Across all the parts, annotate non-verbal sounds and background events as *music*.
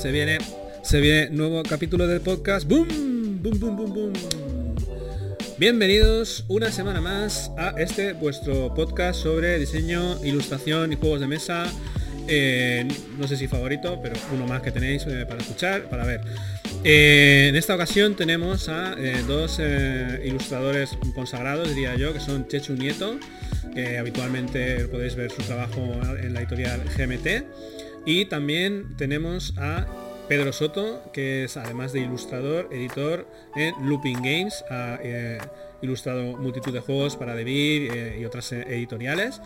Se viene, se viene nuevo capítulo del podcast. ¡Boom! ¡Boom, boom, boom, boom! Bienvenidos una semana más a este vuestro podcast sobre diseño, ilustración y juegos de mesa. Eh, no sé si favorito, pero uno más que tenéis eh, para escuchar, para ver. Eh, en esta ocasión tenemos a dos ilustradores consagrados, diría yo, que son Chechu Nieto, que habitualmente podéis ver su trabajo en la editorial GMT. Y también tenemos a Pedro Soto, que es además de ilustrador, editor en Looping Games, ha ilustrado multitud de juegos para DeVir eh, y otras eh, editoriales.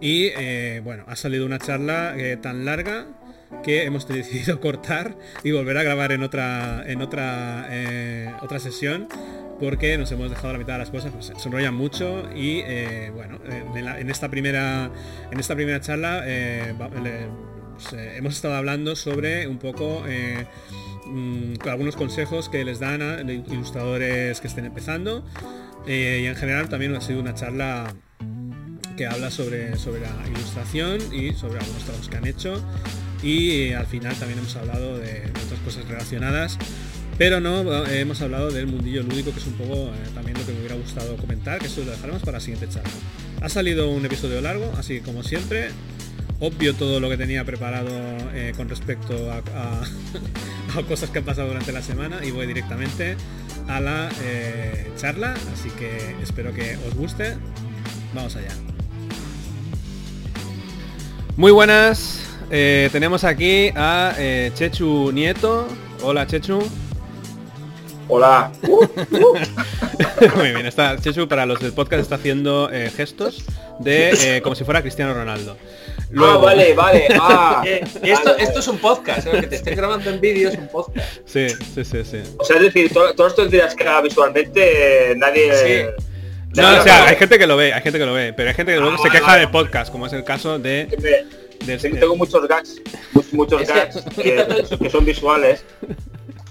Y eh, bueno, ha salido una charla tan larga que hemos *laughs* decidido cortar y volver a grabar en otra en otra otra sesión porque nos hemos dejado la mitad de las cosas, pues se enrollan mucho y bueno, en, esta primera en esta primera charla pues, hemos estado hablando sobre un poco mm, algunos consejos que les dan a ilustradores que estén empezando eh, y en general también ha sido una charla que habla sobre, sobre la ilustración y sobre algunos trabajos que han hecho y al final también hemos hablado de, otras cosas relacionadas pero no hemos hablado del mundillo lúdico que es un poco eh, también lo que me hubiera gustado comentar que eso lo dejaremos para la siguiente charla. Ha salido un episodio largo así como siempre obvio todo lo que tenía preparado eh, con respecto a, *laughs* a, cosas que han pasado durante la semana y voy directamente a la eh, charla, así que espero que os guste. Vamos allá. Muy buenas, eh, tenemos aquí a Chechu Nieto. Hola Chechu. Hola. *laughs* *laughs* Muy bien, está Chechu para los del podcast está haciendo gestos de como si fuera Cristiano Ronaldo. Ah, vale, vale. *laughs* Ah, esto, esto, es un podcast, ¿eh? que te estés grabando en vídeo es un podcast. Sí, sí, sí, sí. O sea, es decir, todos estos días que visualmente nadie... No, o sea, hay gente que lo ve, hay gente que lo ve, pero hay gente que luego ah, se queja de podcast, como es el caso de... tengo muchos gags, muchos, gags *laughs* que, son visuales.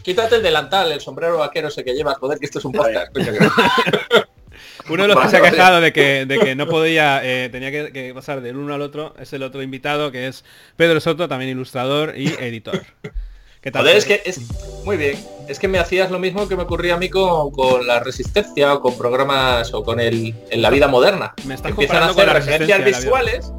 Quítate el delantal, el sombrero vaquero ese que llevas, joder, que esto es un podcast. *laughs* Uno de los que se ha quejado de que, de que no podía, eh, tenía que, pasar del uno al otro, es el otro invitado, que es Pedro Soto, también ilustrador y editor. ¿Qué tal? es que es muy bien. Es que me hacías lo mismo que me ocurría a mí con, con la resistencia o con programas o con el en la vida moderna. Me estás Empiezan a hacer referencias visuales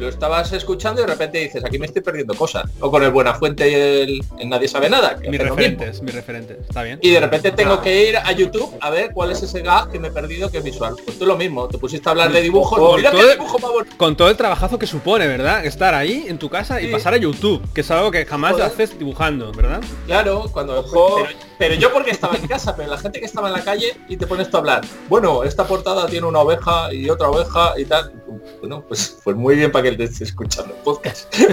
lo estabas escuchando y de repente dices, aquí me estoy perdiendo cosas. O con el Buenafuente y el, Nadie sabe nada. Mi referentes, mi referentes, está bien. Y de repente tengo que ir a YouTube a ver cuál es ese gag que me he perdido que es visual. Pues tú lo mismo, te pusiste a hablar de dibujos. Con, todo, dibujo con todo el trabajazo que supone, ¿verdad? Estar ahí en tu casa y pasar a YouTube, que es algo que jamás haces dibujando, ¿verdad? Claro, cuando... Pero, yo porque estaba en casa, pero la gente que estaba en la calle y te pones tú a hablar. Bueno, esta portada tiene una oveja y otra oveja y tal. Bueno, pues, *laughs* pues muy bien para que él esté escuchando el podcast. *laughs*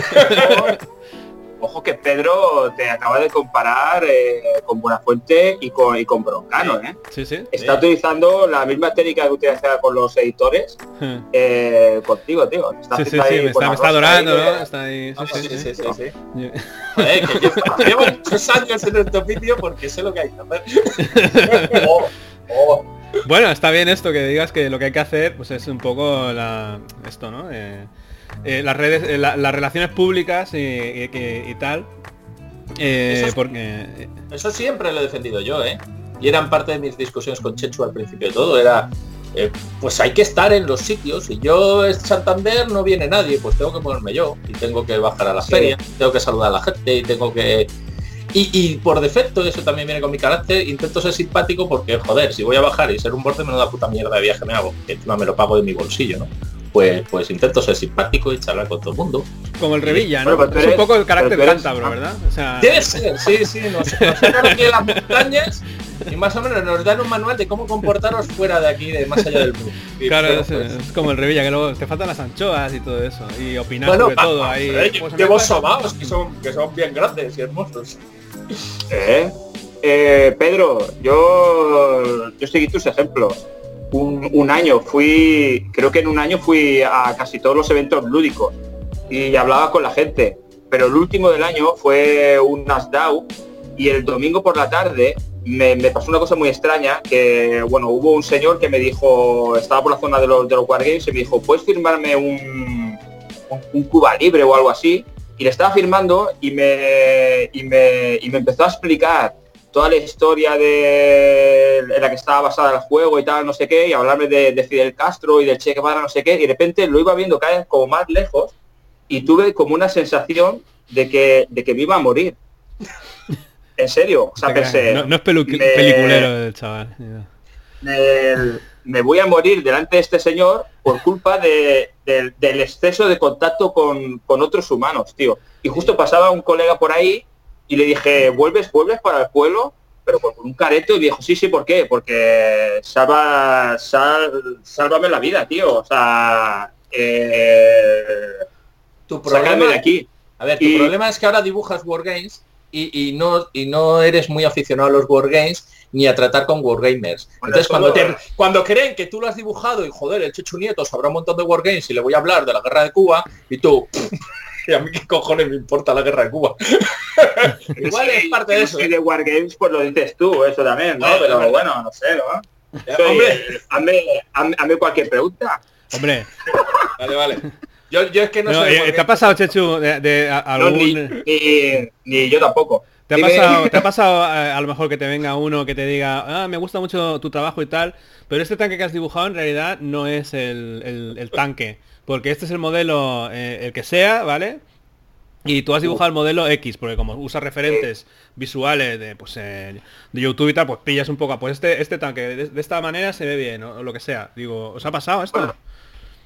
Ojo que Pedro te acaba de comparar eh, con Buenafuente y con, y con Broncano, ¿eh? Sí, sí. Está utilizando la misma técnica que utiliza con los editores *laughs* eh, contigo, tío. Está sí, sí, sí, me está, me está adorando, ¿no? Está ahí. Sí, sí, sí, sí. sí, llevo muchos años en este oficio porque sé lo que hay que hacer. oh, oh. Bueno, está bien esto que digas que lo que hay que hacer pues es un poco la, esto, ¿no? Eh, eh, las redes, eh, las relaciones públicas y, tal. eso, porque... eso siempre lo he defendido yo, ¿eh? Y eran parte de mis discusiones con Chechu al principio de todo. Era, pues hay que estar en los sitios. Y yo en Santander no viene nadie, pues tengo que ponerme yo. Y tengo que bajar a la feria, tengo que saludar a la gente y tengo que y, por defecto, eso también viene con mi carácter, intento ser simpático porque, joder, si voy a bajar y ser un borde, da puta mierda de viaje me hago, que encima me lo pago de mi bolsillo, ¿no? Pues, pues intento ser simpático y charlar con todo el mundo. Como el Revilla, ¿no? es un poco el carácter cántabro, ¿verdad? O sea... Debe ser, sí, sí, nos, nos aquí en las montañas y más o menos nos dan un manual de cómo comportarnos fuera de aquí, de más allá del mundo. Claro, es, pues es, como el Revilla, que luego te faltan las anchoas y todo eso, y opinar sobre todo ahí. Llevo sobaos que son, que son bien grandes y hermosos. ¿Eh? ¿Eh? Pedro, yo, yo seguí tus ejemplos. Un, año fui, creo que en un año fui a casi todos los eventos lúdicos y hablaba con la gente. Pero el último del año fue un Nasdaq y el domingo por la tarde me, pasó una cosa muy extraña que bueno hubo un señor que me dijo estaba por la zona de los de los Wargames y me dijo puedes firmarme un, un, un Cuba libre o algo así y le estaba firmando y me, y me, y me empezó a explicar toda la historia de en la que estaba basada el juego y tal, no sé qué, y hablarme de, Fidel Castro y del Che Guevara, no sé qué, y de repente lo iba viendo cada vez como más lejos y tuve como una sensación de que, de que me iba a morir. En serio, o sea, pensé... No, es peliculero el chaval. Me, voy a morir delante de este señor por culpa del exceso de contacto con, con otros humanos, tío. Y justo pasaba un colega por ahí y le dije, ¿vuelves, vuelves para el pueblo? Pero con un careto y dijo, sí, sí, ¿por qué? Porque salva, sal, sálvame la vida, tío. O sea, eh, tu problema de aquí. A ver, tu problema es que ahora dibujas Wargames y, y, no, y no eres muy aficionado a los Wargames ni a tratar con Wargamers. Entonces, cuando, cuando creen que tú lo has dibujado y joder, el Chechu Nieto sabrá un montón de Wargames y le voy a hablar de la guerra de Cuba y tú, *laughs* y a mí qué cojones me importa la guerra de Cuba. *laughs* Igual es parte de eso. Y ¿eh? de Wargames, pues lo dices tú, eso también, ¿no? Pero bueno, no sé, ¿no? Hombre, hazme, cualquier pregunta. Hombre. Vale, vale. Yo, yo, es que no, sé. Eh, ¿Te ha pasado, Chechu, de, algún... ni, yo tampoco. ¿Te ha, pasado, ¿Te ha *laughs* pasado eh, a, lo mejor que te venga uno que te diga, ah, me gusta mucho tu trabajo y tal, pero este tanque que has dibujado en realidad no es el, el tanque? porque este es el modelo, eh, el que sea, ¿vale? Y tú has dibujado el modelo X, porque como usa referentes visuales de, pues, eh, de YouTube y tal, pues pillas un poco, pues este, este tanque de, esta manera se ve bien, o, lo que sea. Digo, ¿os ha pasado esto?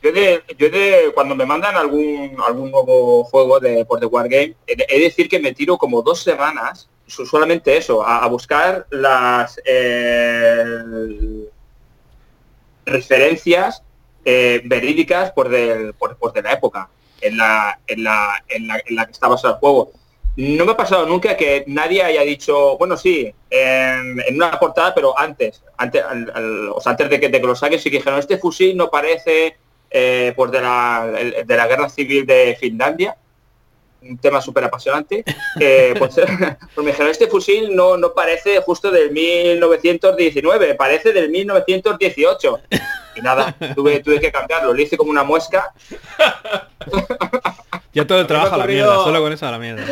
Yo de, yo de, cuando me mandan algún algún nuevo juego de por The Wargame, he de decir que me tiro como dos semanas, solamente eso, a, buscar las eh, referencias eh, verídicas por, del, por, de la época en la, en, la, en, la, en la que está basado el juego. No me ha pasado nunca que nadie haya dicho, bueno, sí, en, una portada, pero antes, antes, o antes de que, de que lo saques, sí que dijeron, este fusil no parece eh, pues de la, de la guerra civil de Finlandia, un tema súper apasionante. *laughs* Pues, *laughs* pues, me dijeron, este fusil no, no parece justo del 1919, parece del 1918 y nada, tuve, tuve que cambiarlo, lo hice como una muesca. *laughs* Ya todo el trabajo a la mierda, solo con eso a la mierda.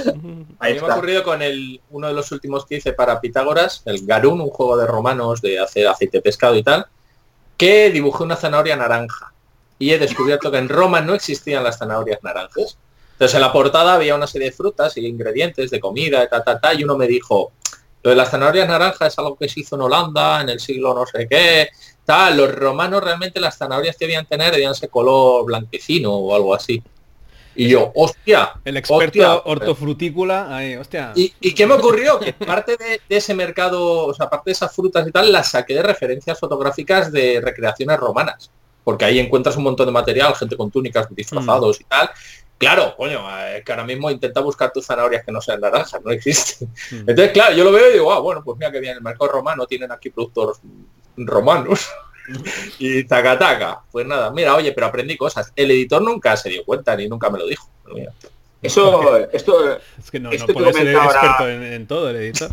A mí me ha ocurrido con el, uno de los últimos que hice para Pitágoras, el Garún, un juego de romanos de hacer aceite pescado y tal, que dibujé una zanahoria naranja. Y he descubierto que en Roma no existían las zanahorias naranjas. Entonces en la portada había una serie de frutas y ingredientes de comida, ta, ta, ta, y uno me dijo, lo de las zanahorias naranjas es algo que se hizo en Holanda en el siglo no sé qué, los romanos realmente las zanahorias que debían tener debían ser color blanquecino o algo así. Y yo, hostia. El experto hortofrutícola, ahí, hostia. ¿Y, qué me ocurrió? Que parte de, ese mercado, o sea, parte de esas frutas y tal, las saqué de referencias fotográficas de recreaciones romanas. Porque ahí encuentras un montón de material, gente con túnicas disfrazados mm. y tal. Claro, coño, es que ahora mismo intenta buscar tus zanahorias que no sean naranjas, no existen. Mm. Entonces, claro, yo lo veo y digo, ah, bueno, pues mira que bien, el mercado romano tienen aquí productos romanos. *laughs* y taca taca. Pues nada, mira, oye, pero aprendí cosas. El editor nunca se dio cuenta ni nunca me lo dijo. Eso, *laughs* esto, es que no, puede ser experto en, todo el editor.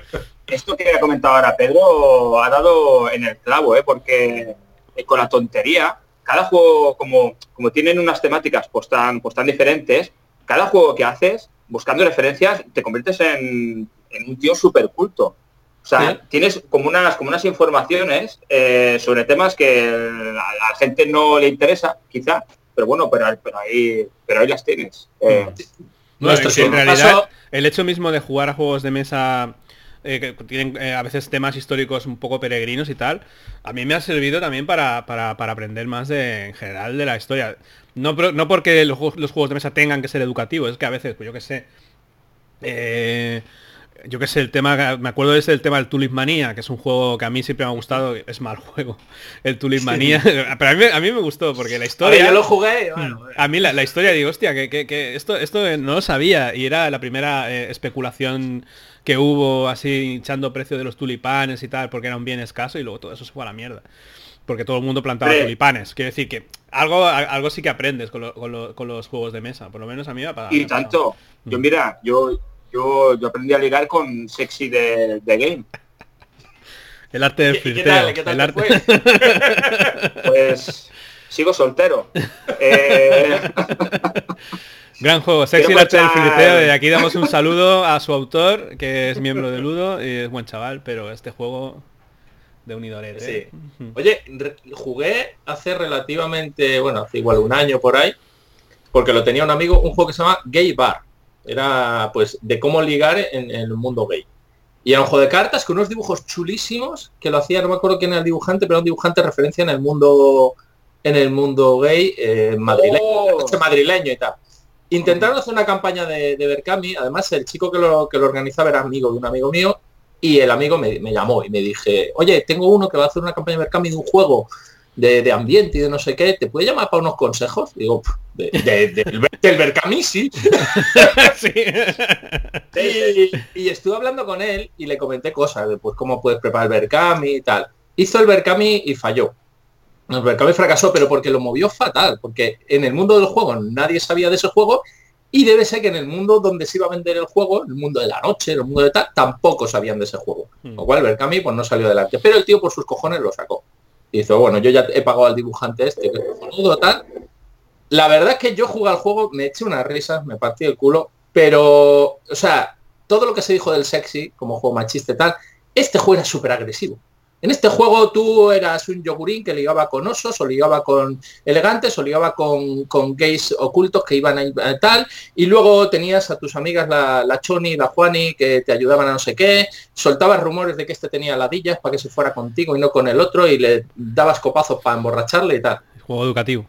*laughs* esto que ha comentado ahora Pedro ha dado en el clavo, ¿eh? porque eh, con la tontería, cada juego, como, como tienen unas temáticas pues tan, pues tan diferentes, cada juego que haces, buscando referencias, te conviertes en, en un tío súper culto. O sea, tienes como unas, como unas informaciones eh, sobre temas que a la gente no le interesa, quizá, pero bueno, pero, pero ahí, pero ahí las tienes. Eh, no, en realidad, el hecho mismo de jugar a juegos de mesa eh, que tienen a veces temas históricos un poco peregrinos y tal, a mí me ha servido también para, para, para aprender más de, en general de la historia. No, no porque los, los, juegos de mesa tengan que ser educativos, es que a veces, pues yo qué sé, eh, yo que sé, el tema, me acuerdo de ese el tema del Tulip Manía, que es un juego que a mí siempre me ha gustado, es mal juego, *laughs* el Tulip Manía, *laughs* pero a mí, me gustó porque la historia... yo lo jugué, mm, A mí la, historia, digo, hostia, que, esto, esto no lo sabía y era la primera eh, especulación que hubo así hinchando precio de los tulipanes y tal, porque era un bien escaso y luego todo eso se fue a la mierda. Porque todo el mundo plantaba tulipanes. Quiere decir que algo, algo sí que aprendes con, los juegos de mesa. Por lo menos a mí me Y tanto. Yo mm. mira, yo yo, yo aprendí a ligar con sexy de, game. El arte del flirteo. ¿Qué, tal, el arte... *laughs* Pues sigo soltero. *laughs* Eh, Gran juego, Sexy el arte del filipeo. De aquí damos un saludo a su autor, que es miembro de Ludo y es buen chaval, pero este juego de unidorete. Sí. Oye, jugué hace relativamente, bueno, hace igual un año por ahí, porque lo tenía un amigo, un juego que se llama Gay Bar. Era pues de cómo ligar en, el mundo gay. Y era un juego de cartas con unos dibujos chulísimos que lo hacía, no me acuerdo quién era el dibujante, pero un dibujante de referencia en el mundo en el mundo gay eh, madrileño, oh. madrileño y tal. Intentaron hacer una campaña de, de Berkami, además el chico que lo, que lo organizaba era amigo de un amigo mío, y el amigo me, llamó y me dije, oye, tengo uno que va a hacer una campaña de Berkami de un juego de, ambiente y de no sé qué, ¿te puede llamar para unos consejos? Digo, de, del Berkami, sí. *laughs* Y, estuve hablando con él y le comenté cosas de pues cómo puedes preparar el Berkami y tal. Hizo el Berkami y falló. El Berkami fracasó, pero porque lo movió fatal, porque en el mundo del juego nadie sabía de ese juego y debe ser que en el mundo donde se iba a vender el juego, el mundo de la noche, el mundo de tal, tampoco sabían de ese juego. Hmm. Lo cual Berkami pues no salió adelante. Pero el tío por sus cojones lo sacó. Y dice, bueno, yo ya he pagado al dibujante este, que es tal. La verdad es que yo jugué al juego, me eché unas risas, me partí el culo, pero, o sea, todo lo que se dijo del sexy, como juego machista y tal, este juego era súper agresivo. En este juego tú eras un yogurín que ligaba con osos, o ligaba con elegantes, o ligaba con, gays ocultos que iban a, tal, y luego tenías a tus amigas la, la Choni, la Juani, que te ayudaban a no sé qué, soltabas rumores de que este tenía ladillas para que se fuera contigo y no con el otro, y le dabas copazos para emborracharle y tal. Juego educativo.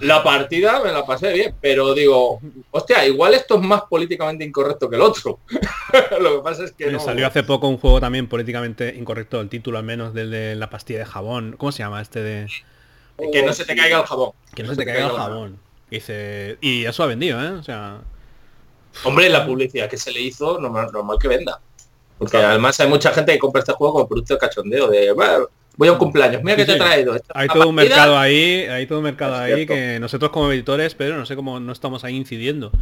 la partida me la pasé bien, pero digo, hostia, igual esto es más políticamente incorrecto que el otro. *laughs* Lo que pasa es que... Salió hace poco un juego también políticamente incorrecto, el título al menos del de la pastilla de jabón. ¿Cómo se llama este de...? Que no se te caiga el jabón. Que no, se, te, caiga, el jabón. Dice... Y eso ha vendido, ¿eh? O sea... Hombre, la publicidad que se le hizo, normal, normal que venda. Porque además hay mucha gente que compra este juego como producto de cachondeo, de voy a un cumpleaños, mira que te he traído. Hay todo un mercado ahí, hay todo un mercado ahí que nosotros como editores, pero no sé cómo no estamos ahí incidiendo.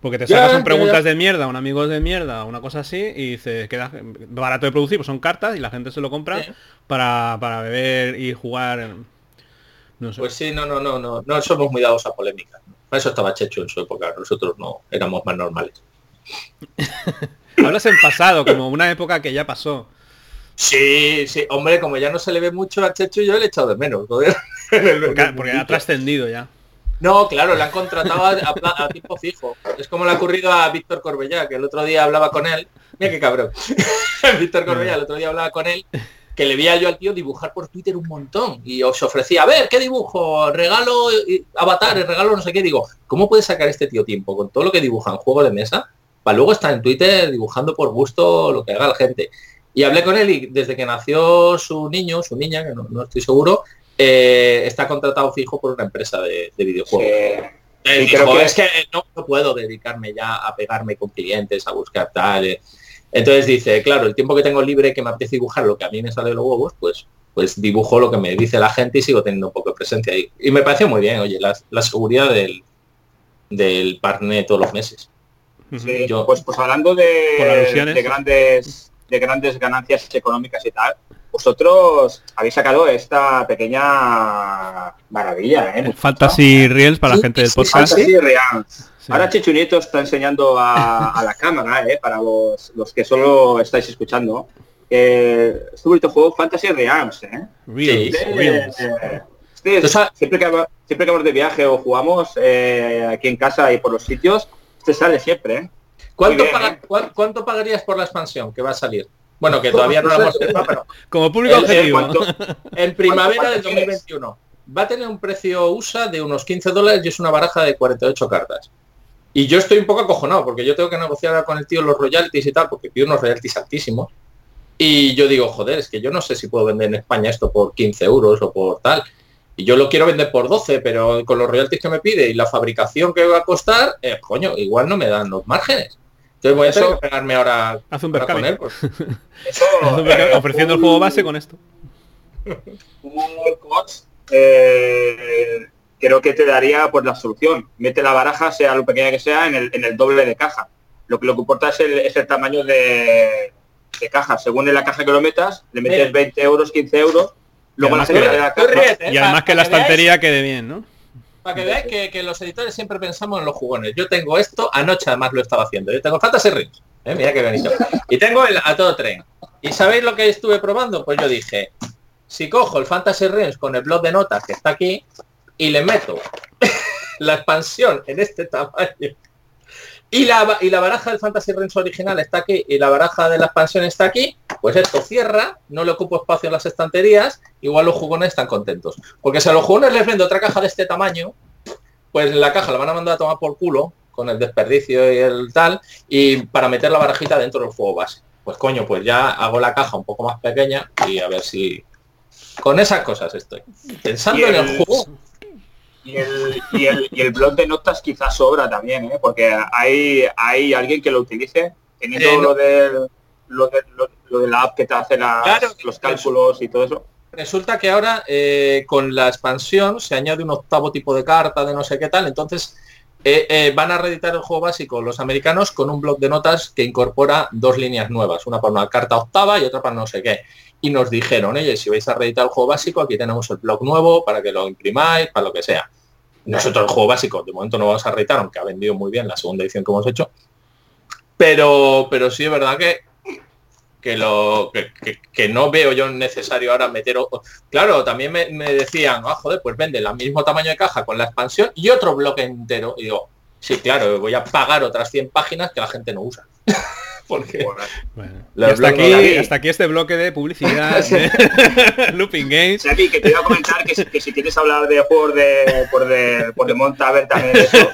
Porque te sacas son preguntas de mierda, un amigo de mierda, una cosa así, y dices, queda barato de producir, pues son cartas y la gente se lo compra para, para beber y jugar. No sé. Pues sí, no, no, no, no, no somos muy dados a polémica. eso estaba Checho en su época, nosotros no éramos más normales. *laughs* Hablas en pasado, como una época que ya pasó. Sí, sí, hombre, como ya no se le ve mucho a Checho, yo le he echado de menos. *laughs* porque, ha trascendido ya. No, claro, le han contratado a, tipo fijo. Es como le ha ocurrido a Víctor Corbella, que el otro día hablaba con él. Mira qué cabrón. *laughs* Víctor Corbella, el otro día hablaba con él, que le veía yo al tío dibujar por Twitter un montón. Y os ofrecía, a ver, ¿qué dibujo? Regalo avatares, regalo no sé qué. Digo, ¿cómo puede sacar este tío tiempo con todo lo que dibuja en juego de mesa? Para luego estar en Twitter dibujando por gusto lo que haga la gente. Y hablé con él y desde que nació su niño, su niña, que no, estoy seguro, eh, está contratado fijo por una empresa de, videojuegos. Eh, que... es que no, puedo dedicarme ya a pegarme con clientes, a buscar tal. Eh. Entonces dice, claro, el tiempo que tengo libre que me apetece dibujar lo que a mí me sale de los huevos, pues pues dibujo lo que me dice la gente y sigo teniendo un poco de presencia ahí. Y me pareció muy bien, oye, la, seguridad del, del partner todos los meses. Yo, pues, pues hablando de, de grandes de grandes ganancias económicas y tal, vosotros habéis sacado esta pequeña maravilla, ¿eh? Fantasy Reels para la gente del podcast. Fantasy Reels. Ahora Chechunieto está enseñando a, la cámara, ¿eh? para los, los, que solo estáis escuchando. Eh, este bonito juego Fantasy Reals, ¿eh? Reels, siempre, que, siempre que vamos de viaje o jugamos eh, aquí en casa y por los sitios, este sale siempre, ¿eh? ¿Eh? ¿Cuánto, pagarías por la expansión que va a salir? Bueno, que todavía no la *laughs* hemos pero... Como público objetivo. *laughs* en primavera del 2021. Va a tener un precio USA de unos 15 dólares y es una baraja de 48 cartas. Y yo estoy un poco acojonado porque yo tengo que negociar con el tío los royalties y tal, porque pido unos royalties altísimos. Y yo digo, joder, es que yo no sé si puedo vender en España esto por 15 euros o por tal. Y yo lo quiero vender por 12, pero con los royalties que me pide y la fabricación que va a costar, eh, coño, igual no me dan los márgenes. Entonces voy a tener que pegarme ahora, Haz un con él. Pues. *laughs* ofreciendo el juego base con esto. *laughs* Un eh, creo que te daría pues la solución. Mete la baraja, sea lo pequeña que sea, en el, doble de caja. Lo que lo que importa es el, tamaño de, caja. Según en la caja que lo metas, le metes 20 euros, 15 euros. Luego la y además que la estantería quede bien, ¿no? Para que veáis que, los editores siempre pensamos en los jugones. Yo tengo esto, anoche además lo estaba haciendo. Yo tengo Fantasy Rings. ¿eh? Mira qué bonito. Y tengo el a todo tren. ¿Y sabéis lo que estuve probando? Pues yo dije, si cojo el Fantasy Rings con el blog de notas que está aquí y le meto *laughs* la expansión en este tamaño y la, y la baraja del Fantasy Rings original está aquí y la baraja de la expansión está aquí, pues esto cierra, no le ocupo espacio en las estanterías, igual los jugones están contentos. Porque si a los jugones les vendo otra caja de este tamaño, pues la caja la van a mandar a tomar por culo con el desperdicio y el tal, y para meter la barajita dentro del juego base. Pues coño, pues ya hago la caja un poco más pequeña y a ver si... Con esas cosas estoy. Pensando en el juego y el, y el, y el blog de notas quizás sobra también, ¿eh? porque hay, hay alguien que lo utilice, teniendo eh, lo, de, lo, de, lo, de la app que te hace los cálculos y todo eso. Resulta que ahora eh, con la expansión se añade un octavo tipo de carta de no sé qué tal, entonces van a reeditar el juego básico los americanos con un blog de notas que incorpora dos líneas nuevas, una para una carta octava y otra para no sé qué y nos dijeron, oye, si vais a reeditar el juego básico, aquí tenemos el blog nuevo para que lo imprimáis, para lo que sea. Nosotros el juego básico de momento no vamos a reeditar, aunque ha vendido muy bien la segunda edición que hemos hecho. Pero, pero sí es verdad que que lo que, no veo yo necesario ahora meter claro también me, decían ah, joder pues vende el mismo tamaño de caja con la expansión y otro bloque entero y digo sí claro voy a pagar otras 100 páginas que la gente no usa *laughs* porque hasta, aquí, hasta aquí este bloque de publicidad *laughs* de *laughs* Looping Games. que te iba a comentar que si, que si quieres hablar de juegos de por de, por de Montaver también eso,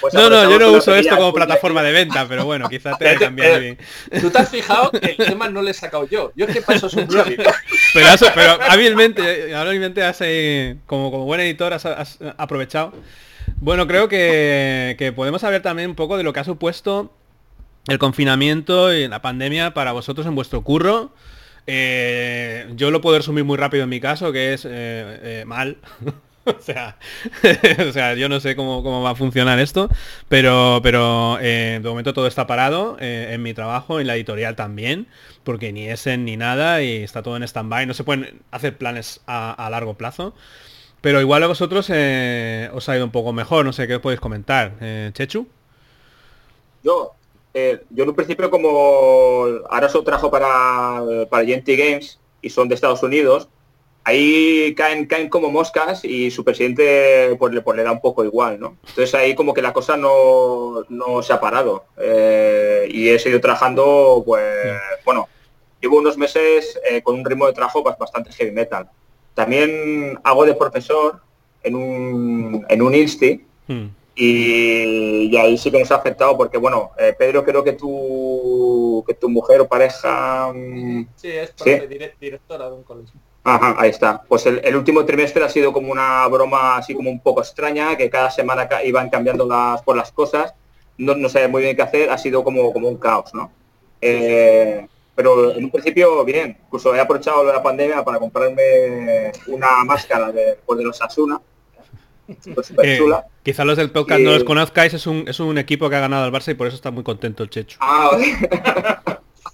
pues no, no, yo no uso esto como plataforma de venta, pero bueno, quizás te cambie bien. Tú te has fijado que el tema no le he sacado yo. Yo es que paso un blog. Pero, pero hábilmente, hábilmente has, eh, como, como buen editor has, aprovechado. Bueno, creo que, que, podemos hablar también un poco de lo que ha supuesto el confinamiento y la pandemia para vosotros en vuestro curro. Eh, yo lo puedo resumir muy rápido en mi caso, que es eh, eh, mal. *laughs* o, sea, *laughs* o sea, yo no sé cómo, va a funcionar esto, pero, pero de momento todo está parado en mi trabajo, en la editorial también, porque ni es ni nada y está todo en stand-by. No se pueden hacer planes a, a largo plazo. Pero igual a vosotros os ha ido un poco mejor, no sé qué os podéis comentar. Chechu. Yo, eh, yo en un principio como ahora se trajo para, para Genti Games y son de Estados Unidos, ahí caen, caen como moscas y su presidente pues le, pues, le da un poco igual, ¿no? Entonces ahí como que la cosa no, se ha parado. Eh, y he seguido trabajando, pues, bueno, llevo unos meses eh, con un ritmo de trabajo bastante heavy metal. También hago de profesor en un, en un Insti. Hmm. Y, ahí sí que nos ha afectado porque, bueno, eh, Pedro, creo que tu, que tu mujer o pareja... Mm, sí, es directora de un colegio. Ajá, ahí está. Pues el, último trimestre ha sido como una broma así como un poco extraña, que cada semana iban cambiando las por las cosas, no, no sabía muy bien qué hacer, ha sido como, como un caos, ¿no? Eh, pero en un principio bien, incluso he aprovechado la pandemia para comprarme una máscara de, pues, de los Asuna, eh, quizá los del podcast no los conozcáis, es un, es un equipo que ha ganado al Barça y por eso está muy contento el Checho. Ah,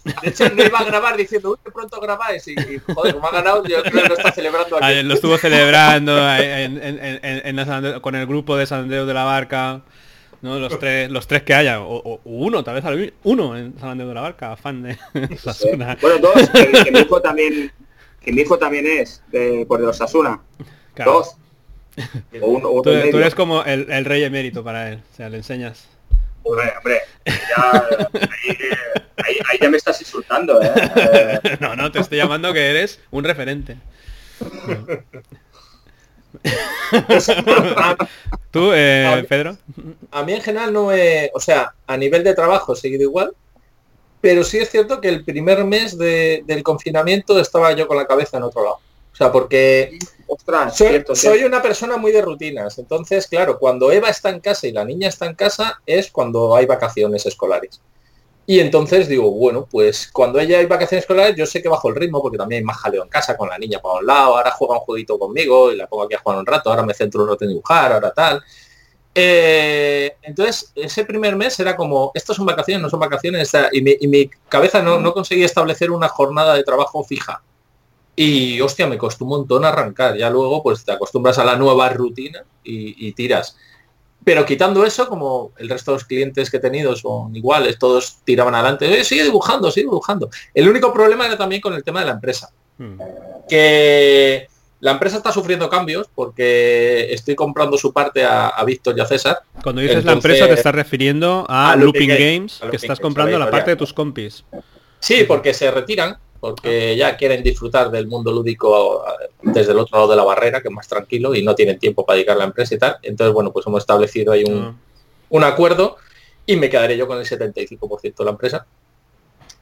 de hecho, no iba a grabar diciendo, uy, que pronto grabáis. Y, joder, como ha ganado, yo creo que lo está celebrando aquí. Ah, lo estuvo celebrando con el grupo de San Andrés de la Barca. ¿no? Los tres, los tres que haya, o, uno, tal vez uno en San Andrés de la Barca, fan de *laughs* Bueno, dos, que, mi hijo también, que mi hijo también es de, por de los Sasuna. Dos *laughs* tú, eres como el, rey emérito para él, o sea, le enseñas. Hombre, hombre, ya, ahí, ya me estás insultando, ¿eh? *laughs* no, no, te estoy llamando que eres un referente. *laughs* ¿Tú, eh, Pedro? A mí en general no he, o sea, a nivel de trabajo he seguido igual, pero sí es cierto que el primer mes del confinamiento estaba yo con la cabeza en otro lado. O sea, porque soy, una persona muy de rutinas. Entonces, claro, cuando Eva está en casa y la niña está en casa es cuando hay vacaciones escolares. Y entonces digo, bueno, pues cuando ella hay vacaciones escolares yo sé que bajo el ritmo porque también hay más jaleo en casa con la niña para un lado, ahora juega un jueguito conmigo y la pongo aquí a jugar un rato, ahora me centro un rato en dibujar, ahora tal. Eh, entonces, ese primer mes era como, estos son vacaciones, no son vacaciones, y mi, cabeza no, no conseguía establecer una jornada de trabajo fija. Y hostia, me costó un montón arrancar. Ya luego pues te acostumbras a la nueva rutina y, tiras. Pero quitando eso, como el resto de los clientes que he tenido son iguales, todos tiraban adelante, eh, sigue dibujando, sigue dibujando. El único problema era también con el tema de la empresa. Hmm. Que la empresa está sufriendo cambios porque estoy comprando su parte a, Víctor y a César. Cuando dices la empresa te estás refiriendo a, Looping, Games, que estás comprando la parte de tus compis. Sí, porque se retiran, porque ya quieren disfrutar del mundo lúdico eh, desde el otro lado de la barrera, que es más tranquilo, y no tienen tiempo para dedicar a la empresa y tal. Entonces, bueno, pues hemos establecido ahí un, ah. un acuerdo y me quedaré yo con el 75% de la empresa.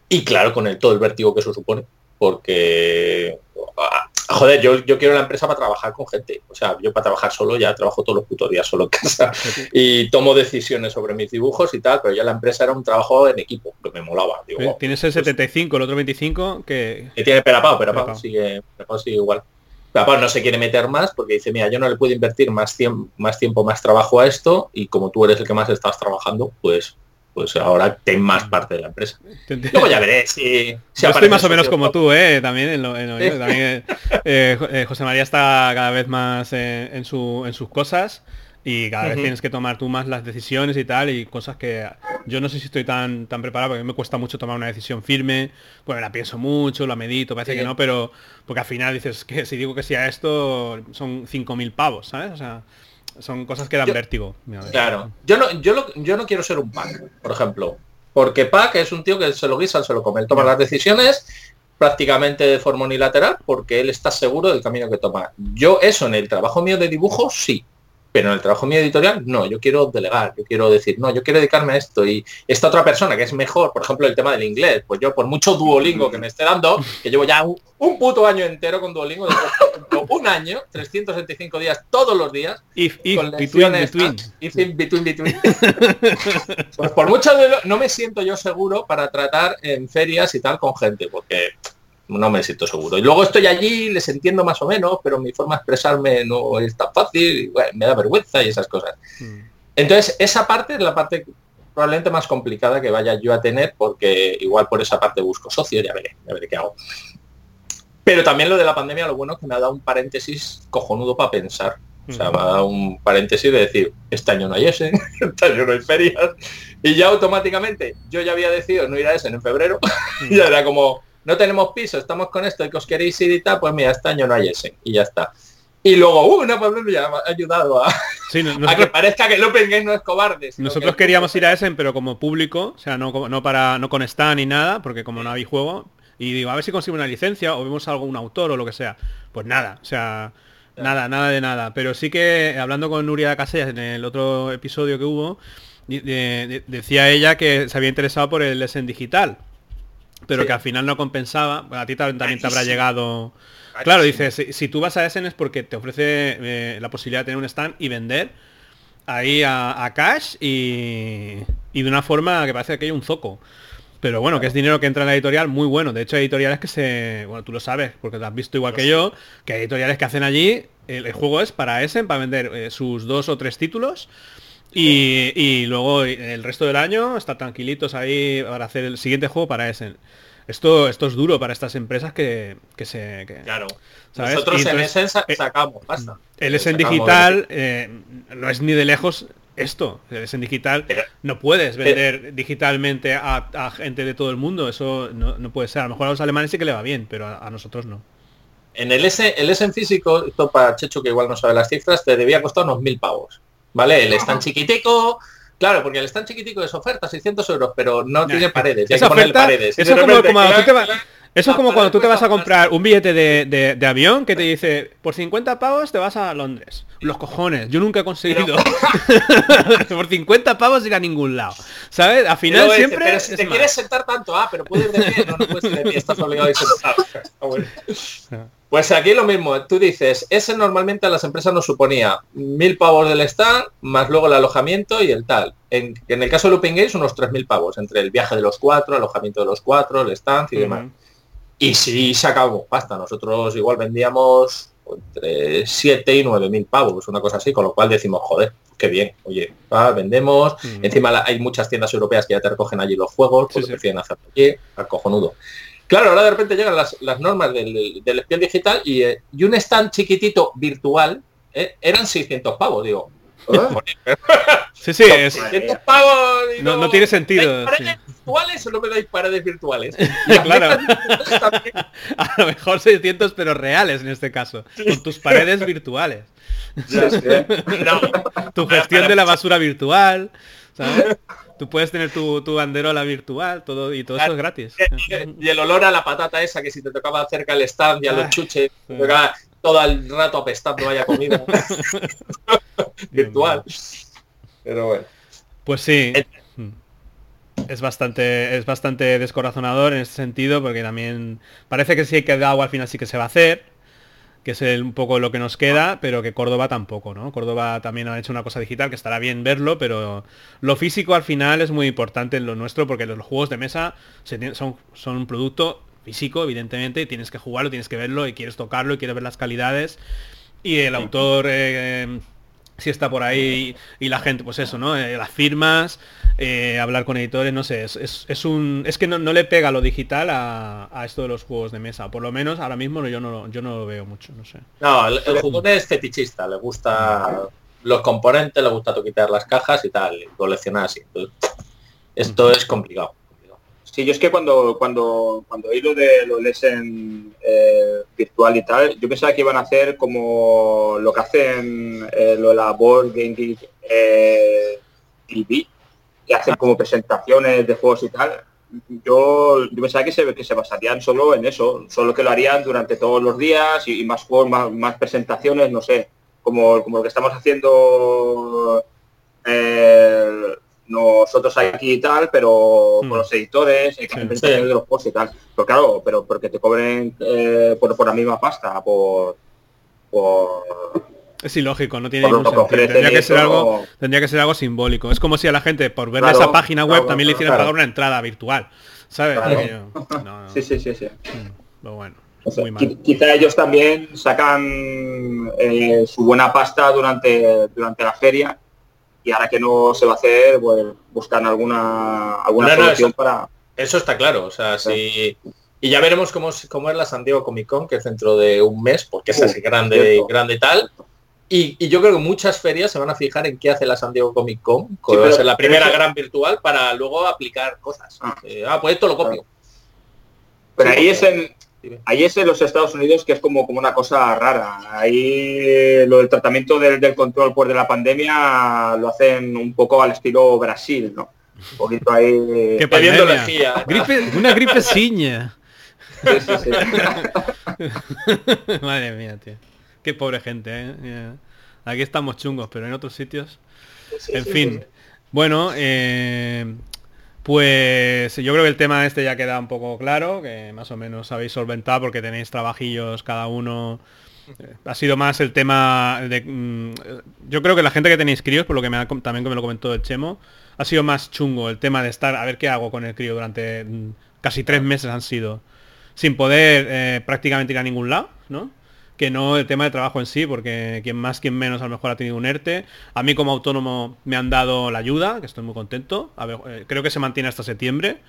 Y claro, con el todo el vértigo que eso supone, porque joder, yo, yo quiero la empresa para trabajar con gente. O sea, yo para trabajar solo ya trabajo todos los putos días solo en casa *laughs* y tomo decisiones sobre mis dibujos y tal, pero ya la empresa era un trabajo en equipo, que me molaba. Tienes el 75, el otro 25 que... que tiene Perapao, Perapao, sigue, sigue igual. Perapao no se quiere meter más porque dice, mira, yo no le puedo invertir más tiempo, más tiempo, más trabajo a esto y como tú eres el que más estás trabajando, pues pues ahora ten más mm. parte de la empresa. Luego ya veré si... si Yo estoy más o menos como tú, ¿eh? También, en lo, también eh, eh, José María está cada vez más eh, en, su, en sus cosas y cada vez tienes que tomar tú más las decisiones y tal y cosas que yo no sé si estoy tan tan preparado porque me cuesta mucho tomar una decisión firme. Pues la pienso mucho la medito parece que no pero porque al final dices que si digo que sí a esto son 5.000 pavos sabes o sea son cosas que dan vértigo. Claro. Yo no, yo, yo no quiero ser un pack, por ejemplo. Porque Pac es un tío que se lo guisa, se lo come. Él toma las decisiones prácticamente de forma unilateral porque él está seguro del camino que toma. Yo eso en el trabajo mío de dibujo sí. Pero en el trabajo mío editorial, no, yo quiero delegar, yo quiero decir, no, yo quiero dedicarme a esto. Y esta otra persona que es mejor, por ejemplo, el tema del inglés, pues yo por mucho Duolingo que me esté dando, que llevo ya un, puto año entero con Duolingo, un año, 365 días todos los días, con between, between. between, *laughs* pues por mucho no me siento yo seguro para tratar en ferias y tal con gente, porque no me siento seguro. Y luego estoy allí, les entiendo más o menos, pero mi forma de expresarme no es tan fácil, me da vergüenza y esas cosas. Mm. Entonces, esa parte es la parte probablemente más complicada que vaya yo a tener, porque igual por esa parte busco socio, ya veré, ya veré qué hago. Pero también lo de la pandemia, lo bueno es que me ha dado un paréntesis cojonudo para pensar. O sea, mm. me ha dado un paréntesis de decir, este año no hay ese, *laughs* este año no hay ferias. Y ya automáticamente, yo ya había decidido no ir a ese en febrero. y *laughs* ya era como, no tenemos piso, estamos con esto y que os queréis ir y tal, pues mira, este año no hay ese y ya está. Y luego, uh, una pandemia ha ayudado a, *laughs* que parezca que el Open Game no es cobarde. Nosotros queríamos ir a ese, pero como público, o sea, no, no para no con stand ni nada, porque como no había juego, y digo, a ver si consigo una licencia o vemos algún autor o lo que sea. Pues nada, o sea, nada, nada de nada. Pero sí que hablando con Nuria Casellas en el otro episodio que hubo, decía ella que se había interesado por el Essen digital pero que al final no compensaba. a ti también, te habrá llegado. Claro, dices, si, tú vas a Essen es porque te ofrece eh, la posibilidad de tener un stand y vender ahí a, cash y, de una forma que parece que hay un zoco. Pero bueno, que es dinero que entra en la editorial muy bueno. De hecho, hay editoriales que se... Bueno, tú lo sabes, porque te has visto igual que yo, que hay editoriales que hacen allí, el, juego es para Essen, para vender eh, sus dos o tres títulos y, luego el resto del año está tranquilitos ahí para hacer el siguiente juego para ese. Esto, esto es duro para estas empresas que, se... claro. Nosotros en Essen eh, sacamos El Essen digital eh, no es ni de lejos esto. El Essen digital no puedes vender digitalmente a, gente de todo el mundo. Eso no, puede ser. A lo mejor a los alemanes sí que le va bien, pero a, nosotros no. En el Essen, el Essen físico, esto para Checho que igual no sabe las cifras, te debía costar unos mil pavos. ¿Vale? El stand chiquitico, Claro, porque el stand chiquitico es oferta, 600 euros, pero no tiene paredes. Eso, es como, cuando tú te vas a comprar un billete de, avión que te dice, por 50 pavos te vas a Londres. Los cojones, yo nunca he conseguido *laughs* por 50 pavos ir a ningún lado. ¿Sabes? Al final siempre... Pero si te quieres sentar tanto, ah, pero puedes de pie, no, no puedes de pie, estás obligado a ir sentado. Pues aquí lo mismo, tú dices, ese normalmente a las empresas nos suponía mil pavos del stand, más luego el alojamiento y el tal. En, el caso de Looping Games, unos tres mil pavos, entre el viaje de los cuatro, alojamiento de los cuatro, el stand y demás. Y si sacamos pasta, nosotros igual vendíamos entre 7 y nueve mil pavos, una cosa así, con lo cual decimos, joder, qué bien, oye, vendemos, encima hay muchas tiendas europeas que ya te recogen allí los juegos, porque prefieren hacerlo aquí, al cojonudo. Claro, ahora de repente llegan las, normas del, del, espión digital y, eh, y, un stand chiquitito virtual eh, eran 600 pavos, digo. *laughs* sí, sí, es... 600 pavos, no, no, tiene sentido. ¿Paredes virtuales o no me dais paredes virtuales? *laughs* claro. *laughs* A lo mejor 600 pero reales en este caso, con tus paredes virtuales. tu gestión de la basura virtual, ¿sabes? Tú puedes tener tu, tu banderola virtual, todo y todo eso es gratis. Y, el olor a la patata esa que si te tocaba cerca el stand y a los chuches, todo el rato apestando vaya comida. *laughs* virtual. Pero bueno. Pues sí. Mm. Es bastante, es bastante descorazonador en ese sentido, porque también parece que hay que agua al final sí que se va a hacer que es un poco lo que nos queda, pero que Córdoba tampoco, ¿no? Córdoba también ha hecho una cosa digital que estará bien verlo, pero lo físico al final es muy importante en lo nuestro porque los juegos de mesa son, son un producto físico, evidentemente, y tienes que jugarlo, tienes que verlo y quieres tocarlo y quieres ver las calidades. Y el autor eh, si está por ahí y, la gente, pues eso, ¿no? Eh, las firmas, eh, hablar con editores, no sé, es, es, un. Es que no, le pega lo digital a, esto de los juegos de mesa. Por lo menos ahora mismo yo no, yo no lo veo mucho, no sé. No, el, el es fetichista, le gusta los componentes, le gusta quitar las cajas y tal, coleccionar así. esto es complicado. Sí, yo es que cuando cuando cuando oí lo de lo lesen eh, virtual y tal, yo pensaba que iban a hacer como lo que hacen eh, lo de la Board Game Geek eh, TV, que hacen como presentaciones de juegos y tal. Yo, yo pensaba que se, que se basarían solo en eso, solo que lo harían durante todos los días y, más juegos, más, más, presentaciones, no sé, como, como lo que estamos haciendo eh, nosotros aquí y tal, pero con hmm. los editores, hay que de los posts y tal. Pero claro, pero porque te cobren eh, por, por, la misma pasta, por, por es ilógico, no tiene ningún sentido. Tendría que, ser algo, tendría que ser algo simbólico. Es como si a la gente, por ver esa página web, también le hicieran pagar una entrada virtual. ¿Sabes? Sí, sí, sí, sí. Hmm, bueno. quizá ellos también sacan eh, su buena pasta durante, durante la feria y ahora que no se va a hacer, pues buscan alguna alguna solución para... Eso está claro, o sea, sí. Y ya veremos cómo, cómo es la San Diego Comic Con, que es dentro de un mes, porque es así grande, grande y tal. Y, yo creo que muchas ferias se van a fijar en qué hace la San Diego Comic Con, que va a ser la primera gran virtual, para luego aplicar cosas. Ah, eh, ah pues esto lo copio. Pero ahí es en, Ahí es en los Estados Unidos que es como, como una cosa rara. Ahí lo del tratamiento del, control por de la pandemia lo hacen un poco al estilo Brasil, ¿no? Un poquito ahí... ¿Qué Gripe, una gripe ciña. *laughs* Madre mía, tío. Qué pobre gente, ¿eh? Aquí estamos chungos, pero en otros sitios... en fin. Bueno, eh, pues yo creo que el tema este ya queda un poco claro, que más o menos habéis solventado porque tenéis trabajillos cada uno. Eh, ha sido más el tema de... Mm, yo creo que la gente que tenéis críos, por lo que me también que me lo comentó el Chemo, ha sido más chungo el tema de estar, a ver qué hago con el crío durante mm, casi tres meses han sido, sin poder eh, prácticamente ir a ningún lado, ¿no? Que no el tema de trabajo en sí, porque quien más, quien menos a lo mejor ha tenido un ERTE. A mí como autónomo me han dado la ayuda, que estoy muy contento. A ver, eh, creo que se mantiene hasta septiembre.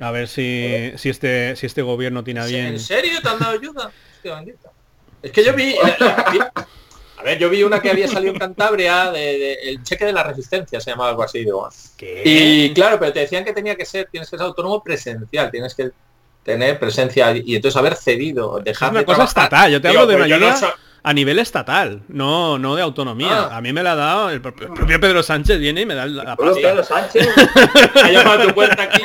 A ver si, si, este, si este gobierno tiene bien... ¿En serio te han dado ayuda? Es que yo vi, A ver, yo vi una que había salido en Cantabria de, el cheque de la resistencia, se llamaba algo así, digo. Y claro, pero te decían que tenía que ser, tienes que ser autónomo presencial, tienes que tener presencia y entonces haber cedido, dejar es una cosa estatal, yo te hablo de una pues ayuda a nivel estatal, no no de autonomía. Ah. A mí me la ha dado el, propio, Pedro Sánchez viene y me da la pasta. Pedro Sánchez *laughs* ha llamado tu cuenta aquí.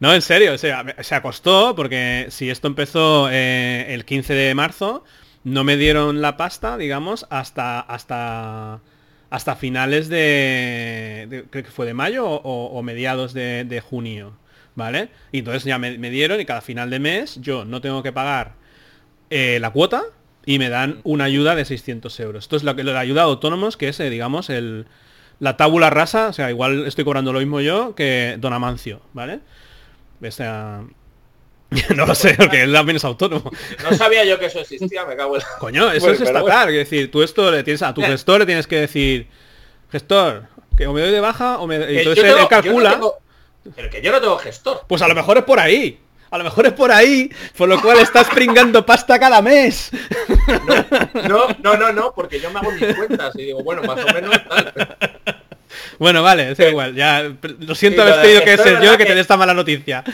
No, en serio, o sea, se acostó porque si esto empezó eh, el 15 de marzo, no me dieron la pasta, digamos, hasta hasta hasta finales de, creo que fue de mayo o, mediados de, de junio. ¿Vale? Y entonces ya me, dieron y cada final de mes yo no tengo que pagar eh, la cuota y me dan una ayuda de 600 euros. Esto es la, la ayuda a autónomos, que es, eh, digamos, el, la tábula rasa, o sea, igual estoy cobrando lo mismo yo que Don Amancio, ¿vale? O sea, *laughs* no lo sé, porque él también es autónomo. No sabía yo que eso existía, me cago en *laughs* Coño, eso es estatal, es decir, tú esto le tienes a tu gestor le tienes que decir, gestor, que o me doy de baja o me... Entonces él, calcula... Pero que yo no tengo gestor. Pues a lo mejor es por ahí. A lo mejor es por ahí, por lo cual estás pringando pasta cada mes. No, no, no, no, porque yo me hago mis cuentas y digo, bueno, más o menos tal. Bueno, vale, es igual, ya. Lo siento haber tenido que ser yo que, te dé esta mala noticia.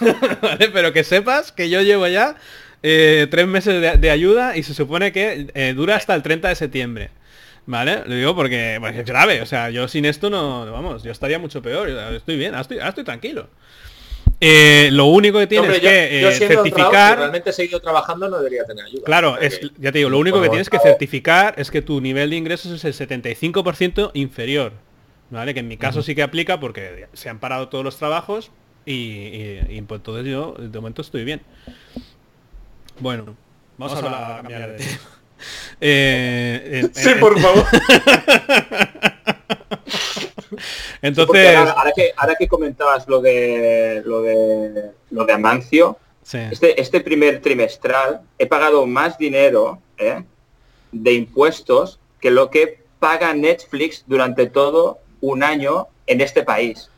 *laughs* Pero que sepas que yo llevo ya eh, tres meses de, ayuda y se supone que eh, dura hasta el 30 de septiembre. ¿Vale? Lo digo porque, es grave. O sea, yo sin esto no, vamos, yo estaría mucho peor. Estoy bien, estoy, estoy tranquilo. Eh, lo único que tienes que certificar. realmente he seguido trabajando, no debería tener ayuda. Claro, es, ya te digo, lo único que tienes que certificar es que tu nivel de ingresos es el 75% inferior. ¿Vale? Que en mi caso sí que aplica porque se han parado todos los trabajos y, y, pues entonces yo de momento estoy bien. Bueno, vamos, a hablar, de... Eh, sí, por favor. *laughs* Entonces, ahora, que, ahora que comentabas lo de lo de lo de Amancio, este, este primer trimestral he pagado más dinero ¿eh? de impuestos que lo que paga Netflix durante todo un año en este país.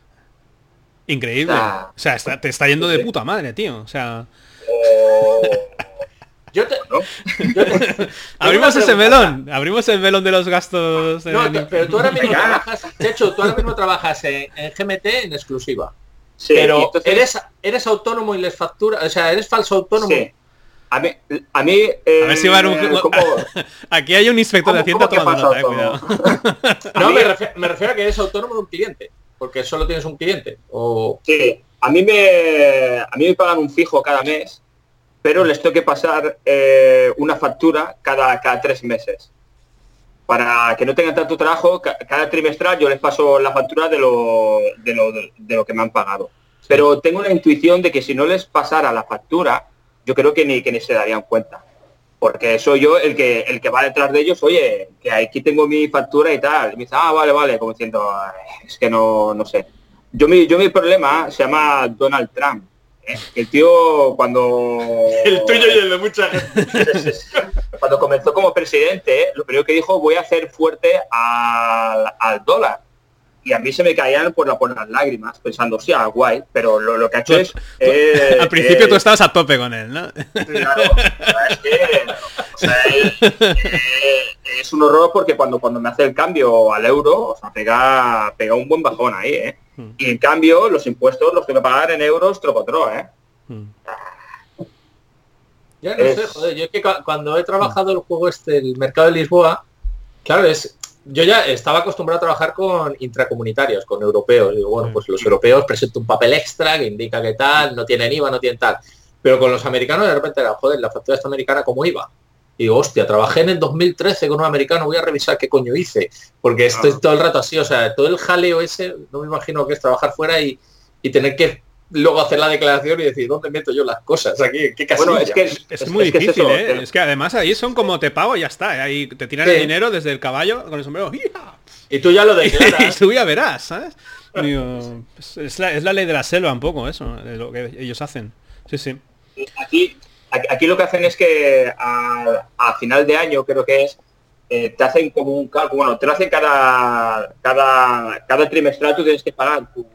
Increíble. O sea, te está yendo de puta madre, tío. O sea. Oh. Yo te, *laughs* abrimos ese melón, abrimos el melón de los gastos. No, pero tú ahora mismo trabajas, de hecho, tú ahora mismo trabajas en, GMT en exclusiva. Sí, pero eres, eres autónomo y les factura, o sea, eres falso autónomo. Sí. A mí, a mí a ver si va a un... Eh, *laughs* Aquí hay un inspector de hacienda tomando nota, eh, *laughs* No, me refiero, me refiero, a que eres autónomo de un cliente, porque solo tienes un cliente. O... Sí, a mí me a mí me pagan un fijo cada mes pero les tengo que pasar eh, una factura cada, cada tres meses. Para que no tengan tanto trabajo, cada trimestral yo les paso la factura de lo, de lo, de lo que me han pagado. Pero tengo la intuición de que si no les pasara la factura, yo creo que ni, que ni se darían cuenta. Porque soy yo el que, el que va detrás de ellos, oye, que aquí tengo mi factura y tal. Y me dice, ah, vale, vale, como diciendo, es que no, no sé. Yo mi, yo mi problema se llama Donald Trump el tío cuando... *laughs* El tuyo y el de mucha gente. *laughs* cuando comenzó como presidente, lo primero que dijo, voy a hacer fuerte al, dólar. Y a mí se me caían por, la, por las lágrimas, pensando, sí, ah, guay, pero lo, que ha hecho es... *laughs* al principio tú estabas a tope con él, ¿no? Claro, es que... es, un horror porque cuando, cuando me hace el cambio al euro, o sea, pega, pega un buen bajón ahí, ¿eh? Y en cambio, los impuestos los tengo que pagar en euros trocotro, ¿eh? Ya no sé, joder, yo es que cuando he trabajado el juego este, el mercado de Lisboa, claro, es yo ya estaba acostumbrado a trabajar con intracomunitarios, con europeos. Digo, bueno, pues los europeos presento un papel extra que indica que tal, no tienen IVA, no tienen tal. Pero con los americanos de repente era, joder, la factura esta americana como IVA. Y digo, hostia, trabajé en el 2013 con un americano, voy a revisar qué coño hice. Porque estoy todo el rato así, o sea, todo el jaleo ese, no me imagino que es trabajar fuera y, tener que luego hacer la declaración y decir, ¿dónde meto yo las cosas? Aquí, ¿qué bueno, es que es, muy difícil, ¿eh? Es que además ahí son como te pago y ya está. ¿eh? Ahí te tiran el dinero desde el caballo con el sombrero. Y tú ya lo *laughs* declaras. y tú ya verás, ¿sabes? es, la, es, la, ley de la selva un poco eso, de lo que ellos hacen. Sí, sí. Aquí, Aquí lo que hacen es que a, final de año, creo que es, eh, te hacen como un cálculo, bueno, te lo hacen cada, cada, cada trimestral, tú tienes que pagar tu,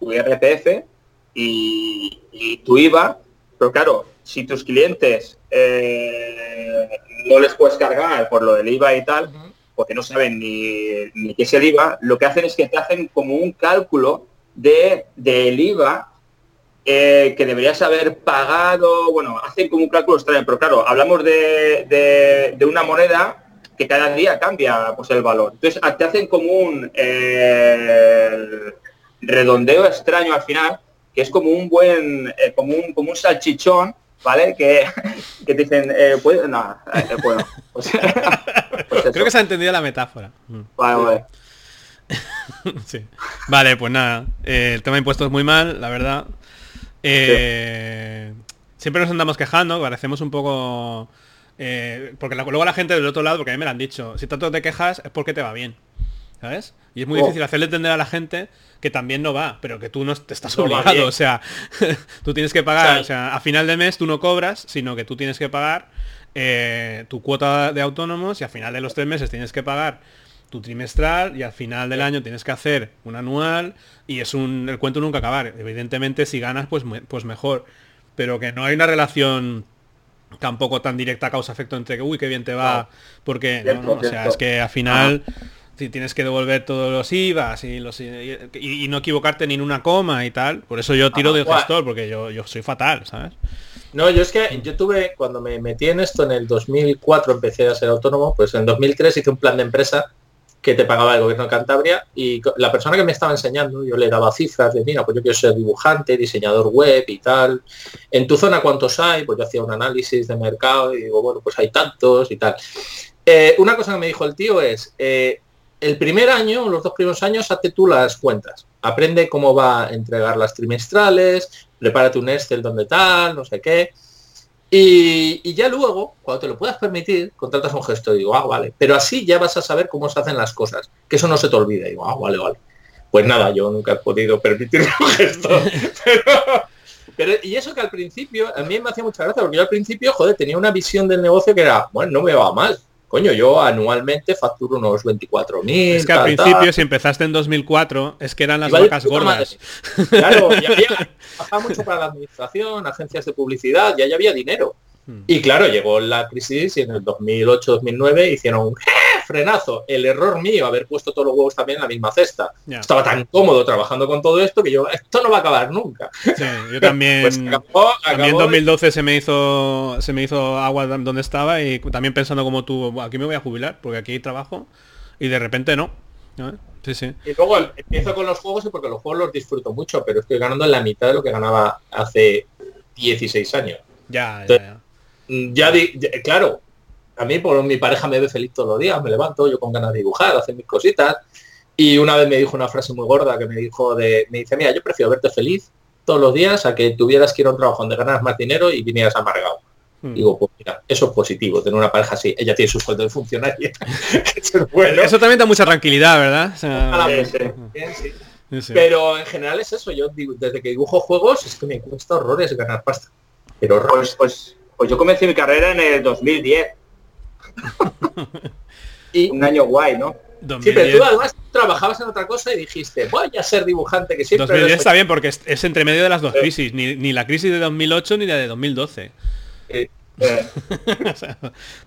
IRPF y, tu IVA, pero claro, si tus clientes eh, no les puedes cargar por lo del IVA y tal, porque no saben ni, ni qué es el IVA, lo que hacen es que te hacen como un cálculo de, del IVA eh, que deberías haber pagado, bueno, hacen como un cálculo extraño, pero claro, hablamos de, una moneda que cada día cambia pues, el valor. Entonces te hacen como un eh, redondeo extraño al final, que es como un buen, eh, como, un, como un salchichón, ¿vale? Que, *laughs* te dicen, pues, no, bueno, pues, *laughs* pues Creo que se ha entendido la metáfora. Vale, vale. *laughs* sí. Vale, pues nada, el tema de impuestos es muy mal, la verdad. Eh, siempre nos andamos quejando, parecemos un poco... Eh, porque luego la gente del otro lado, porque a mí me lo han dicho, si tanto te quejas es porque te va bien. ¿Sabes? Y es muy oh. difícil hacerle entender a la gente que también no va, pero que tú no te estás obligado. O sea, *laughs* tú tienes que pagar, o sea, a final de mes tú no cobras, sino que tú tienes que pagar eh, tu cuota de autónomos y a final de los tres meses tienes que pagar tu trimestral y al final del año tienes que hacer un anual y es un el cuento nunca acabar. Evidentemente si ganas pues pues mejor. pero que no hay una relación tampoco tan directa causa-efecto entre que, uy, qué bien te va, porque, o sea, es que al final si tienes que devolver todos los IVAs y, los, y, no equivocarte ni en una coma y tal, por eso yo tiro del gestor, porque yo, yo soy fatal, ¿sabes? No, yo es que yo tuve, cuando me metí en esto en el 2004, empecé a ser autónomo, pues en 2003 hice un plan de empresa que te pagaba el gobierno de Cantabria y la persona que me estaba enseñando, yo le daba cifras de, mira, pues yo quiero ser dibujante, diseñador web y tal. En tu zona, ¿cuántos hay? Pues yo hacía un análisis de mercado y digo, bueno, pues hay tantos y tal. Eh, una cosa que me dijo el tío es, eh, el primer año, los dos primeros años, hazte tú las cuentas. Aprende cómo va a entregar las trimestrales, prepárate un Excel donde tal, no sé qué. Y, ya luego, cuando te lo puedas permitir, contratas un gestor y digo, ah, vale. Pero así ya vas a saber cómo se hacen las cosas, que eso no se te olvida. Y digo, ah, vale, vale. Pues nada, yo nunca he podido permitirme un gestor. *laughs* Pero, y eso que al principio, a mí me hacía mucha gracia, porque yo al principio, joder, tenía una visión del negocio que era, bueno, no me va mal coño, yo anualmente facturo unos 24.000. Es que al principio, si empezaste en 2004, es que eran las vacas gordas. Claro, y había, *laughs* mucho para la administración, agencias de publicidad, ya, ya había dinero. Hmm. Y claro, llegó la crisis y en el 2008-2009 hicieron un frenazo. El error mío, haber puesto todos los huevos también en la misma cesta. Estaba tan cómodo trabajando con todo esto que yo, esto no va a acabar nunca. yo *laughs* también. Pues en 2012 se me hizo se me hizo agua donde estaba y también pensando como tú, aquí me voy a jubilar porque aquí hay trabajo y de repente no. Sí, sí. Y luego empiezo con los juegos y porque los juegos los disfruto mucho, pero estoy ganando la mitad de lo que ganaba hace 16 años. Ya, ya, ya. Mm, ya, claro, a mí por mi pareja me ve feliz todos los días, me levanto yo con ganas de dibujar, hacer mis cositas. Y una vez me dijo una frase muy gorda que me dijo de, me dice, mira, yo prefiero verte feliz todos los días a que tuvieras que ir a un trabajo donde ganas más dinero y vinieras amargado. Hmm. Digo, pues mira, eso es positivo, tener una pareja así. Ella tiene su sueldo de funcionaria. *laughs* Eso también da mucha tranquilidad, ¿verdad? Pero en general es eso. Yo digo, desde que dibujo juegos es que me cuesta horrores ganar pasta. Pero pues, pues pues yo comencé mi carrera en el 2010. Y un año guay, ¿no? Sí, pero tú además trabajabas en otra cosa y dijiste, voy a ser dibujante, que siempre... 2010 está bien porque es, entre medio de las dos crisis, ni, la crisis de 2008 ni la de 2012. Eh, *laughs* eh.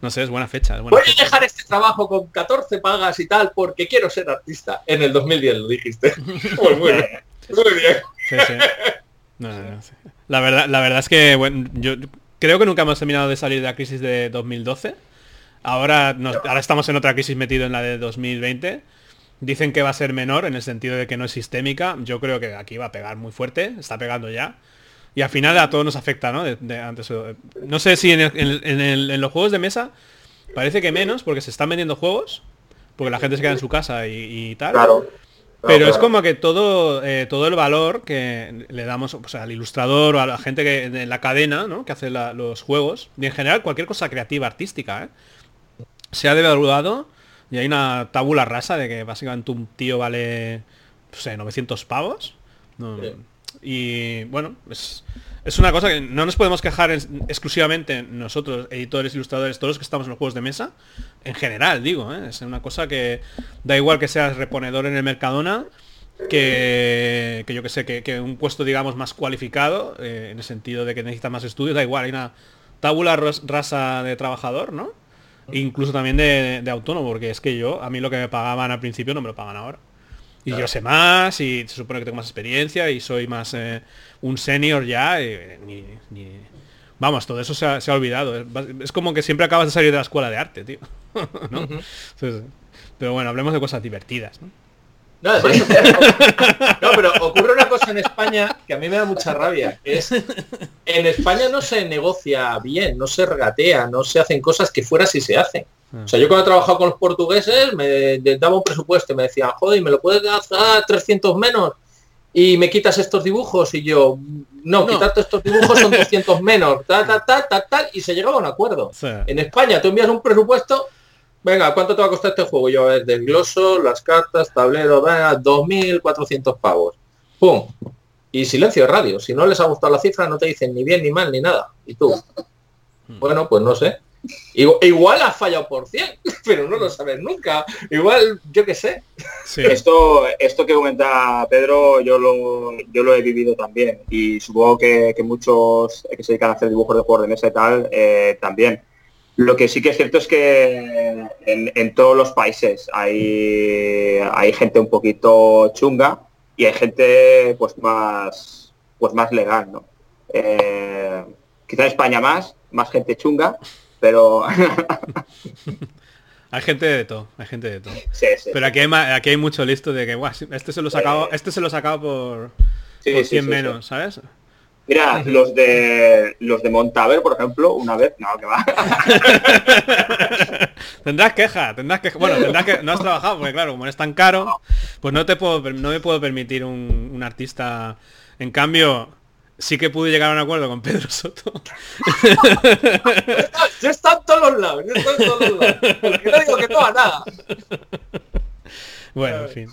no sé, es buena fecha. voy a dejar este trabajo con 14 pagas y tal porque quiero ser artista. En el 2010 lo dijiste. *laughs* Pues muy bien. Muy bien. la, verdad, la verdad es que bueno, yo creo que nunca hemos terminado de salir de la crisis de 2012. Ahora, ahora estamos en otra crisis metido en la de 2020. Dicen que va a ser menor en el sentido de que no es sistémica. Yo creo que aquí va a pegar muy fuerte. Está pegando ya. Y al final a todos nos afecta, ¿no? antes, no sé si en, los juegos de mesa parece que menos, porque se están vendiendo juegos, porque la gente se queda en su casa y, y tal. Claro. Pero es como que todo, eh, todo el valor que le damos al ilustrador o a la gente que en la cadena ¿no? que hace los juegos, y en general cualquier cosa creativa, artística, ¿eh? Se ha devaluado y hay una tabula rasa de que básicamente un tío vale, no sé, 900 pavos. Y bueno, es, es una cosa que no nos podemos quejar exclusivamente nosotros, editores, ilustradores, todos los que estamos en los juegos de mesa, en general, digo, ¿eh? es una cosa que da igual que seas reponedor en el Mercadona, que, yo que sé, que, un puesto, digamos, más cualificado, eh, en el sentido de que necesita más estudios, da igual, hay una tabula rasa de trabajador, ¿no? Incluso también de, autónomo, porque es que yo, a mí lo que me pagaban al principio no me lo pagan ahora. Y yo sé más y se supone que tengo más experiencia y soy más eh, un senior ya. Vamos, todo eso se ha, olvidado. Es, como que siempre acabas de salir de la escuela de arte, tío. *laughs* pero bueno, hablemos de cosas divertidas. ¿No? No, pero ocurre una cosa en España que a mí me da mucha rabia. Es, en España no se negocia bien, no se regatea, no se hacen cosas que fuera si se hacen. O sea, yo cuando he trabajado con los portugueses me daba un presupuesto y me decían, joder, ¿me lo puedes dar a 300 menos? Y me quitas estos dibujos y yo, no, quitarte estos dibujos son 200 menos, tal, tal, tal, tal, tal, y se llegaba a un acuerdo. En España tú envías un presupuesto, venga, ¿cuánto te va a costar este juego? Yo, a ver, desgloso, las cartas, tablero, venga, 2.400 pavos. ¡Pum! Y silencio de radio. Si no les ha gustado la cifra, no te dicen ni bien, ni mal, ni nada. Y tú, bueno, pues no sé. Igual, has fallado por 100, *laughs* pero no lo sabes nunca. Igual, yo qué sé. Esto, esto que comenta Pedro, yo lo, yo lo he vivido también. Y supongo que, muchos que se dedican a hacer dibujos de juegos de mesa y tal, eh, también. Lo que sí que es cierto es que en, todos los países hay, hay gente un poquito chunga y hay gente pues más pues más legal, ¿no? Eh, quizá España más, más gente chunga, pero *laughs* hay gente de todo, hay gente de todo. pero aquí hay aquí hay mucho listo de que este se lo sacado, este se lo por, por 100 menos, ¿sabes? Mira, los de los de Montaver, por ejemplo, una vez, no, que va. *laughs* tendrás queja, tendrás que bueno, tendrás que no has trabajado, porque claro, como es tan caro, pues no te puedo no me puedo permitir un, un artista. En cambio, sí que pude llegar a un acuerdo con Pedro Soto. yo está en todos los lados, yo estoy en todos los lados. Porque no digo que no a nada. Bueno, en fin.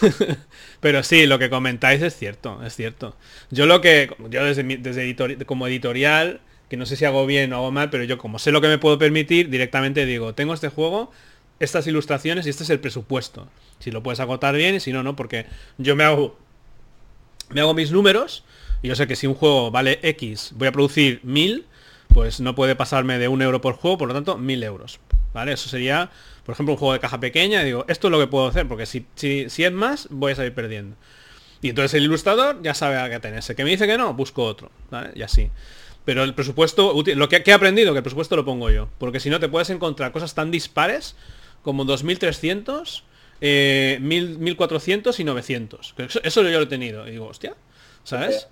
*laughs* Pero sí, lo que comentáis es cierto, es cierto. Yo lo que, yo desde, desde como editorial, que no sé si hago bien o hago mal, pero yo como sé lo que me puedo permitir, directamente digo, tengo este juego, estas ilustraciones y este es el presupuesto. Si lo puedes agotar bien y si no, no, porque yo me hago, me hago mis números y yo sé que si un juego vale X, voy a producir 1000, pues no puede pasarme de un euro por juego, por lo tanto, 1000 euros. ¿Vale? Eso sería por ejemplo, un juego de caja pequeña, digo, esto es lo que puedo hacer, porque si, si, es más, voy a salir perdiendo. Y entonces el ilustrador ya sabe a qué tenerse. Que me dice que no, busco otro. ¿vale? Y así. Pero el presupuesto, lo que, he aprendido, que el presupuesto lo pongo yo. Porque si no te puedes encontrar cosas tan dispares como 2.300, eh, 1.400 y 900. Eso, eso, yo lo he tenido. Y digo, hostia, ¿sabes?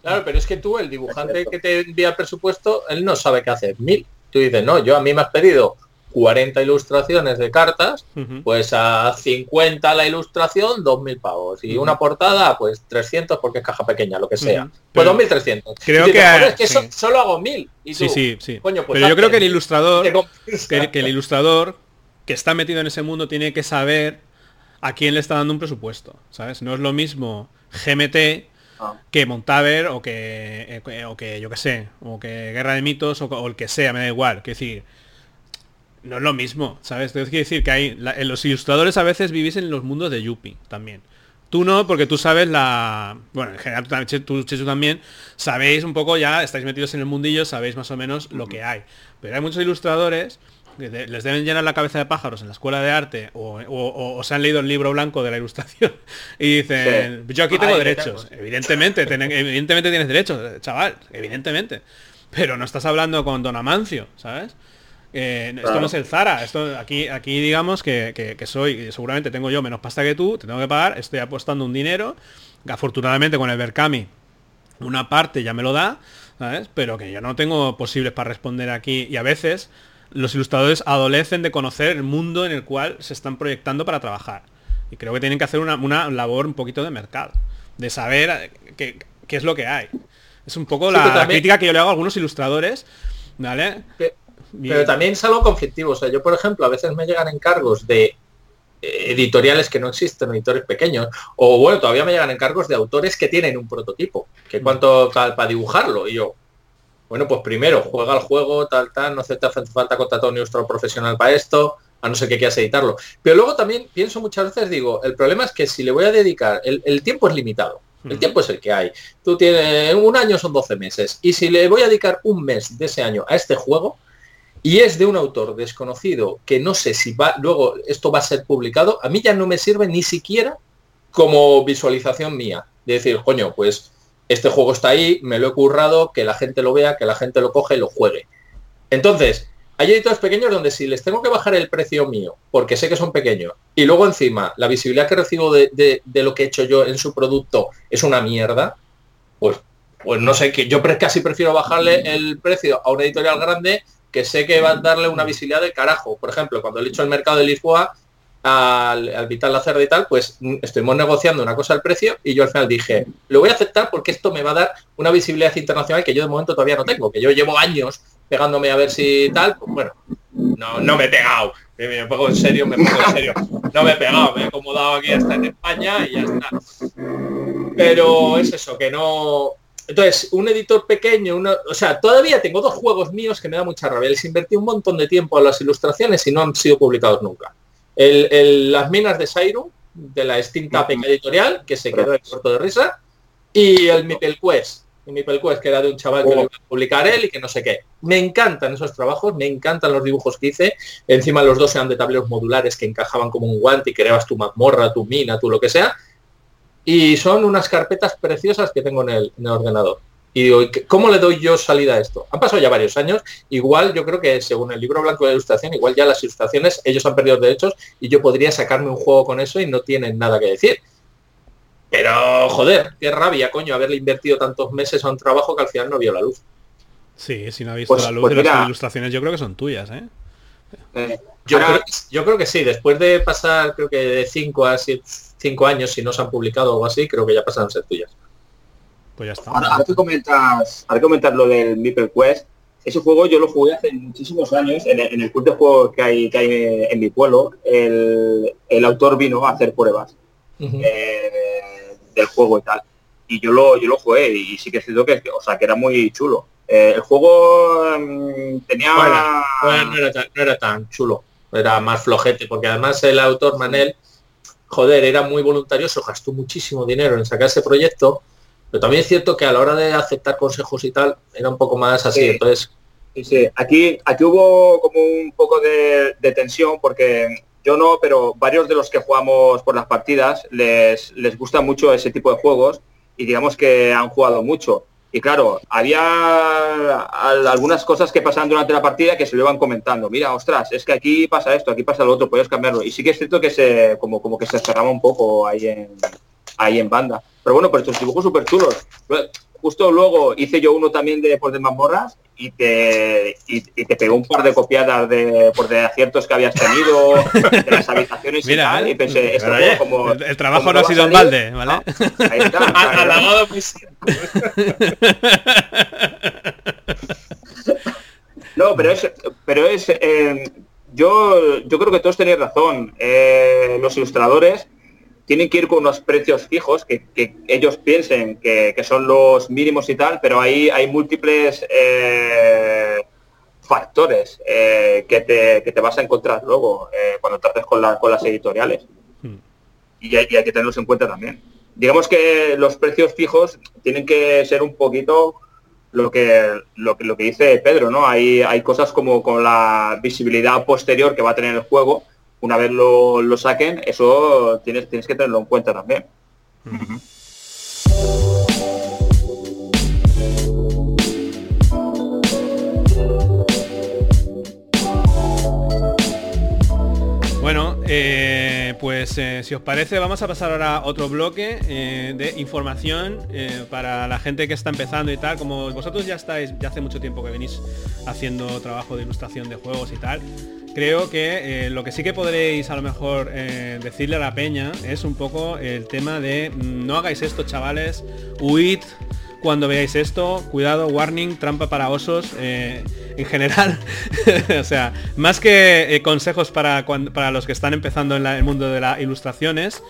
Claro, pero es que tú, el dibujante que te envía el presupuesto, él no sabe qué hacer. Mil. Tú dices, no, yo a mí me has pedido 40 ilustraciones de cartas, pues a 50 la ilustración, 2.000 pavos. Y una portada, pues 300 porque es caja pequeña, lo que sea. Pues 2.300. Creo que... es que solo hago 1.000. sí, sí, sí. Pues Pero yo creo que el ilustrador, *laughs* que, el ilustrador que está metido en ese mundo tiene que saber a quién le está dando un presupuesto, ¿sabes? No es lo mismo GMT ah. que Montaver o que, eh, o que yo que sé, o que Guerra de Mitos o, o el que sea, me da igual. Que decir, no es lo mismo, ¿sabes? Tengo que decir que hay, los ilustradores a veces vivís en los mundos de Yuppie también. Tú no, porque tú sabes la... Bueno, en general tú, también sabéis un poco ya, estáis metidos en el mundillo, sabéis más o menos lo que hay. Pero hay muchos ilustradores que les deben llenar la cabeza de pájaros en la escuela de arte o, se han leído el libro blanco de la ilustración *laughs* y dicen, yo aquí tengo derechos. Evidentemente, evidentemente tienes derechos, chaval, evidentemente. Pero no estás hablando con Don Amancio, ¿sabes? Eh, esto no es el Zara, esto aquí, aquí digamos que, soy, seguramente tengo yo menos pasta que tú, te tengo que pagar, estoy apostando un dinero, afortunadamente con el Berkami una parte ya me lo da, ¿sabes? Pero que yo no tengo posibles para responder aquí y a veces los ilustradores adolecen de conocer el mundo en el cual se están proyectando para trabajar. Y creo que tienen que hacer una, labor un poquito de mercado, de saber qué, es lo que hay. Es un poco la, crítica que yo le hago a algunos ilustradores, ¿vale? Pero también es algo conflictivo. O sea, yo, por ejemplo, a veces me llegan encargos de eh, editoriales que no existen, editores pequeños, o bueno, todavía me llegan encargos de autores que tienen un prototipo, que cuánto tal para dibujarlo. Y yo, bueno, pues primero, juega el juego, tal, tal, no hace falta contratar a un ilustrador profesional para esto, a no ser que quieras editarlo. Pero luego también pienso muchas veces, digo, el problema es que si le voy a dedicar, el, tiempo es limitado. El tiempo es el que hay. Tú tienes un año son 12 meses. Y si le voy a dedicar un mes de ese año a este juego, y es de un autor desconocido que no sé si va luego esto va a ser publicado, a mí ya no me sirve ni siquiera como visualización mía. De decir, coño, pues este juego está ahí, me lo he currado, que la gente lo vea, que la gente lo coge y lo juegue. Entonces, hay editores pequeños donde si les tengo que bajar el precio mío, porque sé que son pequeños, y luego encima la visibilidad que recibo de, lo que he hecho yo en su producto es una mierda, pues, pues no sé, que yo casi prefiero bajarle el precio a una editorial grande que sé que va a darle una visibilidad de carajo. Por ejemplo, cuando le he hecho el mercado de Lisboa al, al Vital Lacerda y tal, pues mm, estuvimos negociando una cosa al precio y yo al final dije, lo voy a aceptar porque esto me va a dar una visibilidad internacional que yo de momento todavía no tengo, que yo llevo años pegándome a ver si tal, pues bueno, no, no me he pegado, me pongo en serio, me pongo en serio, no me he pegado, me he acomodado aquí hasta en España y ya está. Pero es eso, que no, entonces, un editor pequeño, o sea, todavía tengo dos juegos míos que me da mucha rabia. Les invertí un montón de tiempo a las ilustraciones y no han sido publicados nunca. las minas de Sairu, de la extinta pequeña editorial, que se quedó en corto de risa, y el Mipel Quest, el Mipel Quest, que era de un chaval que lo iba a publicar él y que no sé qué. Me encantan esos trabajos, me encantan los dibujos que hice. Encima los dos eran de tableros modulares que encajaban como un guante y creabas tu mazmorra, tu mina, tu lo que sea y son unas carpetas preciosas que tengo en el, ordenador. Y digo, ¿cómo le doy yo salida a esto? Han pasado ya varios años. Igual yo creo que según el libro blanco de ilustración, igual ya las ilustraciones, ellos han perdido derechos y yo podría sacarme un juego con eso y no tienen nada que decir. Pero joder, qué rabia, coño, haberle invertido tantos meses a un trabajo que al final no vio la luz. Sí, si no ha visto pues, la luz pues de las ilustraciones, yo creo que son tuyas, ¿eh? eh yo, creo, yo creo que sí, después de pasar creo que de 5 a 7 cinco años, si no se han publicado o algo así, creo que ya pasan a ser tuyas. Pues ya está. Ahora, que comentas, ahora que comentas lo del Meeple Quest, ese juego yo lo jugué hace muchísimos años en el, en el de juego que hay, que hay en mi pueblo. El, autor vino a hacer pruebas eh, del juego y tal. Y yo lo, yo lo jugué y sí que es cierto que, o sea, que era muy chulo. Eh, el juego mm, tenía... no, era tan, chulo, era más flojete, porque además el autor Manel joder, era muy voluntarioso, gastó muchísimo dinero en sacar ese proyecto, pero también es cierto que a la hora de aceptar consejos y tal, era un poco más así, entonces... Sí, Aquí, aquí hubo como un poco de, tensión porque yo no, pero varios de los que jugamos por las partidas les, les gusta mucho ese tipo de juegos y digamos que han jugado mucho. Y claro, había algunas cosas que pasaban durante la partida que se lo iban comentando. Mira, ostras, es que aquí pasa esto, aquí pasa lo otro, puedes cambiarlo. Y sí que es cierto que se, como, como que se cerraba un poco ahí en, ahí en banda. Pero bueno, pues estos dibujos súper chulos. Justo luego hice yo uno también de por de mazmorras y te, y, te pegó un par de copiadas de, por de aciertos que habías tenido, de las habitaciones y tal, y pensé, esto como... El, trabajo no ha sido en balde, ¿vale? ahí está. *laughs* no, pero es, pero es eh, yo, yo creo que todos tenéis razón. Eh, los ilustradores tienen que ir con unos precios fijos que, ellos piensen que, son los mínimos y tal, pero ahí hay múltiples eh, factores eh, que, te, vas a encontrar luego eh, cuando trates con, con las editoriales. Hmm. Y, hay, que tenerlos en cuenta también. Digamos que los precios fijos tienen que ser un poquito lo que, lo que, lo que dice Pedro, ¿no? Hay, hay cosas como con la visibilidad posterior que va a tener el juego, una vez lo, lo saquen, eso tienes, tienes que tenerlo en cuenta también. Bueno, eh, pues eh, si os parece vamos a pasar ahora a otro bloque eh, de información para la gente que está empezando y tal. Como vosotros ya estáis, ya hace mucho tiempo que venís haciendo trabajo de ilustración de juegos y tal, creo que eh, lo que sí que podréis a lo mejor eh, decirle a la peña es un poco el tema de mm, no hagáis esto chavales, huid cuando veáis esto, cuidado, warning, trampa para osos, eh, en general, *laughs* o sea, más que consejos para, para los que están empezando en el mundo de las ilustraciones,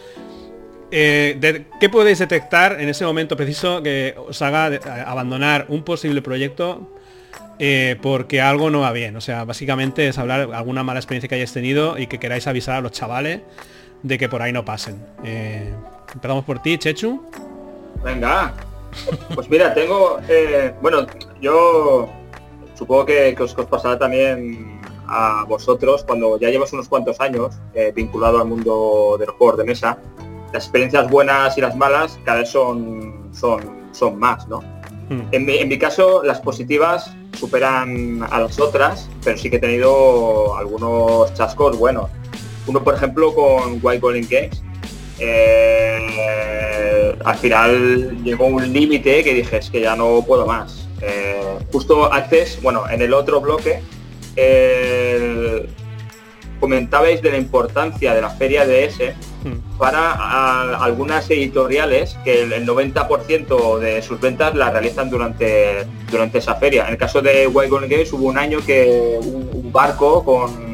¿qué podéis detectar en ese momento preciso que os haga abandonar un posible proyecto eh, porque algo no va bien. O sea, básicamente es hablar alguna mala experiencia que hayáis tenido y que queráis avisar a los chavales de que por ahí no pasen. Eh, empezamos por ti, Chechu. Venga. Pues mira, tengo... Eh, bueno, yo supongo que, os, pasará también a vosotros cuando ya llevas unos cuantos años vinculado al mundo del juego de mesa. Las experiencias buenas y las malas cada vez son, son, son más, ¿no? Hmm. En, mi, en mi caso, las positivas superan a las otras, pero sí que he tenido algunos chascos buenos. Uno, por ejemplo, con White Golden Games. Eh, al final llegó un límite que dije, es que ya no puedo más. Eh, justo antes, bueno, en el otro bloque, comentabais de la importancia de la feria de ese hmm. para algunas editoriales que el, 90% de sus ventas las realizan durante, durante esa feria. En el caso de Golden Games hubo un año que un, barco con,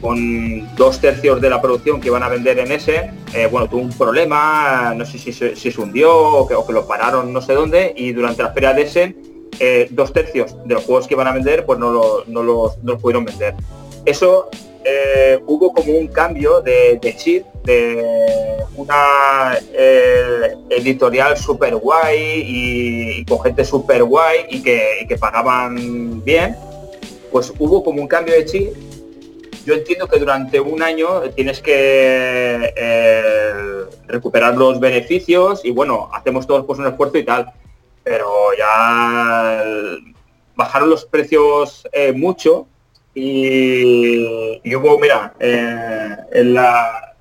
con dos tercios de la producción que iban a vender en ese, eh, bueno, tuvo un problema, no sé si, se hundió o que, lo pararon no sé dónde, y durante la feria de ese, eh, dos tercios de los juegos que iban a vender, pues no, no, los, pudieron vender. Eso eh, hubo como un cambio de, chip, de una editorial super guay y, con gente super guay y que pagaban bien, pues hubo como un cambio de chip yo entiendo que durante un año tienes que eh, recuperar los beneficios y bueno, hacemos todos pues un esfuerzo y tal, pero ya bajaron los precios eh, mucho y, hubo, mira, eh, en, la,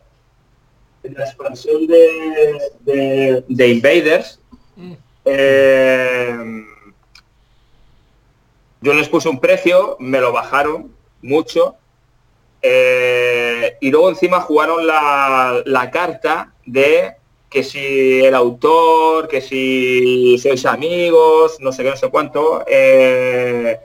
expansión de, Invaders, mm. yo les puse un precio, me lo bajaron mucho eh, y luego encima jugaron la, carta de que si el autor, que si sois amigos, no sé qué, no sé cuánto, eh,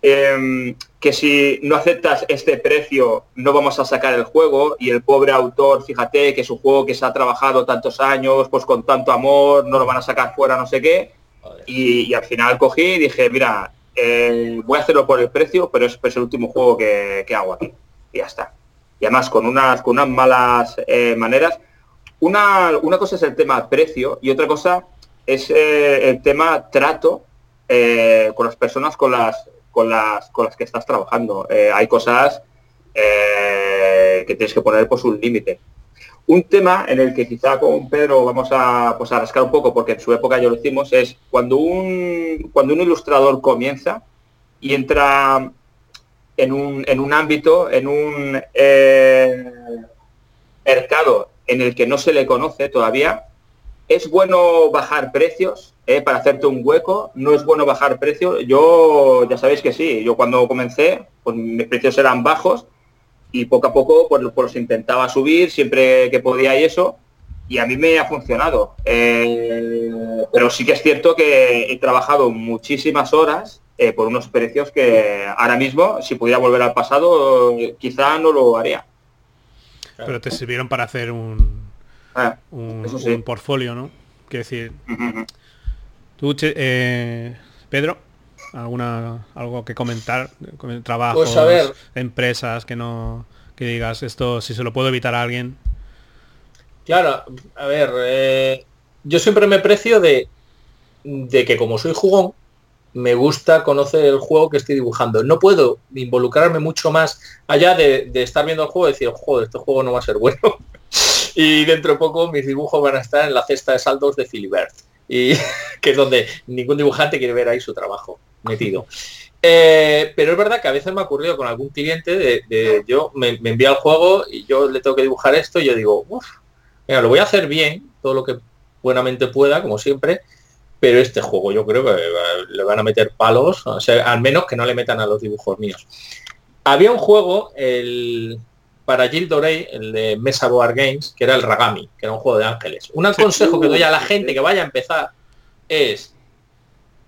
em, que si no aceptas este precio no vamos a sacar el juego. Y el pobre autor, fíjate que su juego que se ha trabajado tantos años, pues con tanto amor, no lo van a sacar fuera, no sé qué. Y, al final cogí y dije, mira, eh, voy a hacerlo por el precio, pero es, el último juego que hago aquí y ya está. Y además con unas, con unas malas eh, maneras. Una, una, cosa es el tema precio y otra cosa es eh, el tema trato eh, con las personas con las, con las, con las que estás trabajando. hay cosas que tienes que poner por un límite. Un tema en el que quizá con Pedro vamos a, pues, a rascar un poco, porque en su época ya lo hicimos, es cuando un, cuando un ilustrador comienza y entra en un, en un ámbito, en un eh, mercado en el que no se le conoce todavía, es bueno bajar precios eh, para hacerte un hueco, no es bueno bajar precios. Yo ya sabéis que sí, yo cuando comencé, pues mis precios eran bajos y poco a poco pues, pues intentaba subir siempre que podía y eso, y a mí me ha funcionado. Eh, pero sí que es cierto que he trabajado muchísimas horas eh, por unos precios que ahora mismo, si pudiera volver al pasado, quizá no lo haría. Pero te sirvieron para hacer un, ah, un, portfolio, ¿no? Quiero decir, tú, eh, Pedro, alguna algo que comentar, trabajos, pues empresas que no que digas esto si se lo puedo evitar a alguien. Claro, a ver, eh, yo siempre me precio de, de que como soy jugón, me gusta conocer el juego que estoy dibujando. No puedo involucrarme mucho más allá de, estar viendo el juego y decir, joder, este juego no va a ser bueno. *laughs* y dentro de poco mis dibujos van a estar en la cesta de saldos de Philibert. Y *laughs* que es donde ningún dibujante quiere ver ahí su trabajo metido. Eh, pero es verdad que a veces me ha ocurrido con algún cliente de, yo me, envía el juego y yo le tengo que dibujar esto y yo digo, uff, lo voy a hacer bien, todo lo que buenamente pueda, como siempre, pero este juego yo creo que le van a meter palos, o sea, al menos que no le metan a los dibujos míos. Había un juego el, para Jill Dorey, el de Mesa Board Games, que era el Ragami, que era un juego de ángeles. Un consejo que doy a la gente que vaya a empezar es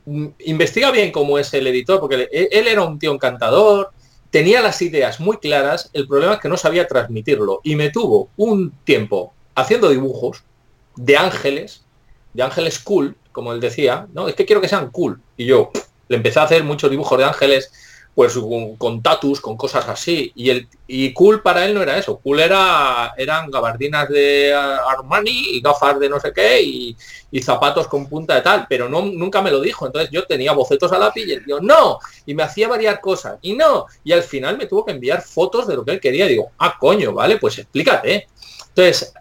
mm, investiga bien cómo es el editor, porque él era un tío encantador, tenía las ideas muy claras, el problema es que no sabía transmitirlo y me tuvo un tiempo haciendo dibujos de ángeles, de ángeles cool, como él decía, no, es que quiero que sean cool. Y yo le empecé a hacer muchos dibujos de ángeles, pues con, tatus, con cosas así. Y el y cool para él no era eso. Cool era eran gabardinas de Armani y gafas de no sé qué y, zapatos con punta de tal, pero no nunca me lo dijo. Entonces yo tenía bocetos a lápiz y él dijo, no, y me hacía variar cosas. Y no, y al final me tuvo que enviar fotos de lo que él quería. digo, ah, coño, vale, pues explícate. Entonces,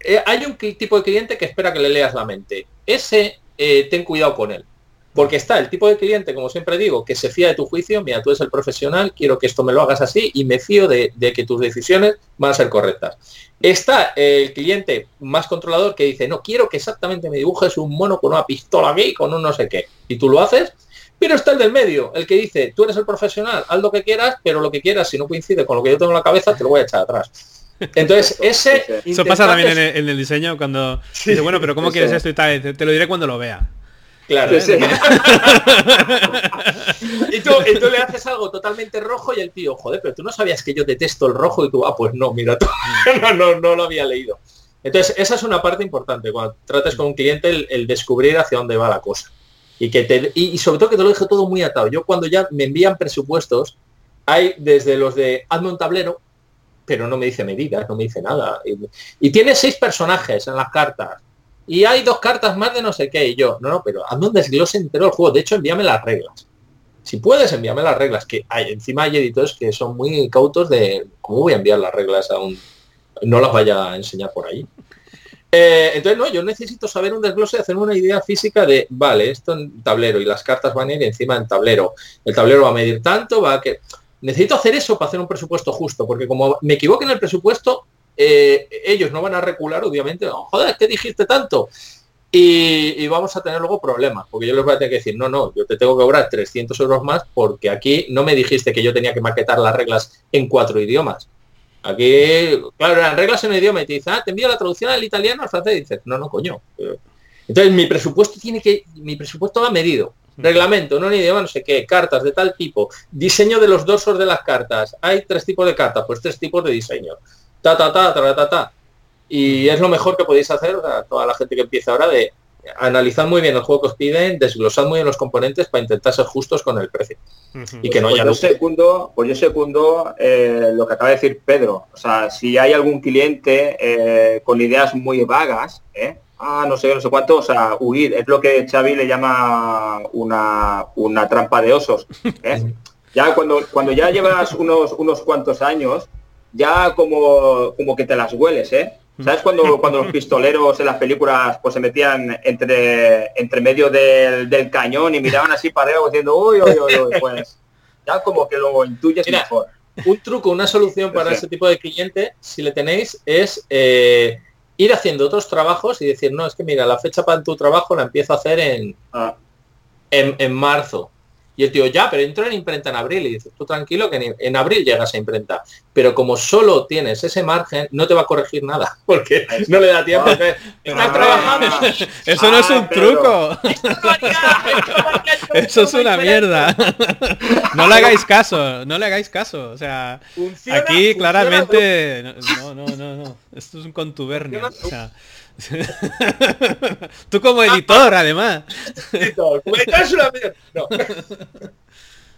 eh, hay un tipo de cliente que espera que le leas la mente ese eh, ten cuidado con él. Porque está el tipo de cliente, como siempre digo, que se fía de tu juicio, mira, tú eres el profesional, quiero que esto me lo hagas así y me fío de, que tus decisiones van a ser correctas. Está el cliente más controlador que dice, no, quiero que exactamente me dibujes un mono con una pistola aquí, con un no sé qué. Y tú lo haces, pero está el del medio, el que dice, tú eres el profesional, haz lo que quieras, pero lo que quieras, si no coincide con lo que yo tengo en la cabeza, te lo voy a echar atrás. Entonces, *laughs* ese... Eso pasa también en el, diseño cuando dice, bueno, pero ¿cómo quieres esto y tal? Te, lo diré cuando lo vea. Claro. *laughs* y, tú, le haces algo totalmente rojo y el tío, joder, pero tú no sabías que yo detesto el rojo y tú, ah, pues no, mira, tú, *laughs* no, no, no lo había leído. Entonces, esa es una parte importante cuando trates con un cliente el, descubrir hacia dónde va la cosa. Y que te, y, sobre todo que te lo deje todo muy atado. Yo cuando ya me envían presupuestos, hay desde los de hazme un tablero, pero no me dice medidas, no me dice nada. Y, tiene seis personajes en las cartas y hay dos cartas más de no sé qué. Y yo, no, no, pero hazme un desglose entero del juego. De hecho, envíame las reglas. Si puedes, envíame las reglas. Que hay, encima hay editores que son muy cautos de cómo voy a enviar las reglas a un. No las vaya a enseñar por ahí. Eh, entonces, no, yo necesito saber un desglose hacerme una idea física de, vale, esto en tablero y las cartas van a ir encima en tablero. El tablero va a medir tanto, va a que... Necesito hacer eso para hacer un presupuesto justo, porque como me equivoque en el presupuesto, eh, ellos no van a recular, obviamente, joder, ¿qué dijiste tanto? Y, vamos a tener luego problemas, porque yo les voy a tener que decir, no, no, yo te tengo que cobrar 300 euros más porque aquí no me dijiste que yo tenía que maquetar las reglas en cuatro idiomas. Aquí, claro, las reglas en un idioma y te dice, ah, te envío la traducción al italiano, al francés, y dices, no, no, coño. Entonces mi presupuesto tiene que, mi presupuesto va medido. Reglamento, no un idioma, no sé qué, cartas de tal tipo, diseño de los dorsos de las cartas. Hay tres tipos de cartas, pues tres tipos de diseño ta, ta, ta, ta, ta, ta. Y es lo mejor que podéis hacer, a toda la gente que empieza ahora, de analizar muy bien el juego que os piden, desglosar muy bien los componentes para intentar ser justos con el precio. Y que no pues haya... Yo segundo, pues yo segundo eh, lo que acaba de decir Pedro. O sea, si hay algún cliente eh, con ideas muy vagas, ¿eh? Ah, no sé, no sé cuánto, o sea, huir. Es lo que Xavi le llama una, una trampa de osos. ya cuando, cuando ya llevas unos, unos cuantos años, ya como, como que te las hueles, ¿eh? ¿Sabes cuando, cuando los pistoleros en las películas pues se metían entre, entre medio del, cañón y miraban así para arriba diciendo, uy, uy, uy, pues ya como que lo intuyes mejor. Un truco, una solución para ese tipo de cliente, si le tenéis, es eh, ir haciendo otros trabajos y decir, no, es que mira, la fecha para tu trabajo la empiezo a hacer en, ah. en, en marzo y el tío, ya, pero entro en imprenta en abril. Y dices, tú tranquilo que en abril llegas a imprenta. Pero como solo tienes ese margen, no te va a corregir nada. *laughs* Porque no le da tiempo. Estás trabajando. Eso no es un truco. *laughs* Eso es una mierda. No le hagáis caso, no le hagáis caso. O sea, aquí claramente... No, no, no, no. Esto es un contubernio. O sea, *laughs* Tú como editor, además. *laughs*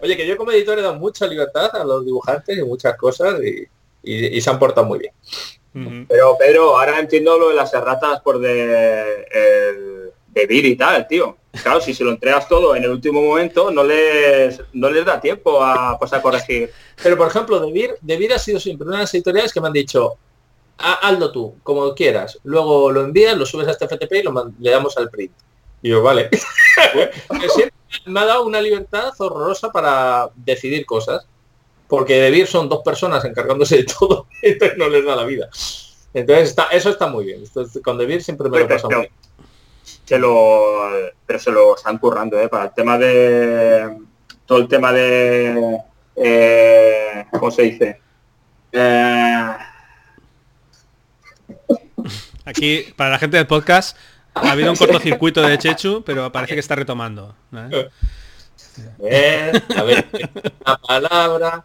Oye, que yo como editor he dado mucha libertad a los dibujantes y muchas cosas y, se han portado muy bien. Pero Pedro, ahora entiendo lo de las erratas por de, el, de vir y tal, tío. Claro, si se lo entregas todo en el último momento, no les, no les da tiempo a, pues, a corregir. Pero por ejemplo, de Vir, ha sido siempre una de las editoriales que me han dicho, hazlo tú, como quieras. Luego lo envías, lo subes a este FTP y lo le damos al print. Y yo, vale. *laughs* me ha dado una libertad horrorosa para decidir cosas. Porque Debir son dos personas encargándose de todo, *laughs* entonces no les da la vida. Entonces está, eso está muy bien. con Debir siempre me lo pasa muy bien. Se lo, pero se lo están currando, ¿eh? Para el tema de... Todo el tema de... Eh, ¿Cómo se dice? Eh, Aquí, para la gente del podcast, ha habido un *laughs* cortocircuito de Chechu, pero parece que está retomando. a ver, una palabra.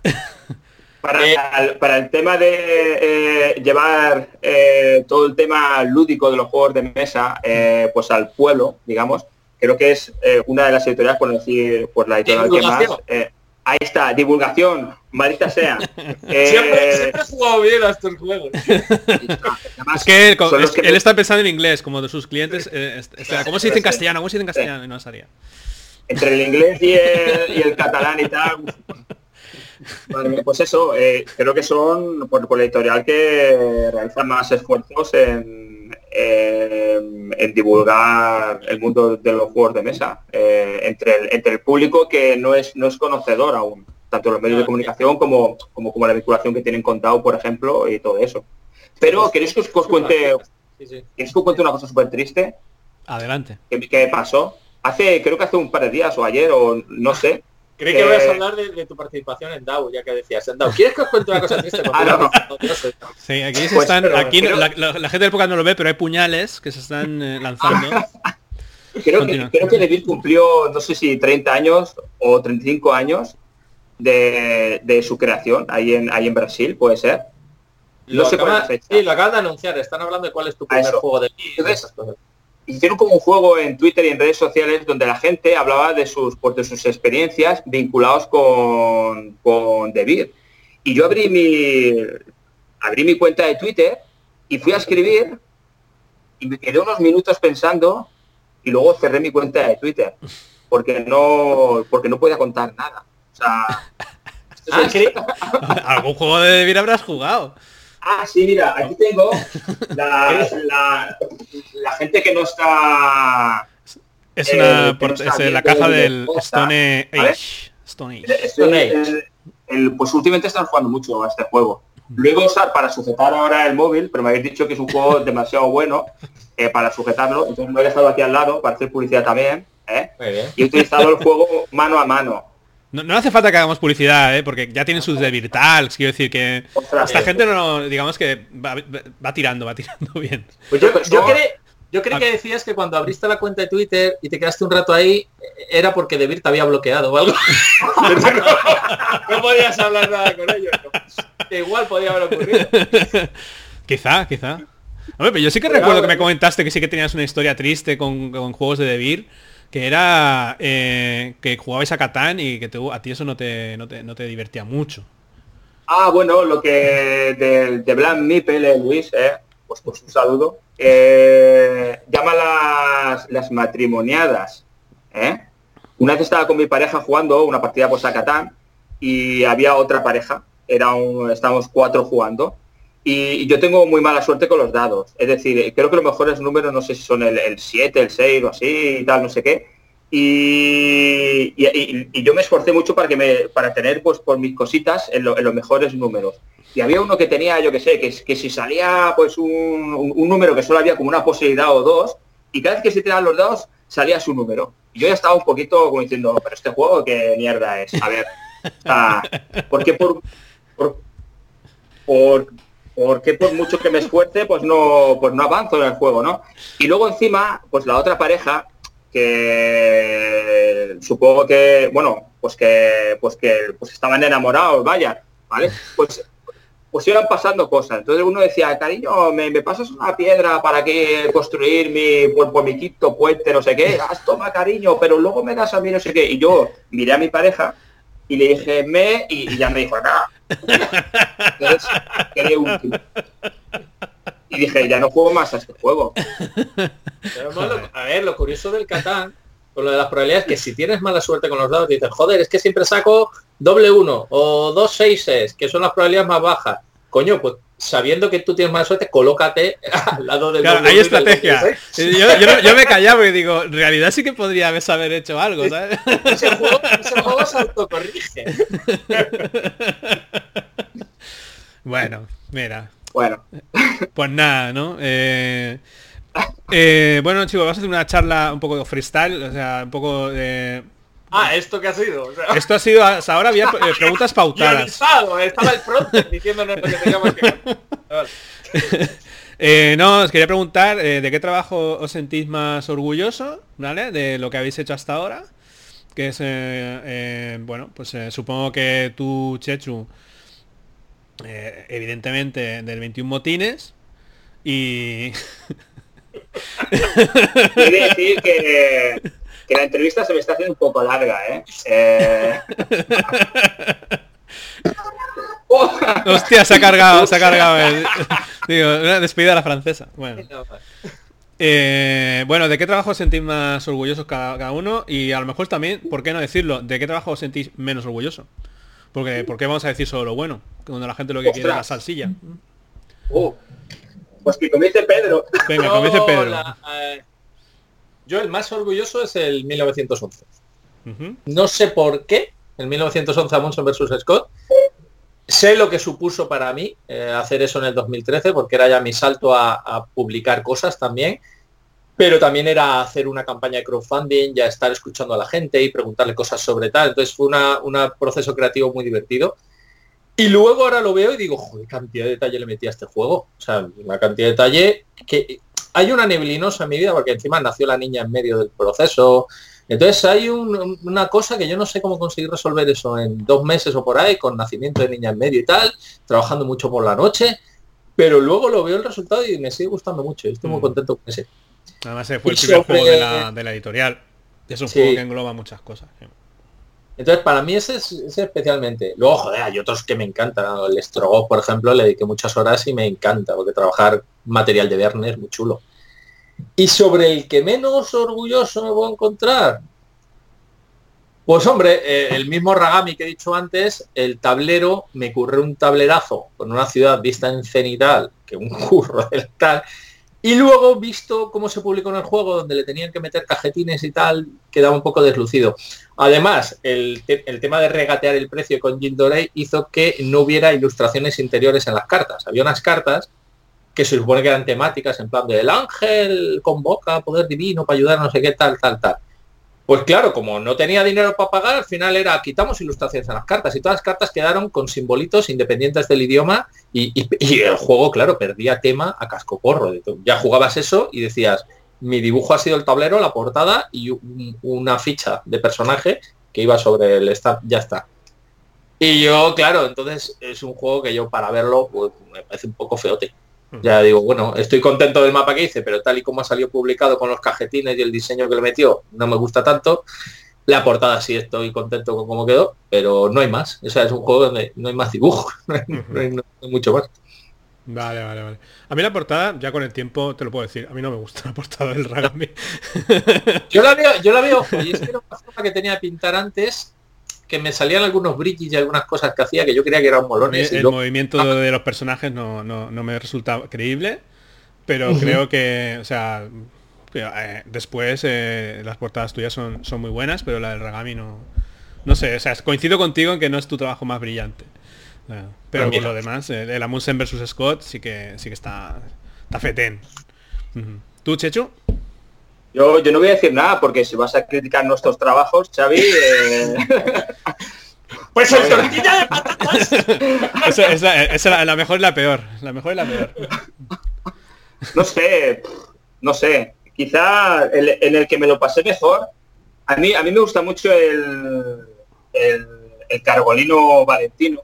Para, el tema de eh, llevar eh, todo el tema lúdico de los juegos de mesa eh, pues al pueblo, digamos, creo que es una de las editoriales, por decir, por la editorial que más Ahí está, divulgación, maldita sea. *laughs* Eh, siempre, he jugado bien a estos juegos. es que él, está pensando en inglés, como de sus clientes. Eh, ¿Cómo se dice en castellano? ¿Cómo se dice en castellano? No sabía. Entre el inglés y el, catalán y tal. pues eso, eh, creo que son por, por la editorial que realiza más esfuerzos en en divulgar el mundo de los juegos de mesa eh, entre, el, entre el público que no es, no es conocedor aún, tanto los medios de comunicación como, como, como la vinculación que tienen contado, por ejemplo, y todo eso. Pero ¿queréis que os, cuente, que os cuente una cosa súper triste? Adelante. ¿Qué, pasó? Hace, creo que hace un par de días o ayer, o no sé, Creí que vas a hablar de, tu participación en DAO, ya que decías en DAO. ¿Quieres que os cuente una cosa triste? *laughs* Ah, sí, aquí se están, aquí la, gente del podcast no lo ve, pero hay puñales que se están eh, lanzando. *laughs* creo, que, creo que Devir cumplió, no sé si 30 años o 35 años de, su creación ahí en, ahí en Brasil, puede ser. No sé cuál fecha. Sí, lo acaban de anunciar, están hablando de cuál es tu primer juego de Hicieron como un juego en Twitter y en redes sociales donde la gente hablaba de sus, pues, de sus experiencias vinculados con, con Devir. Y yo abrí mi, abrí mi cuenta de Twitter y fui a escribir y me quedé unos minutos pensando y luego cerré mi cuenta de Twitter porque no porque no podía contar nada. O sea, ah, *laughs* algún juego de Devir habrás jugado. Ah, sí, mira, aquí tengo *laughs* la, gente que no está... Es, una, eh, la caja del Stone Age. Stone Age. pues últimamente están jugando mucho a este juego. Luego usar para sujetar ahora el móvil, pero me habéis dicho que es un juego *laughs* demasiado bueno eh, para sujetarlo, entonces lo he dejado aquí al lado para hacer publicidad también. ¿eh? Y he utilizado el juego mano a mano. No, hace falta que hagamos publicidad, ¿eh? porque ya tienen sus de Virtals, quiero decir que esta gente no, digamos que va, tirando, va tirando bien. Pues yo, yo, yo creí que decías que cuando abriste la cuenta de Twitter y te quedaste un rato ahí, era porque De te había bloqueado o algo. *laughs* no, podías hablar nada con ellos. igual podía haber ocurrido. quizá, quizá. Hombre, pero yo sí que recuerdo que me comentaste que sí que tenías una historia triste con, juegos de Debir que era eh, que jugabais a Catán y que a ti eso no te, no te, divertía mucho. Ah, bueno, lo que de, de Blanc Mipel, Luis, eh, pues, pues un saludo. Eh, llama las, las matrimoniadas. ¿eh? Una vez estaba con mi pareja jugando una partida por a y había otra pareja. Era un, estábamos cuatro jugando. Y, yo tengo muy mala suerte con los dados. Es decir, creo que los mejores números, no sé si son el 7, el 6 o así y tal, no sé qué. Y, yo me esforcé mucho para que me para tener pues por mis cositas en, los mejores números y había uno que tenía yo que sé que, que si salía pues un, número que solo había como una posibilidad o dos y cada vez que se tiraban los dados salía su número y yo ya estaba un poquito como diciendo pero este juego qué mierda es a ver porque por, por, por porque por mucho que me esfuerce, pues no, pues no avanzo en el juego, ¿no? Y luego encima, pues la otra pareja, que supongo que, bueno, pues que, pues que pues estaban enamorados, vaya, ¿vale? Pues, pues iban pasando cosas. Entonces uno decía, cariño, me, pasas una piedra para que construir mi, pues, pues, mi quinto puente, no sé qué, haz toma cariño, pero luego me das a mí no sé qué. Y yo miré a mi pareja y le dije me y, ya me dijo Y dije, ya no juego más a este juego. a ver, lo curioso del Catán, con lo de las probabilidades, que si tienes mala suerte con los dados, dices, joder, es que siempre saco doble uno o dos seises, que son las probabilidades más bajas. Coño, pues sabiendo que tú tienes mala suerte, colócate *laughs* al lado del claro, hay estrategia. Yo, me *laughs* callaba y digo, en realidad sí que podría haber hecho algo, ¿sabes? Ese juego, ese juego se autocorrige. *laughs* Bueno, mira. Bueno. Pues nada, ¿no? Eh, eh, bueno, chicos, vas a hacer una charla un poco de freestyle, o sea, un poco de... Ah, ¿esto qué ha sido? Esto ha sido, hasta ahora había eh, preguntas *laughs* pautadas. estaba el pronto diciéndonos lo que teníamos que... *laughs* no, os quería preguntar de qué trabajo os sentís más orgulloso, ¿vale? De lo que habéis hecho hasta ahora. Que es, bueno, pues supongo que tú, Chechu, evidentemente del 21 motines y... Quiere decir que que la entrevista se me está haciendo un poco larga, ¿eh? eh... *laughs* Hostia, se ha cargado, se ha cargado. El... Digo, una despedida a la francesa. Bueno. Eh, bueno, ¿de qué trabajo os sentís más orgullosos cada, uno? Y a lo mejor también, ¿por qué no decirlo? ¿De qué trabajo os sentís menos orgulloso? Porque, ¿por qué vamos a decir solo lo bueno? Cuando la gente lo que quiere es la salsilla. Oh. Pues que comience Pedro. Venga, comience Pedro. Eh, yo el más orgulloso es el 1911. No sé por qué el 1911 Amundsen versus Scott. Sé lo que supuso para mí eh, hacer eso en el 2013, porque era ya mi salto a, publicar cosas también, pero también era hacer una campaña de crowdfunding, ya estar escuchando a la gente y preguntarle cosas sobre tal. Entonces fue un proceso creativo muy divertido. Y luego ahora lo veo y digo, joder, cantidad de detalle le metí a este juego. O sea, una cantidad de detalle que hay una neblinosa en mi vida porque encima nació la niña en medio del proceso. Entonces hay una cosa que yo no sé cómo conseguir resolver eso en dos meses o por ahí, con nacimiento de niña en medio y tal, trabajando mucho por la noche, pero luego lo veo el resultado y me sigue gustando mucho. Estoy muy mm. contento con ese. Además fue el primer juego de la, editorial. Es un juego que engloba muchas cosas. Entonces, para mí ese es, especialmente. Luego, joder, hay otros que me encantan. El Strogoff, por ejemplo, le dediqué muchas horas y me encanta, porque trabajar material de Verne es muy chulo. Y sobre el que menos orgulloso me voy a encontrar. Pues hombre, eh, el mismo Ragami que he dicho antes, el tablero, me curré un tablerazo con una ciudad vista en cenital, que un *laughs* curro del tal, y luego, visto cómo se publicó en el juego, donde le tenían que meter cajetines y tal, quedaba un poco deslucido. Además, el, tema de regatear el precio con Jim hizo que no hubiera ilustraciones interiores en las cartas. Había unas cartas que se supone que eran temáticas, en plan de el ángel convoca poder divino para ayudar no sé qué, tal, tal, tal. Pues claro, como no tenía dinero para pagar, al final era quitamos ilustraciones en las cartas y todas las cartas quedaron con simbolitos independientes del idioma y, el juego, claro, perdía tema a casco porro. Ya jugabas eso y decías, mi dibujo ha sido el tablero, la portada y una ficha de personaje que iba sobre el staff, ya está. Y yo, claro, entonces es un juego que yo para verlo pues, me parece un poco feote. Ya digo, bueno, estoy contento del mapa que hice, pero tal y como ha salido publicado con los cajetines y el diseño que le metió, no me gusta tanto. La portada sí estoy contento con cómo quedó, pero no hay más. O sea, es un juego donde no hay más dibujo, *laughs* no, hay, mucho más. Vale, vale, vale. A mí la portada, ya con el tiempo te lo puedo decir, a mí no me gusta *laughs* la portada del Ragami. yo la veo, yo la veo, *laughs* y es que era una forma que tenía que pintar antes que me salían algunos brillos y algunas cosas que hacía que yo creía que eran molones. El, movimiento ah. de los personajes no, me resulta creíble, pero creo que, o sea, eh, después eh, las portadas tuyas son, son muy buenas, pero la del Ragami no... No sé, o sea, coincido contigo en que no es tu trabajo más brillante. pero por lo demás, el, Amundsen versus Scott sí que sí que está, está fetén. ¿Tú, Chechu? Yo, yo no voy a decir nada porque si vas a criticar nuestros trabajos, Xavi... Eh, *laughs* pues el tortilla de patatas. *laughs* esa, la, mejor y la peor. La mejor y la peor. No sé, no sé. Quizá en el que me lo pasé mejor. A mí, a mí me gusta mucho el, el, el cargolino valentino.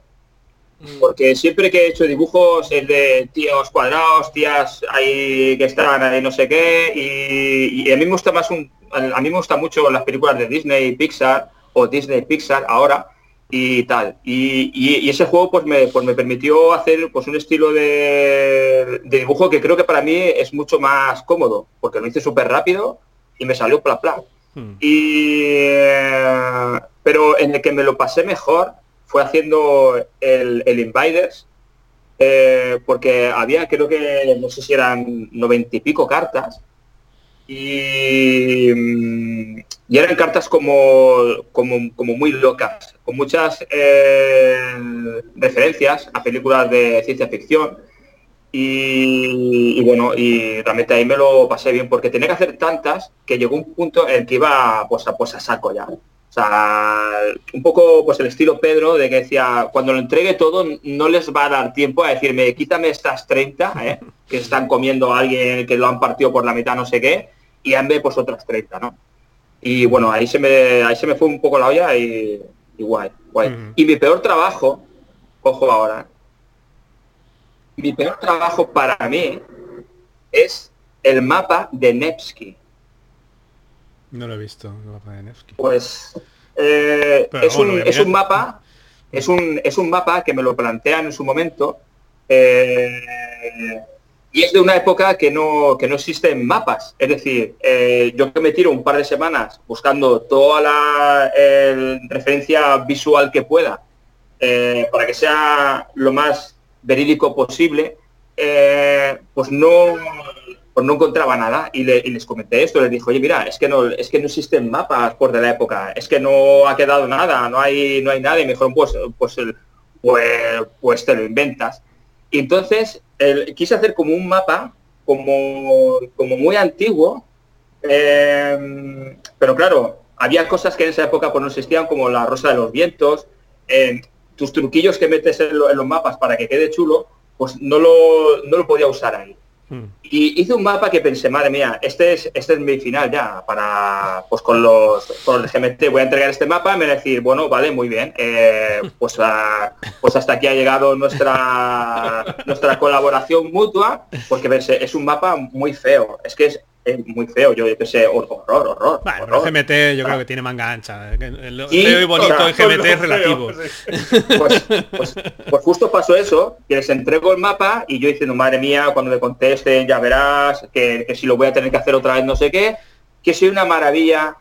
Porque siempre que he hecho dibujos es de tíos cuadrados, tías ahí que están ahí no sé qué, y, a mí me gusta más un, a mí me gusta mucho las películas de Disney Pixar o Disney Pixar ahora y tal. Y, ese juego pues me, pues me permitió hacer pues un estilo de, dibujo que creo que para mí es mucho más cómodo, porque lo hice súper rápido y me salió pla pla. Hmm. Y, eh, pero en el que me lo pasé mejor fue haciendo el, el Invaders, eh, porque había, creo que, no sé si eran noventa y pico cartas, y, mm, eran cartas como, como, muy locas, con muchas eh, referencias a películas de ciencia ficción. Y, bueno, y realmente ahí me lo pasé bien porque tenía que hacer tantas que llegó un punto en que iba pues, a, pues a saco ya. O sea, un poco pues el estilo Pedro de que decía, cuando lo entregue todo no les va a dar tiempo a decirme, quítame estas 30, ¿eh? que están comiendo a alguien que lo han partido por la mitad, no sé qué, y hazme pues otras 30, ¿no? Y bueno, ahí se me, ahí se me fue un poco la olla y, guay, guay. Y mi peor trabajo, ojo ahora, mi peor trabajo para mí es el mapa de Nevsky. No lo he visto, el mapa de Nevsky. Pues eh, es, un, es, un, mapa, es un, es un mapa que me lo plantean en su momento. Eh, y es de una época que no, que no existen mapas. Es decir, eh, yo que me tiro un par de semanas buscando toda la referencia visual que pueda para que sea lo más verídico posible, pues no, pues no encontraba nada y, les comenté esto, les dijo, oye, mira, es que no, es que no existen mapas por de la época, es que no ha quedado nada, no hay, no hay nada, y me dijeron, pues, pues, pues, pues, te lo inventas. Y entonces quise hacer como un mapa, como, como muy antiguo, em, pero claro, había cosas que en esa época pues, no existían, como la rosa de los vientos, em, tus truquillos que metes en, los mapas para que quede chulo, pues no lo, no lo podía usar ahí. Hmm. Y hice un mapa que pensé, madre mía, este es, este es mi final ya, para pues con los, con los GMT voy a entregar este mapa, me voy a decir, bueno, vale, muy bien, eh, pues, pues hasta aquí ha llegado nuestra nuestra colaboración mutua, porque es un mapa muy feo, es que es, muy feo, yo, que sé, horror, horror. Bueno, GMT yo creo que tiene manga ancha. El feo y bonito en GMT es relativo. Pues, pues, pues, justo pasó eso, que les entrego el mapa y yo diciendo, madre mía, cuando me contesten ya verás, que, si lo voy a tener que hacer otra vez no sé qué, que soy una maravilla.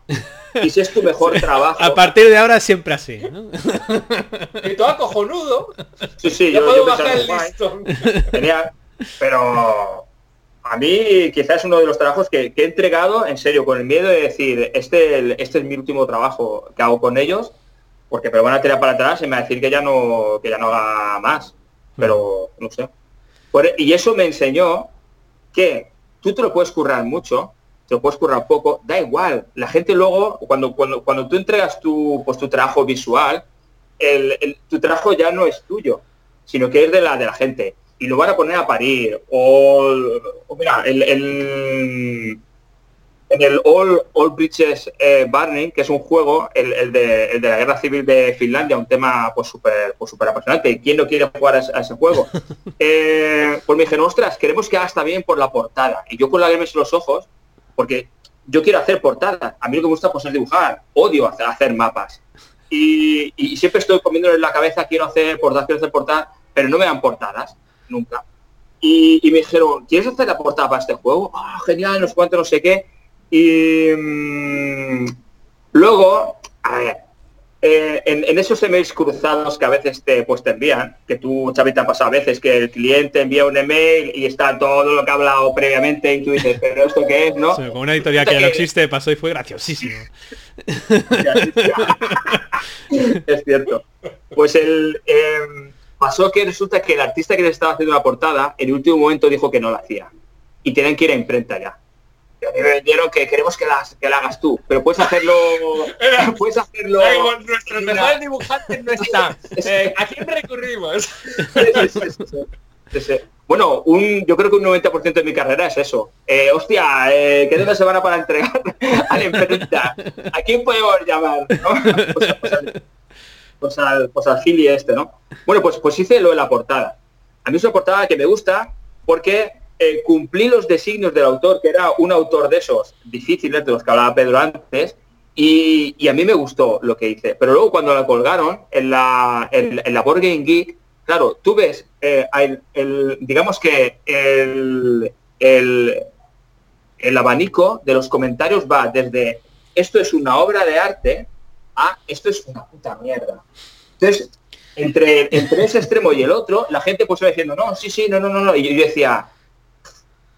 Y si es tu mejor *laughs* trabajo. A partir de ahora siempre así. ¿no? *laughs* y todo cojonudo. Sí, sí, yo, puedo bajar el listón. Genial. Pero a mí quizás es uno de los trabajos que, he entregado en serio, con el miedo de decir, este, este es mi último trabajo que hago con ellos, porque me van a tirar para atrás y me va a decir que ya no, que ya no haga más. Pero no sé. E, y eso me enseñó que tú te lo puedes currar mucho, te lo puedes currar poco, da igual. La gente luego, cuando, cuando, cuando tú entregas tu, pues, tu trabajo visual, tu trabajo ya no es tuyo, sino que es de la, de la gente y lo van a poner a parir. O, mira, el, en el All, All Bridges eh, Burning, que es un juego, el, de, la guerra civil de Finlandia, un tema pues súper pues, super apasionante. ¿Quién no quiere jugar a, ese juego? *laughs* Eh, pues me dijeron, ostras, queremos que haga hasta bien por la portada. Y yo con la en los ojos, porque yo quiero hacer portada. A mí lo que me gusta pues, es dibujar. Odio hacer, hacer mapas. Y, siempre estoy comiendo en la cabeza, quiero hacer portadas, quiero hacer portadas, pero no me dan portadas nunca. Y, me dijeron, ¿quieres hacer la portada para este juego? Ah, genial, no sé cuánto, no sé qué. Y mm, luego, a ver, eh, en, esos emails cruzados que a veces te, pues, te envían, que tú, Xavi, te ha pasado a veces, que el cliente envía un email y está todo lo que ha hablado previamente y tú dices, pero ¿esto qué es? ¿no? con una editorial que no existe pasó y fue graciosísimo. *laughs* es cierto. Pues el... Em, pasó que resulta que el artista que le estaba haciendo la portada, en el último momento dijo que no la hacía. Y tienen que ir a imprenta ya. Y a mí me vendieron que queremos que la, que la hagas tú, pero puedes hacerlo... *laughs* puedes hacerlo... nuestros mejores dibujantes no están. *laughs* Eh, ¿A quién recurrimos? bueno, un, yo creo que un 90% de mi carrera es eso. Eh, hostia, eh, ¿qué se van para entregar *laughs* a la imprenta? ¿A quién podemos llamar? Pues, pues, pues al, pues al Gili este, ¿no? Bueno, pues, pues hice lo de la portada. A mí es una portada que me gusta porque eh, cumplí los designios del autor, que era un autor de esos difíciles, de los que hablaba Pedro antes, y, a mí me gustó lo que hice. Pero luego cuando la colgaron en la, en, la Board Game Geek, claro, tú ves, eh, el, digamos que el, el, el abanico de los comentarios va desde esto es una obra de arte ah, esto es una puta mierda. Entonces, entre, entre ese extremo y el otro, la gente pues iba diciendo, no, sí, sí, no, no, no, no. Y yo, decía,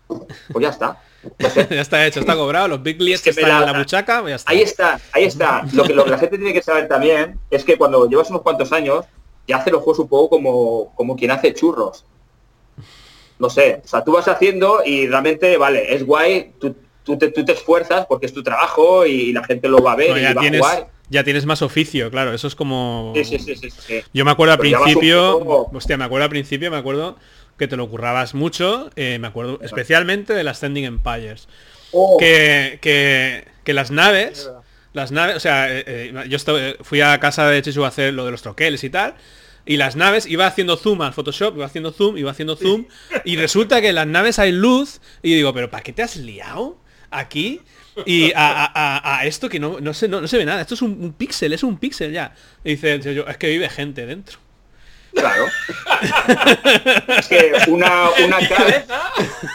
pues ya está. *laughs* ya está hecho, está cobrado, los big leads que están en la muchaca, pues Ahí está, ahí está. Lo que, lo que la gente tiene que saber también es que cuando llevas unos cuantos años, ya hace los juegos un poco como, como quien hace churros. No sé, o sea, tú vas haciendo y realmente, vale, es guay, tú, tú, te, tú te esfuerzas porque es tu trabajo y la gente lo va a ver y va a jugar ya tienes más oficio, claro, eso es como... Yo me acuerdo al principio, hostia, me acuerdo al principio, me acuerdo que te lo currabas mucho, eh, me acuerdo especialmente de las Standing Empires. Oh. Que, que, las naves, las naves, o sea, eh, eh, yo fui a casa de Chechu a hacer lo de los troqueles y tal, y las naves, iba haciendo zoom al Photoshop, iba haciendo zoom, iba haciendo zoom, y resulta que en las naves hay luz, y digo, pero ¿para qué te has liado aquí? Y a, esto que no, no, se, no, se ve nada. Esto es un, píxel, es un píxel ya. Y dice yo, es que vive gente dentro. Claro. *laughs* es que una, una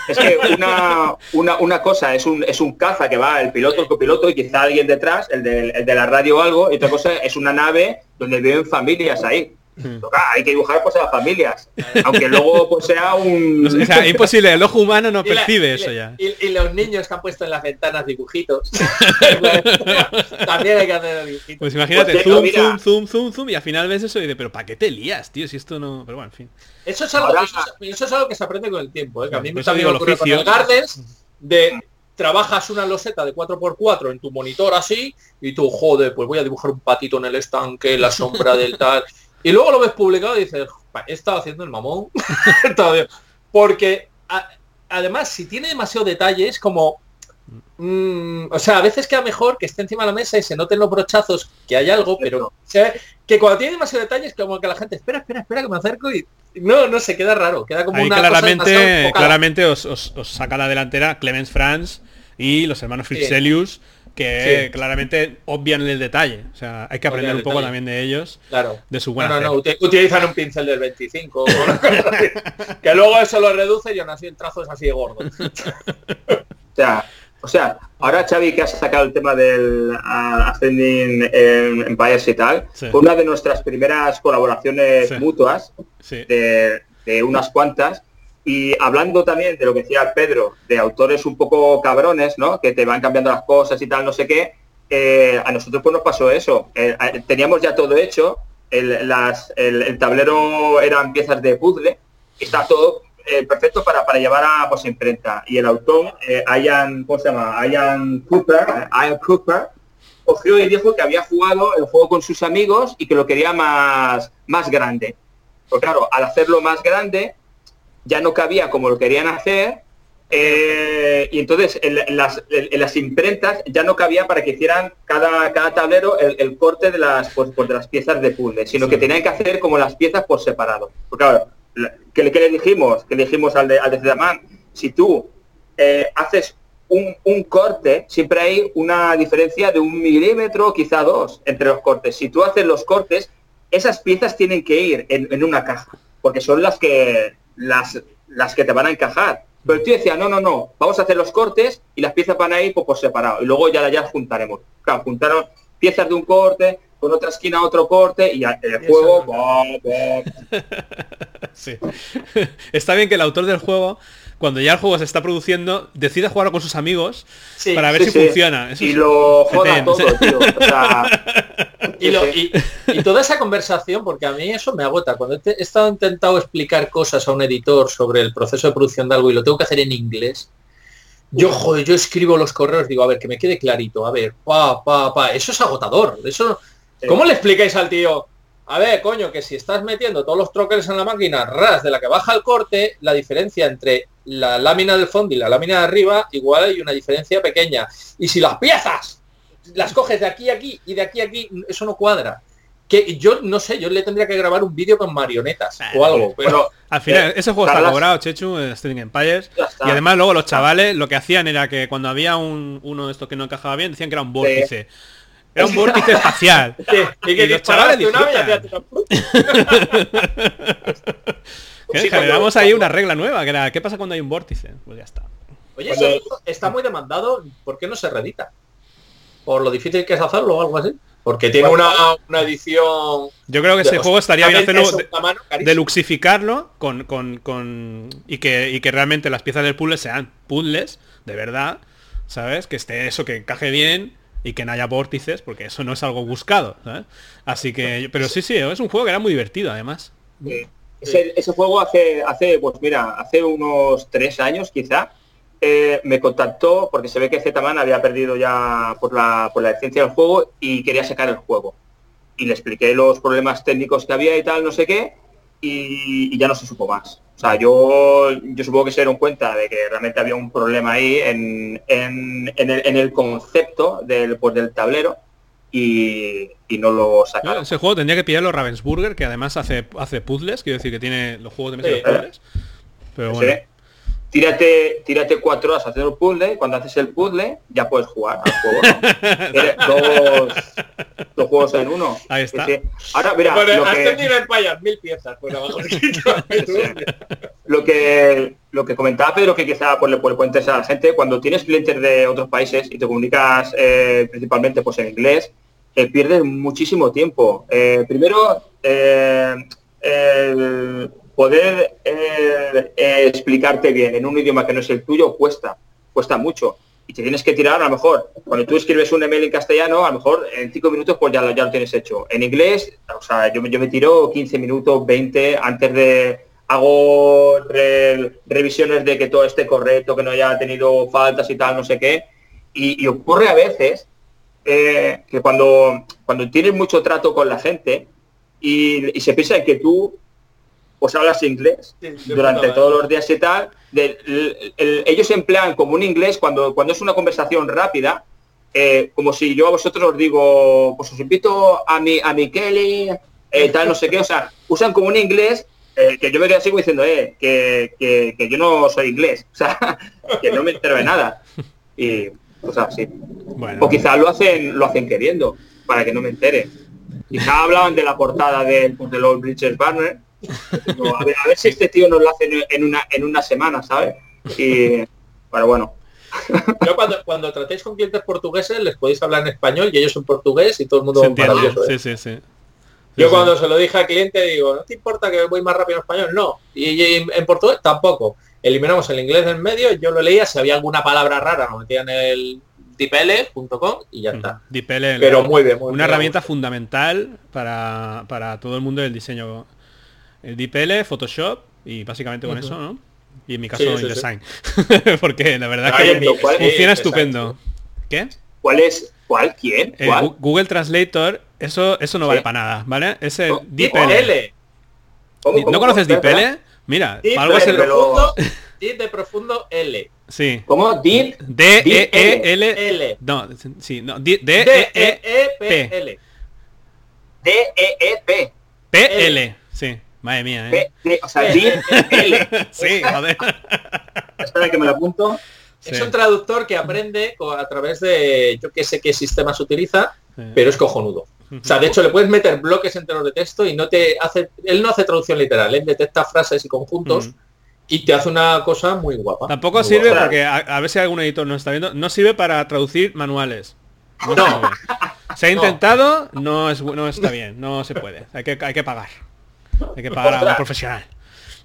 es que una, una, una, cosa es un, es un caza que va el piloto, el copiloto y quizá alguien detrás, el de, el de la radio o algo, y otra cosa es una nave donde viven familias ahí. Hmm. hay que dibujar pues a las familias. Aunque luego pues sea un. *laughs* O sea, imposible, el ojo humano no percibe eso ya. Y, los niños que han puesto en las ventanas dibujitos. *laughs* También hay que hacer dibujitos. Pues imagínate, pues zoom, zoom, zoom, zoom, zoom, y al final ves eso y dices, pero ¿para qué te lías, tío? Si esto no. Pero bueno, en fin. Eso es algo, eso, es, algo que se aprende con el tiempo, ¿eh? Que a mí me pues digo, con el Gardens de trabajas una loseta de 4x4 en tu monitor así y tú, joder, pues voy a dibujar un patito en el estanque, la sombra del tal. *laughs* Y luego lo ves publicado y dices, he estado haciendo el mamón. *laughs* Porque además, si tiene demasiado detalles, como Mm, o sea, a veces queda mejor que esté encima de la mesa y se noten los brochazos que hay algo, pero que cuando tiene demasiados detalles, como que la gente espera, espera, espera, que me acerco y no, no se queda raro, queda como una claramente, claramente os, saca la delantera Clemens Franz y los hermanos Fritzelius, que claramente obvian el detalle. O sea, hay que aprender un poco también de ellos, claro. de su buena. No, no, no, utilizan un pincel del 25, *laughs* que luego eso lo reduce y aún así el trazo es así de gordo. *laughs* o sea, o sea, ahora Xavi que ha sacado el tema del Ascending en, Empires y tal, fue una de nuestras primeras colaboraciones mutuas, de, unas cuantas, y hablando también de lo que decía Pedro, de autores un poco cabrones, ¿no? Que te van cambiando las cosas y tal, no sé qué, eh, a nosotros pues nos pasó eso. Eh, teníamos ya todo hecho, el, el, tablero eran piezas de puzzle, está todo eh, perfecto para, para llevar a pues, imprenta. Y el autor, eh, Ian, ¿cómo se llama? Ian Cooper, eh, Ian Cooper, cogió y dijo que había jugado el juego con sus amigos y que lo quería más, más grande. Pues claro, al hacerlo más grande, ya no cabía como lo querían hacer, y entonces en, las, en, las, imprentas ya no cabía para que hicieran cada, cada tablero el, corte de las, pues, pues, de las piezas de puzzle, sino que tenían que hacer como las piezas por separado. Porque claro, ¿Qué, le dijimos? Que le dijimos al de, al de si tú eh, haces un, corte, siempre hay una diferencia de un milímetro, quizá dos, entre los cortes. Si tú haces los cortes, esas piezas tienen que ir en, una caja, porque son las que, las, las que te van a encajar. Pero el tío decía, no, no, no, vamos a hacer los cortes y las piezas van a ir por separado. Y luego ya, ya las juntaremos. Claro, juntaron piezas de un corte, con otra esquina otro corte y el juego... *laughs* sí. Está bien que el autor del juego, cuando ya el juego se está produciendo, decida jugarlo con sus amigos para ver si funciona. *laughs* *laughs* y lo joda todo, tío. y, toda esa conversación, porque a mí eso me agota. Cuando he estado intentando explicar cosas a un editor sobre el proceso de producción de algo y lo tengo que hacer en inglés, yo, joder, yo escribo los correos, digo, a ver, que me quede clarito, a ver, pa, pa, pa, eso es agotador, eso ¿Cómo le explicáis al tío? A ver, coño, que si estás metiendo todos los trockers en la máquina ras de la que baja el corte, la diferencia entre la lámina del fondo y la lámina de arriba, igual hay una diferencia pequeña. Y si las piezas las coges de aquí a aquí y de aquí a aquí, eso no cuadra. Que yo no sé, yo le tendría que grabar un vídeo con marionetas o algo. Pero al final, ese juego está elaborado, Chechu, String Empires. Y además luego los chavales lo que hacían era que cuando había un, uno de estos que no encajaba bien, decían que era un vórtice. Era un vórtice espacial. *laughs* y que los chavales Generamos *laughs* ahí una regla nueva, que era, ¿qué pasa cuando hay un vórtice? Pues ya está. Oye, eso está muy demandado, ¿por qué no se redita? ¿Por lo difícil que es hacerlo o algo así? Porque tiene una, edición... Yo creo que ese juego estaría bien hacerlo, de, luxificarlo con, con, con, y, que, y que realmente las piezas del puzzle sean puzzles, de verdad, ¿sabes? Que esté eso, que encaje bien y que no haya vórtices, porque eso no es algo buscado. Así que, pero sí, sí, es un juego que era muy divertido además. Ese, juego hace, hace, pues mira, hace unos tres años quizá, eh, me contactó porque se ve que Zetaman había perdido ya por la, por la licencia del juego y quería sacar el juego. Y le expliqué los problemas técnicos que había y tal, no sé qué, y ya no se supo más. O sea, yo, yo supongo que se dieron cuenta de que realmente había un problema ahí en, en, el, concepto del, pues, del tablero y, no lo sacaron. ese juego tendría que pillarlo Ravensburger, que además hace, hace puzzles, quiero decir que tiene los juegos de mesa de puzzles. Pero bueno tírate, tírate cuatro horas haciendo el puzzle, y cuando haces el puzzle ya puedes jugar al juego. *laughs* dos, juegos en uno. Ahí está. Ahora, mira, lo que... mil piezas por abajo. *laughs* *laughs* lo que lo que comentaba Pedro que quizá pues, le, puede interesar a la gente, cuando tienes clientes de otros países y te comunicas eh, principalmente pues en inglés, eh, pierdes muchísimo tiempo. Eh, primero, el poder eh, eh, explicarte bien en un idioma que no es el tuyo cuesta, cuesta mucho. Y te tienes que tirar a lo mejor, cuando tú escribes un email en castellano, a lo mejor en cinco minutos pues ya lo, ya lo tienes hecho. En inglés, o sea, yo, yo me tiro 15 minutos, 20, antes de hago revisiones de que todo esté correcto, que no haya tenido faltas y tal, no sé qué. Y, ocurre a veces eh, que cuando, cuando tienes mucho trato con la gente y, y se piensa que tú pues hablas inglés durante todos los días y tal. ellos emplean como un inglés cuando, cuando es una conversación rápida, eh, como si yo a vosotros os digo, pues os invito a mi a mi Kelly, eh, *laughs* tal, no sé qué, o sea, usan como un inglés eh, que yo me quedo así diciendo, eh, que, que, yo no soy inglés, *laughs* o sea, que no me entero de nada. Y, o sea, sí. O quizás lo hacen, lo hacen queriendo, para que no me entere. Quizá hablaban de la portada de, pues, de los Bridges Banner. A ver, a ver, si este tío nos lo hace en una, en una semana, ¿sabes? Y, pero bueno. Yo cuando, cuando tratéis con clientes portugueses les podéis hablar en español y ellos en portugués y todo el mundo maravilloso. ¿eh? Sí, sí, sí. Yo cuando se lo dije al cliente digo, ¿no te importa que voy más rápido en español? No. Y, en portugués tampoco. Eliminamos el inglés del medio, yo lo leía, si había alguna palabra rara, lo metía en el dipl.com y ya está. DPL, pero muy bien. una herramienta fundamental para, para, todo el mundo del diseño. El DPL, Photoshop y básicamente con eso, ¿no? Y en mi caso InDesign. *laughs* Porque la verdad que funciona estupendo. ¿Qué? ¿Cuál es? ¿Cuál? ¿Quién? Eh, Google Translator, eso, eso no vale para nada, ¿vale? Ese DPL. ¿No conoces DPL? Mira, algo es el... profundo, de profundo L. Sí. ¿Cómo? Deep. D E E L L. No, sí, no, D E E P L. D E E P. P L, sí. Madre mía, ¿eh? o sea, *laughs* L. Sí, joder. Espera que me lo apunto. Es un traductor que aprende a través de, yo que sé qué sistemas utiliza, pero es cojonudo. O sea, de hecho le puedes meter bloques enteros de texto y no te hace, él no hace traducción literal, él detecta frases y conjuntos y te hace una cosa muy guapa. Tampoco sirve porque a, ver si algún editor no está viendo, no sirve para traducir manuales. No. Se ha intentado, no es no está bien, no se puede. Hay que hay que pagar. Hay que pagar a un profesional.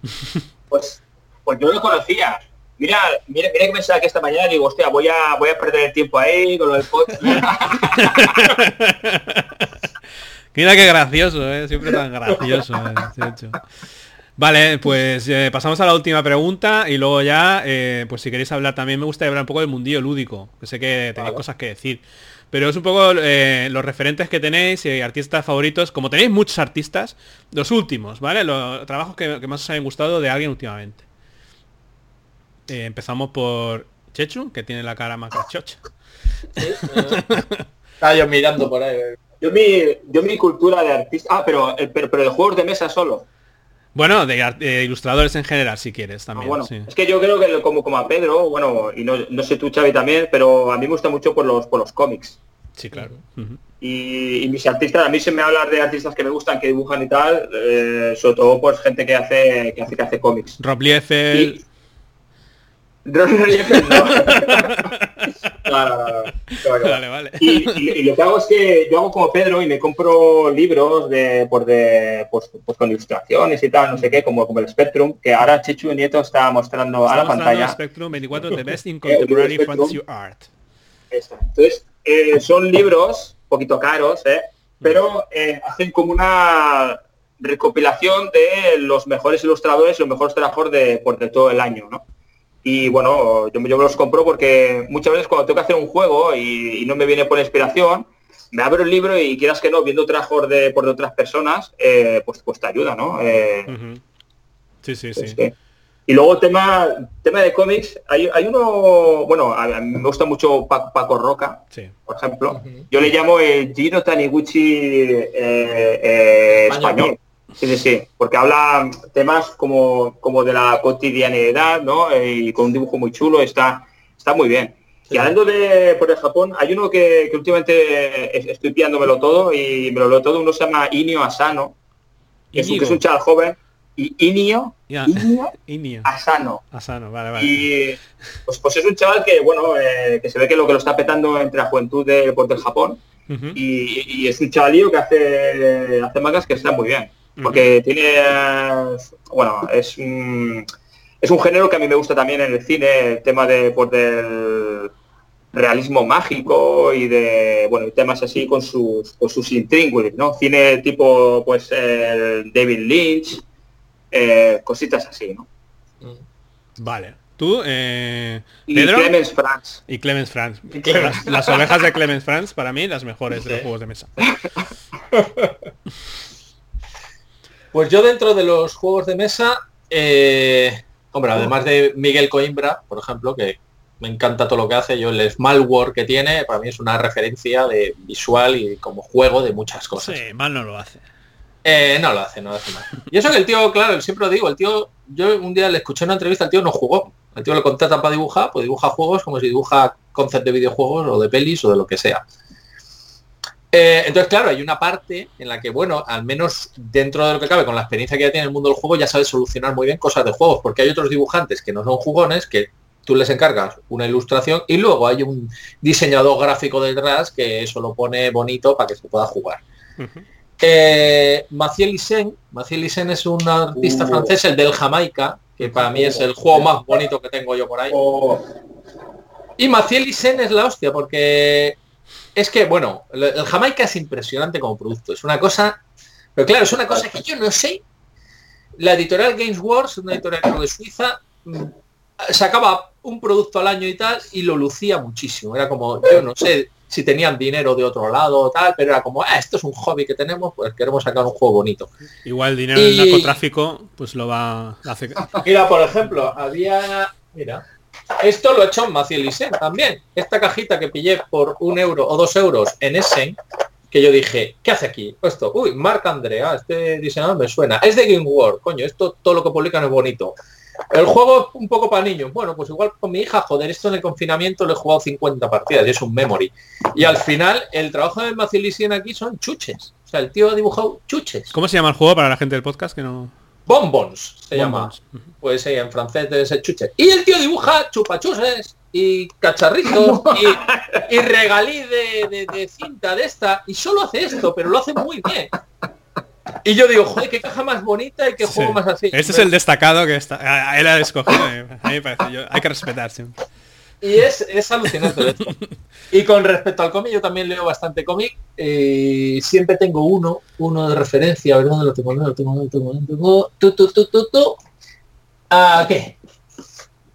*laughs* Pues pues yo lo conocía. Mira, mira, mira que pensaba que esta mañana digo, hostia, voy a, voy a perder el tiempo ahí con lo del podcast. *laughs* mira qué gracioso, ¿eh? siempre tan gracioso. Eh, vale, pues eh, pasamos a la última pregunta y luego ya, pues si queréis hablar también me gustaría hablar un poco del mundillo lúdico, que sé que tenéis cosas que decir. Pero es un poco los referentes que tenéis y artistas favoritos. Como tenéis muchos artistas, los últimos, ¿vale? Los trabajos que, más os hayan gustado de alguien últimamente. Eh, empezamos por Chechu, que tiene la cara más cachocha. *laughs* Está yo mirando por ahí. Yo mi, yo mi cultura de artista... Ah, pero, eh, pero, pero de juegos de mesa solo. Bueno, de, ilustradores en general, si quieres también. Ah, bueno, es que yo creo que como, como a Pedro, bueno, y no, no, sé tú, Xavi, también, pero a mí me gusta mucho por los, por los cómics. Sí, claro. y, mis artistas, a mí se me habla de artistas que me gustan, que dibujan y tal, eh, sobre todo pues gente que hace que hace, que hace cómics. Rob Liefeld, Y, lo que hago es que yo hago como Pedro y me compro libros de, por de pues, pues, con ilustraciones y tal, no sé qué, como, como el Spectrum, que ahora Chechu Nieto está mostrando a la pantalla. Spectrum 24 The Best in *laughs* Contemporary Fantasy Art. Entonces, eh, son libros poquito caros, ¿eh? pero eh, hacen como una recopilación de los mejores ilustradores y los mejores trabajos de, por de todo el año, ¿no? Y bueno, yo, yo me los compro porque muchas veces cuando tengo que hacer un juego y, no me viene por inspiración, me abro el libro y quieras que no, viendo trabajos de, por de otras personas, eh, pues, pues te ayuda, ¿no? Eh, sí, sí, sí. Y luego tema, tema de cómics, hay, hay uno, bueno, a, mí me gusta mucho Paco, Roca, por ejemplo. Yo le llamo el Gino Taniguchi eh, español. Sí, sí, sí, porque habla temas como, como de la cotidianidad, ¿no? Y con un dibujo muy chulo, está, está muy bien. Y hablando de por el Japón, hay uno que, últimamente estoy piándomelo todo y me lo leo todo, uno se llama Inio Asano, que es, un, que es un chaval joven, y Inio, *laughs* Inio, Asano. Asano, vale, vale. Y pues, pues es un chaval que, bueno, eh, que se ve que lo que lo está petando entre la juventud de, por del Japón, y, y, es un chavalío que hace, hace mangas que está muy bien porque tiene, bueno, es un, es un género que a mí me gusta también en el cine, el tema de, pues, del realismo mágico y de, bueno, temas así con sus, con sus intríngulis, ¿no? Cine tipo, pues, el David Lynch, eh, cositas así, ¿no? Vale. ¿Tú, eh, y Clemens Franz. Y Clemens Franz. Las, las, ovejas de Clemens Franz, para mí, las mejores de los juegos de mesa. *laughs* Pues yo dentro de los juegos de mesa, eh, hombre, además de Miguel Coimbra, por ejemplo, que me encanta todo lo que hace, yo el Smallware que tiene, para mí es una referencia de visual y como juego de muchas cosas. Sí, mal no lo hace. Eh, no lo hace, no lo hace mal. Y eso que el tío, claro, siempre lo digo, el tío, yo un día le escuché una entrevista, el tío no jugó. El tío le contratan para dibujar, pues dibuja juegos como si dibuja conceptos de videojuegos o de pelis o de lo que sea. Eh, entonces, claro, hay una parte en la que, bueno, al menos dentro de lo que cabe, con la experiencia que ya tiene el mundo del juego, ya sabe solucionar muy bien cosas de juegos, porque hay otros dibujantes que no son jugones, que tú les encargas una ilustración y luego hay un diseñador gráfico detrás que eso lo pone bonito para que se pueda jugar. Eh, Maciel Isen, Maciel Isen es un artista uh. francés, el del Jamaica, que para mí es el juego más bonito que tengo yo por ahí. Oh. Y Maciel Isen es la hostia, porque es que, bueno, el Jamaica es impresionante como producto, es una cosa, pero claro, es una cosa que yo no sé. La editorial Games Wars, una editorial de Suiza, mm, sacaba un producto al año y tal, y lo lucía muchísimo. Era como, yo no sé, si tenían dinero de otro lado o tal, pero era como, ah, esto es un hobby que tenemos, pues queremos sacar un juego bonito. Igual dinero del narcotráfico, pues lo va a hacer. *laughs* Mira, por ejemplo, había, mira, esto lo he hecho en Maciel también. Esta cajita que pillé por un euro o dos euros en Essen, que yo dije, ¿qué hace aquí? Esto, uy, Marc Andrea, este diseñador me suena. Es de Game World, coño, esto todo lo que publican es bonito. El juego es un poco para niños. Bueno, pues igual con mi hija, joder, esto en el confinamiento le he jugado 50 partidas y es un memory. Y al final, el trabajo de Macilisien aquí son chuches. O sea, el tío ha dibujado chuches. ¿Cómo se llama el juego para la gente del podcast que no? Bonbons se llama. Pues sí, en francés debe ser chuches. Y el tío dibuja chupachuses y cacharritos y, regalí de cinta de esta. Y solo hace esto, pero lo hace muy bien. Y yo digo, joder, qué caja más bonita y qué juego más así. Este es el destacado que está. Él ha escogido. A mí me parece. Yo, hay que respetar siempre. Y es, es alucinante esto. *laughs* Y con respecto al cómic, yo también leo bastante cómic. Eh, siempre tengo uno, uno de referencia. A ver dónde lo tengo, lo tengo, lo tengo, lo tengo. Tu, tu, tu, tu, tu. ¿A qué?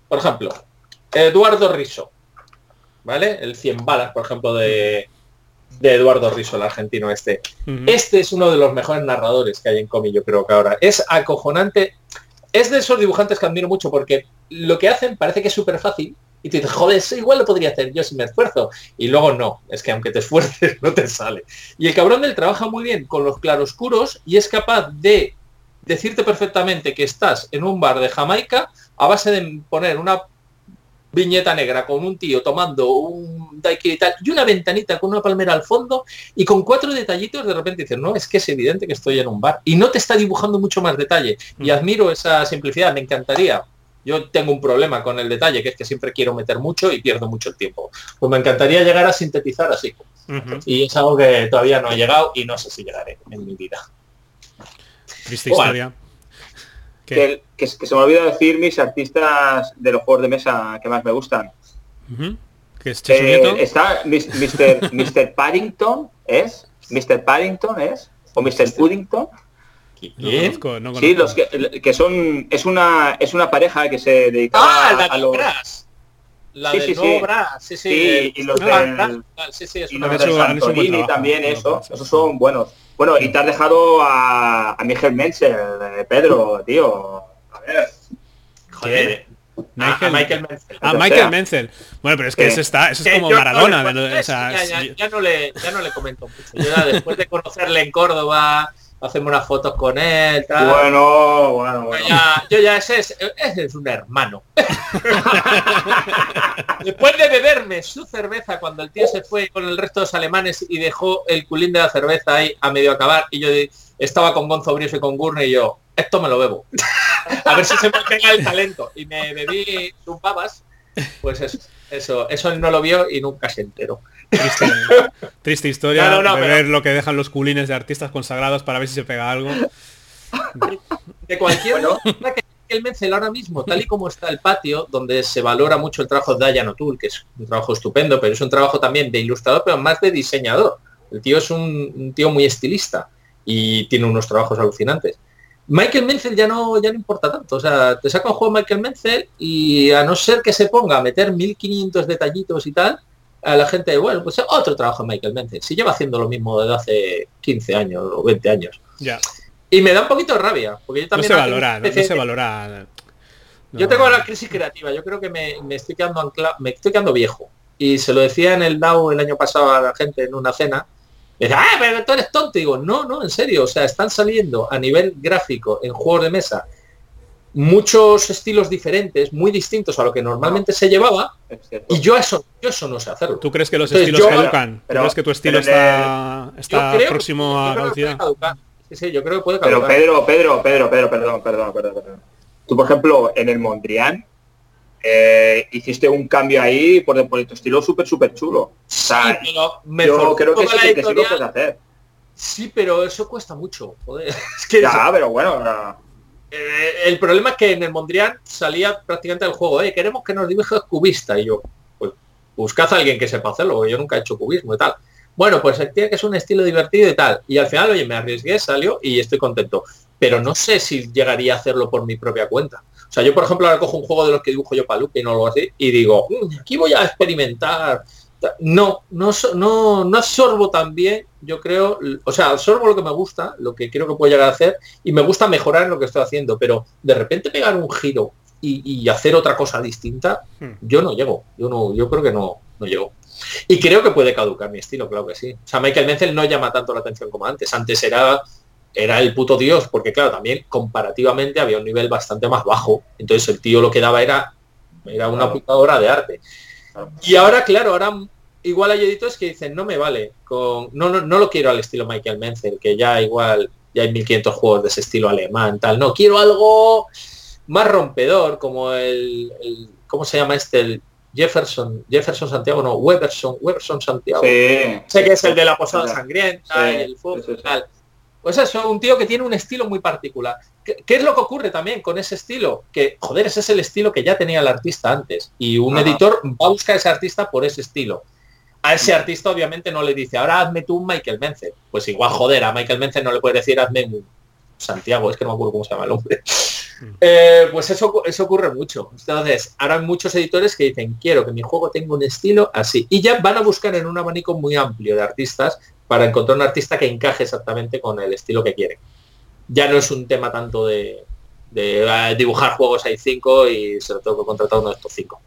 Por ejemplo, Eduardo Riso. ¿Vale? El 100 balas, por ejemplo, de, de Eduardo Riso, el argentino este. Este es uno de los mejores narradores que hay en cómic, yo creo que ahora. Es acojonante. Es de esos dibujantes que admiro mucho porque lo que hacen parece que es súper fácil. Y te dices, joder, eso igual lo podría hacer yo si me esfuerzo. Y luego no, es que aunque te esfuerces *laughs* no te sale. Y el cabrón del trabaja muy bien con los claroscuros y es capaz de decirte perfectamente que estás en un bar de Jamaica a base de poner una viñeta negra con un tío tomando un daiquiri y tal, y una ventanita con una palmera al fondo, y con cuatro detallitos de repente dices, no, es que es evidente que estoy en un bar. Y no te está dibujando mucho más detalle. Y mm. admiro esa simplicidad, me encantaría. Yo tengo un problema con el detalle, que es que siempre quiero meter mucho y pierdo mucho el tiempo. Pues me encantaría llegar a sintetizar así. Y es algo que todavía no he llegado y no sé si llegaré en mi vida. Triste historia. Que, se me olvida decir mis artistas de los juegos de mesa que más me gustan. Eh, está Mr. Mr. *laughs* Paddington, ¿es? Mr. Paddington, ¿es? O Mr. Puddington. Sí, los que, son es una es una pareja que se dedica ah, a, los la sí, sí, sí. sí, sí, y los de sí, sí, es y los de Santorini también, eso, esos son buenos. Bueno, y te has dejado a, a Miguel Menzel, eh, Pedro, tío. A ver. Joder. Michael, a Michael Menzel. Ah, Michael Menzel. Bueno, pero es que eso está, eso es como Maradona. o sea, ya, ya, ya, no le, ya no le comento mucho. Yo ya después de conocerle en Córdoba, hacemos unas fotos con él. Tal. Bueno, bueno, bueno. yo ya ese es, ese es un hermano. *laughs* Después de beberme su cerveza cuando el tío se fue con el resto de los alemanes y dejó el culín de la cerveza ahí a medio acabar y yo estaba con Gonzo Briso y con Gurney y yo, esto me lo bebo. *laughs* a ver si se me pega el talento. Y me bebí sus babas. Pues eso, eso, eso él no lo vio y nunca se enteró. Triste, *laughs* historia de ver lo que dejan los culines de artistas consagrados para ver si se pega algo. *laughs* De cualquier modo, el Mencel ahora mismo, tal y como está el patio, donde se valora mucho el trabajo de Diane O'Toole, que es un trabajo estupendo, pero es un trabajo también de ilustrador, pero más de diseñador. El tío es un, tío muy estilista y tiene unos trabajos alucinantes. Michael Menzel ya no, ya no importa tanto. O sea, te saca un juego Michael Menzel y a no ser que se ponga a meter 1500 detallitos y tal, a la gente, bueno, pues otro trabajo de Michael Menzel. Si lleva haciendo lo mismo desde hace 15 años o 20 años. Ya. Y me da un poquito de rabia, porque yo también... No se valora, no, se valora. Yo tengo la crisis creativa, yo creo que me, estoy quedando me estoy quedando viejo. Y se lo decía en el DAO el año pasado a la gente en una cena. Dice, ah, pero tú eres tonto. Y digo, no, no, en serio. O sea, están saliendo a nivel gráfico en juegos de mesa muchos estilos diferentes, muy distintos a lo que normalmente se llevaba, y yo eso, yo eso no sé hacerlo. ¿Tú crees que los estilos caducan? Pero, ¿Crees que tu estilo está, está próximo a caducidad? Sí, yo creo que puede caducar. Pero Pedro, Pedro, Pedro, Pedro, perdón, perdón, perdón, perdón. Tú, por ejemplo, en el Mondrian, eh, hiciste un cambio ahí por, por tu estilo súper, súper chulo. Sí, me yo creo que sí, que sí lo puedes hacer. Sí, pero eso cuesta mucho. Joder. *laughs* Es que ya, pero bueno. Eh, el problema es que en el Mondrian salía prácticamente el juego, eh, queremos que nos dibujes cubista. Y yo, pues buscad a alguien que sepa hacerlo, porque yo nunca he hecho cubismo y tal. Bueno, pues tiene que es un estilo divertido y tal. Y al final, oye, me arriesgué, salió y estoy contento. Pero no sé si llegaría a hacerlo por mi propia cuenta. O sea, yo por ejemplo ahora cojo un juego de los que dibujo yo para Luke y no lo así y digo, mm, aquí voy a experimentar. No, no, no, no absorbo también, yo creo, o sea, absorbo lo que me gusta, lo que creo que puedo llegar a hacer y me gusta mejorar en lo que estoy haciendo, pero de repente pegar un giro y, hacer otra cosa distinta, hmm. yo no llego, yo no, yo creo que no, no llego. Y creo que puede caducar mi estilo, claro que sí. O sea, Michael Menzel no llama tanto la atención como antes. Antes era era el puto dios, porque claro, también comparativamente había un nivel bastante más bajo. Entonces el tío lo que daba era, era una puta hora de arte. Y ahora, claro, ahora igual hay editores que dicen, no me vale, con no, no, no lo quiero al estilo Michael Menzel, que ya igual ya hay 1500 juegos de ese estilo alemán, tal. No, quiero algo más rompedor, como el, ¿cómo se llama este? El Jefferson, Jefferson Santiago, no, Weberson, Weberson Santiago. sé que es el de la posada sangrienta y el fútbol, tal. Pues eso, un tío que tiene un estilo muy particular. ¿Qué, es lo que ocurre también con ese estilo? Que, joder, ese es el estilo que ya tenía el artista antes. Y un editor va a buscar a ese artista por ese estilo. A ese artista obviamente no le dice, ahora hazme tú un Michael Menzel. Pues igual, joder, a Michael Menzel no le puede decir, hazme un Santiago, es que no me acuerdo cómo se llama el hombre. Mm. Eh, pues eso, eso ocurre mucho. Entonces, ahora hay muchos editores que dicen, quiero que mi juego tenga un estilo así. Y ya van a buscar en un abanico muy amplio de artistas para encontrar un artista que encaje exactamente con el estilo que quiere. Ya no es un tema tanto de, eh, dibujar juegos hay cinco y se lo tengo que contratar uno de estos cinco.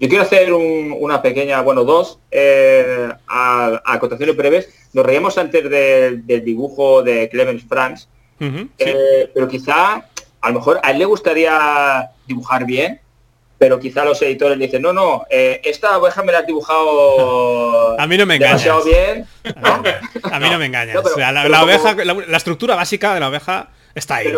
Yo quiero hacer una pequeña, bueno, dos eh, a, a cotaciones breves. Nos reíamos antes del dibujo de Clemens Franz, eh, pero quizá a lo mejor a él le gustaría dibujar bien, pero quizá los editores dicen, no, no, eh, esta oveja me la has dibujado a mí no me demasiado bien. a mí no me engañas. la, oveja, la, estructura básica de la oveja está ahí.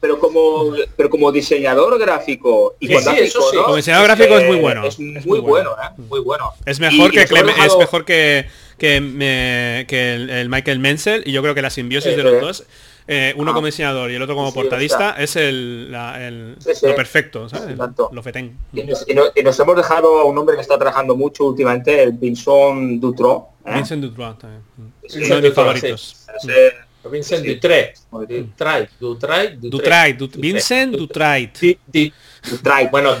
Pero, como pero como diseñador gráfico y como diseñador gráfico es muy bueno es, muy, bueno, ¿eh? muy bueno es mejor que es mejor que que, que el, Michael Menzel y yo creo que la simbiosis de los dos eh, uno ah. como diseñador y el otro como portadista es el, lo perfecto, Lo fetén. Y nos, hemos dejado a un hombre que está trabajando mucho últimamente, el Vincent Dutro. ¿eh? Vincent Dutro también. Son de mis favoritos. Vincent Dutray. Dutray. Dutray. Dutray. Vincent Dutray. Dutray. Bueno, *laughs* *laughs*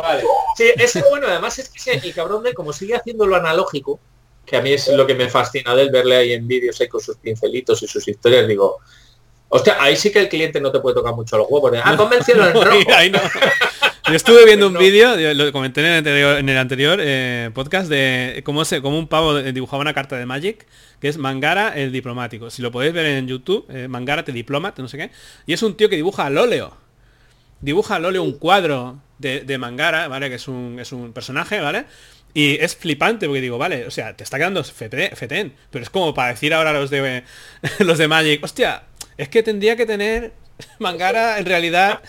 vale. Sí, es bueno, además es que el cabrón de como sigue haciendo lo analógico, que a mí es lo que me fascina de él, verle ahí en vídeos con sus pincelitos y sus historias, digo, hostia, ahí sí que el cliente no te puede tocar mucho los huevos. ah, convencional en rojo. *laughs* Yo estuve viendo un *laughs* vídeo, lo comenté en el anterior, eh, podcast, de cómo, se, cómo un pavo dibujaba una carta de Magic, que es Mangara el diplomático. Si lo podéis ver en YouTube, eh, Mangara te diplomat, no sé qué. Y es un tío que dibuja al óleo. Dibuja al óleo un cuadro de, Mangara, ¿vale? Que es un, es un personaje, ¿vale? Y es flipante porque digo, vale, o sea, te está quedando fetén, pero es como para decir ahora los de *laughs* los de Magic, hostia, es que tendría que tener *laughs* Mangara en realidad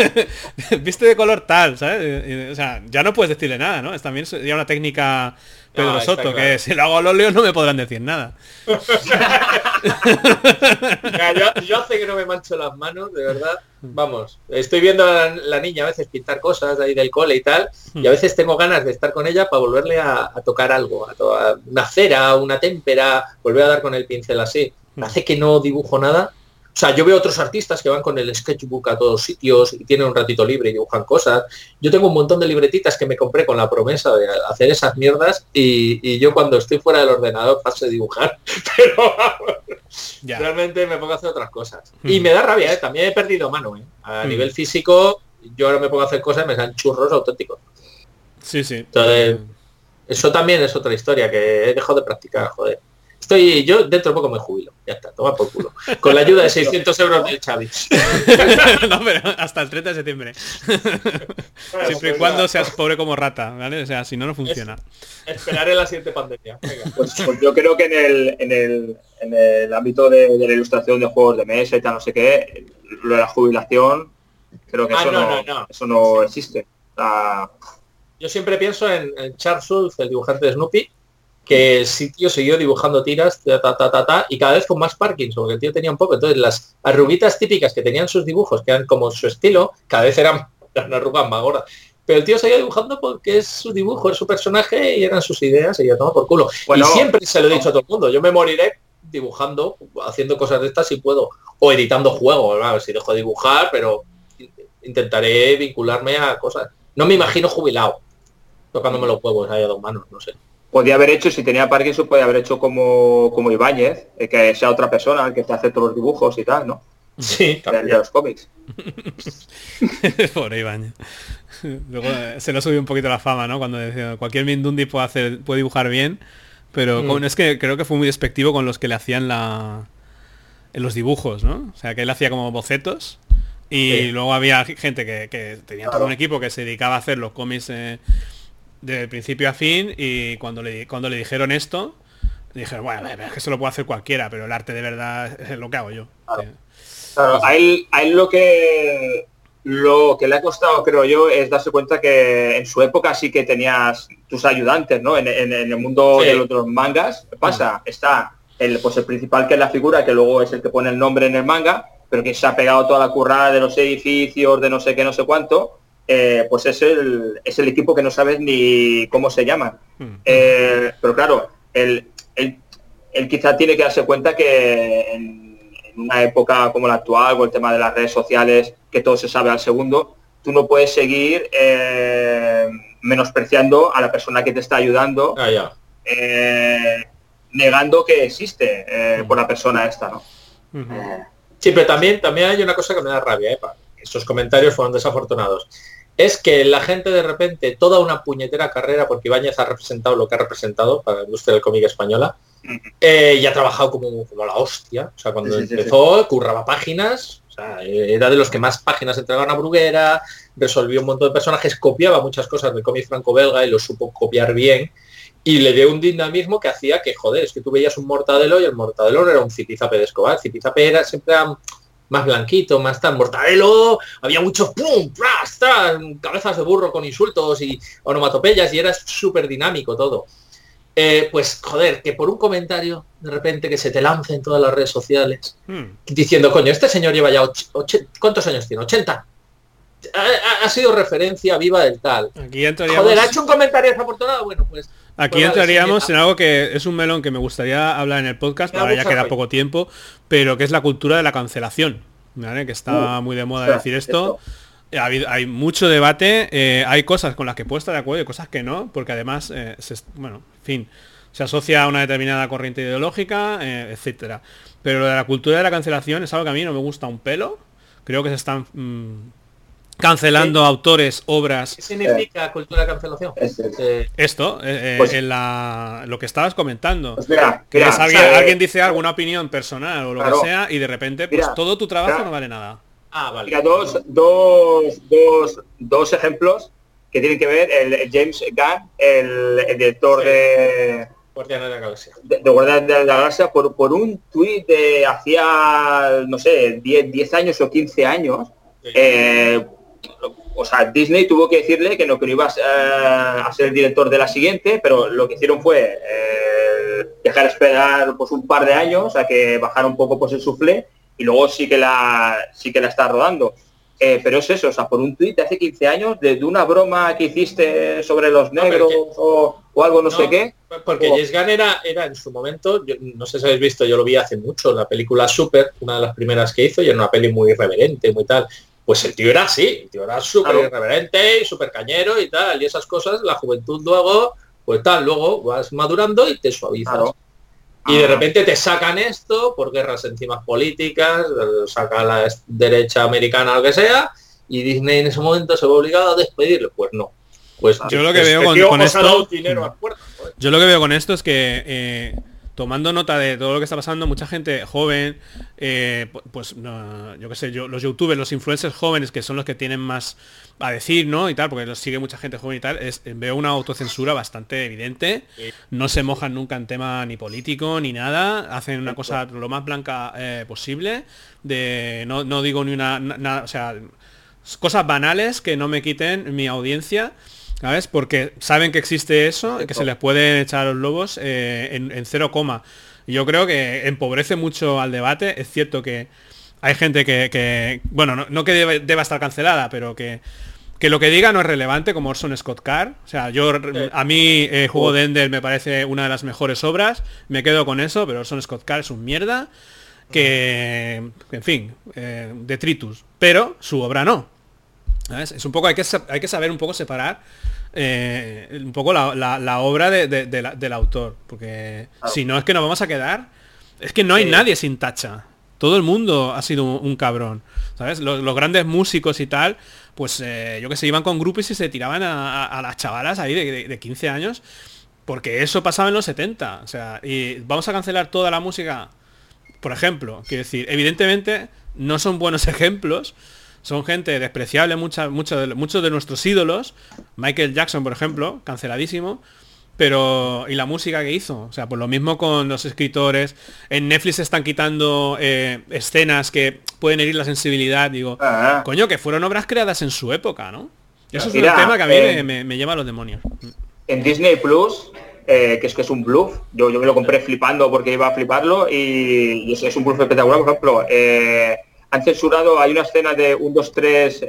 *laughs* viste de color tal, ¿sabes? O sea, ya no puedes decirle nada, ¿no? Es también ya una técnica Pedro Soto, que si lo hago a los leos no me podrán decir nada. *laughs* yo, sé que no me mancho las manos, de verdad. Vamos, estoy viendo a la, niña a veces pintar cosas ahí del cole y tal, y a veces tengo ganas de estar con ella para volverle a, tocar algo, a, una cera, una témpera, volver a dar con el pincel así. Hace que no dibujo nada O sea, yo veo otros artistas que van con el sketchbook a todos sitios y tienen un ratito libre y dibujan cosas. Yo tengo un montón de libretitas que me compré con la promesa de hacer esas mierdas y, yo cuando estoy fuera del ordenador paso a dibujar, *laughs* pero realmente me pongo a hacer otras cosas. Y me da rabia, ¿eh? también he perdido mano. ¿eh? A nivel físico, yo ahora me pongo a hacer cosas y me dan churros auténticos. Sí, sí. Entonces, eso también es otra historia que he dejado de practicar, joder. Estoy, yo dentro de poco me jubilo. Ya está, toma por culo. Con la ayuda de *laughs* 600 euros del Xavi. *laughs* no, pero hasta el 30 de septiembre. Siempre y pues cuando seas pobre como rata, ¿vale? O sea, si no, no funciona. esperaré la siguiente pandemia. Pues, pues, yo creo que en el, en el, en el ámbito de, la ilustración de juegos de mesa y tal, no sé qué, lo de la jubilación, creo que ah, eso, no, eso no existe. Yo siempre pienso en, en Charles Schultz, el dibujante de Snoopy, que el sitio siguió dibujando tiras, ta, ta, ta, ta, y cada vez con más Parkinson, porque el tío tenía un poco. Entonces las arruguitas típicas que tenían sus dibujos, que eran como su estilo, cada vez eran las arrugas más gordas. Pero el tío seguía dibujando porque es su dibujo, es su personaje y eran sus ideas y yo tomo por culo. y siempre se lo he dicho a todo el mundo, yo me moriré dibujando, haciendo cosas de estas si puedo, o editando juegos, a ver si dejo de dibujar, pero intentaré vincularme a cosas. No me imagino jubilado, tocándome los huevos ahí a dos manos, no sé podía haber hecho, si tenía Parkinson, podía haber hecho como, como Ibáñez, eh, que sea otra persona el que te hace todos los dibujos y tal, ¿no? Sí, de, los cómics. *laughs* Pobre Ibáñez. Luego eh, se lo subió un poquito la fama, ¿no? Cuando decía, cualquier Mindundi puede hacer, puede dibujar bien, pero mm. es que creo que fue muy despectivo con los que le hacían la en los dibujos, ¿no? O sea, que él hacía como bocetos y luego había gente que, tenía todo un equipo que se dedicaba a hacer los cómics eh, de principio a fin y cuando le, cuando le dijeron esto, dijeron, bueno, es que eso lo puede hacer cualquiera, pero el arte de verdad es lo que hago yo. Claro. a, él, lo que lo que le ha costado, creo yo, es darse cuenta que en su época sí que tenías tus ayudantes, ¿no? En, el mundo de los mangas, pasa? Está el, pues el principal que es la figura, que luego es el que pone el nombre en el manga, pero que se ha pegado toda la currada de los edificios, de no sé qué, no sé cuánto, eh, pues es el, es el equipo que no sabes ni cómo se llama. Mm. Eh, pero claro, él, quizá tiene que darse cuenta que en, una época como la actual, con el tema de las redes sociales, que todo se sabe al segundo, tú no puedes seguir eh, menospreciando a la persona que te está ayudando, ah, negando que existe mm. por la persona esta, ¿no? Sí, pero también, también hay una cosa que me da rabia, ¿eh? Estos comentarios fueron desafortunados es que la gente de repente, toda una puñetera carrera, porque Ibáñez ha representado lo que ha representado para la industria del cómic española, eh, y ha trabajado como, como, la hostia. O sea, cuando empezó, curraba páginas, o sea, era de los que más páginas entregaban a Bruguera, resolvió un montón de personajes, copiaba muchas cosas del cómic franco-belga y lo supo copiar bien. Y le dio un dinamismo que hacía que, joder, es que tú veías un mortadelo y el mortadelo era un Zipizape de Escobar. Zipizape era siempre más blanquito, más tan mortadelo, había muchos pum, pras, cabezas de burro con insultos y onomatopeyas y era súper dinámico todo. Eh, pues joder, que por un comentario de repente que se te lance en todas las redes sociales hmm. diciendo, coño, este señor lleva ya ¿cuántos años tiene? ¿80? Ha, sido referencia viva del tal. Aquí entraríamos... Joder, ha hecho un comentario desafortunado, bueno, pues... Aquí entraríamos en algo que es un melón que me gustaría hablar en el podcast, ahora ya queda poco tiempo, pero que es la cultura de la cancelación, ¿vale? Que está uh, muy de moda decir esto. Hay, mucho debate, eh, hay cosas con las que puedo estar de acuerdo y cosas que no, porque además, eh, bueno, en fin, se asocia a una determinada corriente ideológica, eh, etcétera. Pero lo de la cultura de la cancelación es algo que a mí no me gusta un pelo. Creo que se están mm, cancelando autores, obras. ¿Qué significa cultura de cancelación? Eh, Esto, eh, pues en la, lo que estabas comentando. Pues alguien, dice alguna opinión personal o lo que sea y de repente pues todo tu trabajo no vale nada. Ah, vale. Mira, dos, dos, dos, dos ejemplos que tienen que ver el, James Gunn, el, director de Guardianes de la Galaxia. De, Guardianes de la Galaxia por, por un tuit de hacía, no sé, 10, 10 años o 15 años, eh, o sea, Disney tuvo que decirle que no, que no ibas a ser el director de la siguiente, pero lo que hicieron fue eh, dejar esperar pues un par de años a que bajara un poco pues el suflé y luego sí que la sí que la está rodando. eh, pero es eso, o sea, por un tuit de hace 15 años, de, una broma que hiciste sobre los negros o, algo no, sé qué. Porque James Gunn era, era en su momento, no sé si habéis visto, yo lo vi hace mucho, la película Super, una de las primeras que hizo, y era una peli muy irreverente, muy tal. Pues el tío era así, el tío era súper irreverente y súper cañero y tal, y esas cosas, la juventud luego, pues tal, luego vas madurando y te suavizas. Y de repente te sacan esto por guerras encima políticas, saca la derecha americana, lo que sea, y Disney en ese momento se ve obligado a despedirlo. Pues no. Pues yo lo que veo con, esto. Yo lo que veo con esto es que eh, tomando nota de todo lo que está pasando, mucha gente joven, eh, pues yo qué sé, yo, los youtubers, los influencers jóvenes, que son los que tienen más a decir, ¿no? Y tal, porque los sigue mucha gente joven y tal, es, veo una autocensura bastante evidente. No se mojan nunca en tema ni político ni nada. Hacen una cosa lo más blanca eh, posible. De. No, no, digo ni una. nada o sea. Cosas banales que no me quiten mi audiencia. ¿Sabes? Porque saben que existe eso, que se les pueden echar a los lobos eh, en, cero coma. Yo creo que empobrece mucho al debate. Es cierto que hay gente que, bueno, no, que deba estar cancelada, pero que, que lo que diga no es relevante, como Orson Scott Card. O sea, yo a mí eh, Juego de Ender me parece una de las mejores obras, me quedo con eso, pero Orson Scott Card es un mierda, que, en fin, eh, detritus. Pero su obra no. Es un poco, hay que, hay que saber un poco separar eh, un poco la, obra del autor, porque si no es que nos vamos a quedar, es que no hay nadie sin tacha. Todo el mundo ha sido un, cabrón, ¿sabes? Los, grandes músicos y tal, pues eh, yo que sé, iban con grupos y se tiraban a, las chavalas ahí de, 15 años, porque eso pasaba en los 70, o sea, y vamos a cancelar toda la música, por ejemplo, quiero decir, evidentemente no son buenos *laughs* ejemplos, son gente despreciable, mucha, muchos de, muchos de nuestros ídolos. Michael Jackson, por ejemplo, canceladísimo. Pero, ¿y la música que hizo? O sea, pues lo mismo con los escritores. En Netflix están quitando eh, escenas que pueden herir la sensibilidad. Digo, ah. coño, que fueron obras creadas en su época, ¿no? Eso es un tema que a mí me, lleva a los demonios. En Disney Plus, eh, que es que es un bluff, yo, yo me lo compré flipando porque iba a fliparlo y, y es, un bluff espectacular, por ejemplo. Eh, han censurado, hay una escena de 1, 2, 3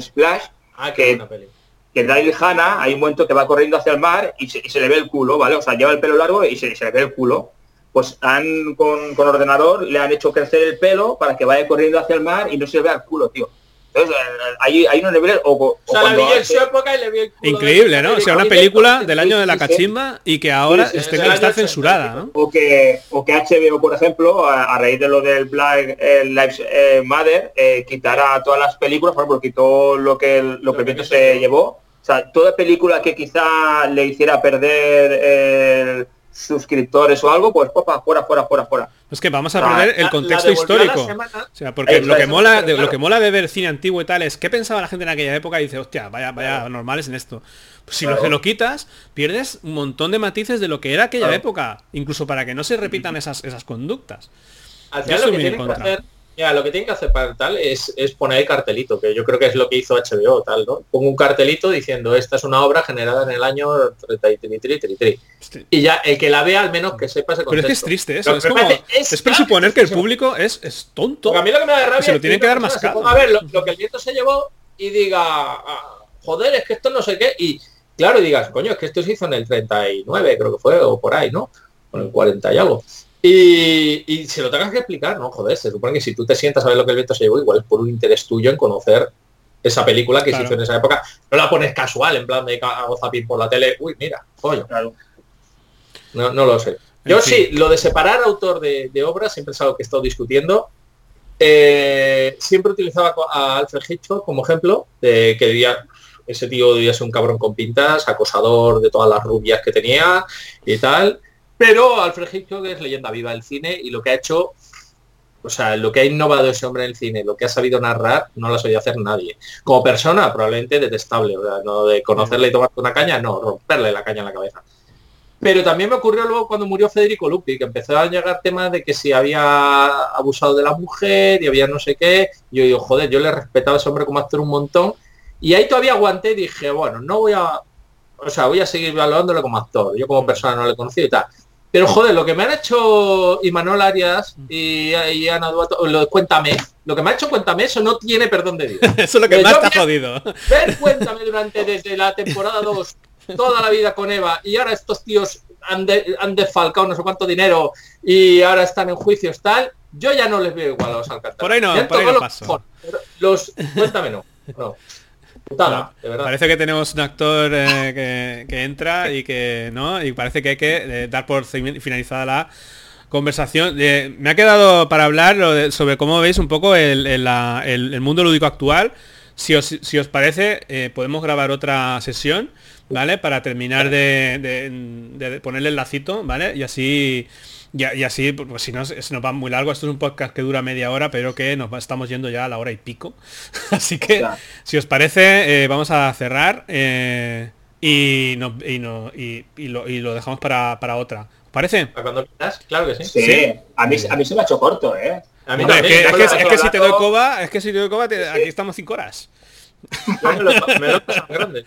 Splash, ah, que, peli. que Daryl Hannah, hay un momento que va corriendo hacia el mar y se, le ve el culo, ¿vale? O sea, lleva el pelo largo y se, le ve el culo. Pues han, con, con ordenador, le han hecho crecer el pelo para que vaya corriendo hacia el mar y no se le vea el culo, tío. Entonces, hay, hay unos niveles... O, o, sea, la vi en su época y le vi el culo Increíble, ¿no? O sea, una película del año de la cachimba y que ahora está censurada, ¿no? O que, o que HBO, por ejemplo, a, raíz de lo del Black Lives eh, Matter, eh, quitará todas las películas, por ejemplo, quitó lo que el, lo que el viento se llevó. O sea, toda película que quizá le hiciera perder suscriptores o algo, pues fuera, fuera, fuera, fuera, fuera. Es que vamos a perder el contexto histórico. O sea, porque lo que mola, de, lo que mola de ver cine antiguo y tal es qué pensaba la gente en aquella época y dice, hostia, vaya, vaya normales en esto. Pues si lo, lo quitas, pierdes un montón de matices de lo que era aquella época, incluso para que no se repitan esas, esas conductas. Al final lo que tienen que hacer ya, lo que tienen que hacer para tal es, poner el cartelito, que yo creo que es lo que hizo HBO, tal, ¿no? Pongo un cartelito diciendo, esta es una obra generada en el año 33, Y ya, el que la vea al menos que sepa ese concepto. Pero es que es triste eso, es, como, es, presuponer que el público es, es tonto. a mí lo que me da rabia se lo tienen que dar más caro. A ver, lo, que el viento se llevó y diga, ah, joder, es que esto no sé qué, y claro, digas, coño, es que esto se hizo en el 39, creo que fue, o por ahí, ¿no? Con el 40 y algo. Y, se lo tengas que explicar, ¿no? Joder, se supone que si tú te sientas a ver lo que el viento se llevó, igual es por un interés tuyo en conocer esa película que se hizo en esa época. No la pones casual, en plan de hago zapping por la tele. Uy, mira, coño. No, no lo sé. Yo sí, lo de separar autor de, de obra siempre es algo que he estado discutiendo. Eh, siempre utilizaba a Alfred Hitchcock como ejemplo, de que debía, ese tío debía ser un cabrón con pintas, acosador de todas las rubias que tenía y tal. Pero Alfred Hitchcock es leyenda viva del cine y lo que ha hecho, o sea, lo que ha innovado ese hombre en el cine, lo que ha sabido narrar, no lo ha sabido hacer nadie. Como persona, probablemente detestable, o no de conocerle y tomarte una caña, no, romperle la caña en la cabeza. Pero también me ocurrió luego cuando murió Federico Lupi, que empezó a llegar temas de que si había abusado de la mujer y había no sé qué. Yo digo, joder, yo le respetaba a ese hombre como actor un montón. Y ahí todavía aguanté y dije, bueno, no voy a... O sea, voy a seguir valorándolo como actor. Yo como persona no le conocí y tal Pero joder, lo que me han hecho Imanol Arias y, y Ana Duato, lo Cuéntame, lo que me ha hecho Cuéntame, eso no tiene perdón de Dios. *laughs* eso es lo que más ha jodido. Ver Cuéntame durante desde la temporada 2 toda la vida con Eva y ahora estos tíos han, han desfalcado no sé cuánto dinero y ahora están en juicios tal, yo ya no les veo igual a los Alcántara. Por ahí no, por ahí no paso. Los, cuéntame no. Parece que tenemos un actor eh, que, entra y que no y parece que hay que eh, dar por finalizada la conversación. Eh, me ha quedado para hablar sobre cómo veis un poco el, mundo lúdico actual. Si os, si os parece, podemos grabar otra sesión, ¿vale? Para terminar de, de ponerle el lacito, ¿vale? Y así y, así, pues si no, se nos va muy largo, esto es un podcast que dura media hora, pero que nos estamos yendo ya a la hora y pico. *laughs* así que, si os parece, eh, vamos a cerrar eh, y, no, y, no, y, lo, y, lo, dejamos para, para otra. ¿Os parece? cuando Claro que sí. Sí, A, mí, a mí se me ha hecho corto, ¿eh? A mí es, que, es, que, si te doy coba, es que si te doy coba, aquí estamos cinco horas. me lo, me *laughs* grande.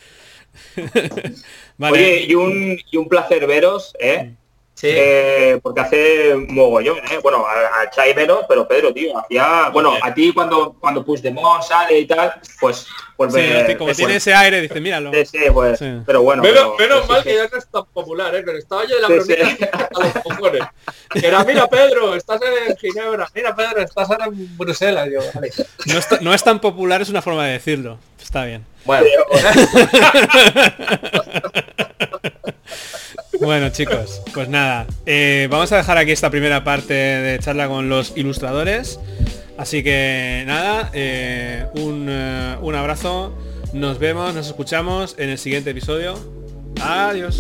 vale. Oye, y un, y un placer veros, ¿eh? Eh, porque hace mogollón, ¿eh? Bueno, a, a Chai pero Pedro, tío, hacía... Bueno, a ti cuando, cuando Puigdemont sale y tal, pues... pues sí, como tiene ese aire, dice, míralo. Sí, sí, pues... Pero bueno... Menos, menos mal que ya no es tan popular, ¿eh? Pero estaba yo de la bromita a los cojones. era, mira Pedro, estás en Ginebra, mira Pedro, estás ahora en Bruselas. Yo, vale. no, no es tan popular, es una forma de decirlo. Está bien. Bueno. Bueno chicos, pues nada, eh, vamos a dejar aquí esta primera parte de charla con los ilustradores. Así que nada, eh, un, eh, un abrazo, nos vemos, nos escuchamos en el siguiente episodio. Adiós.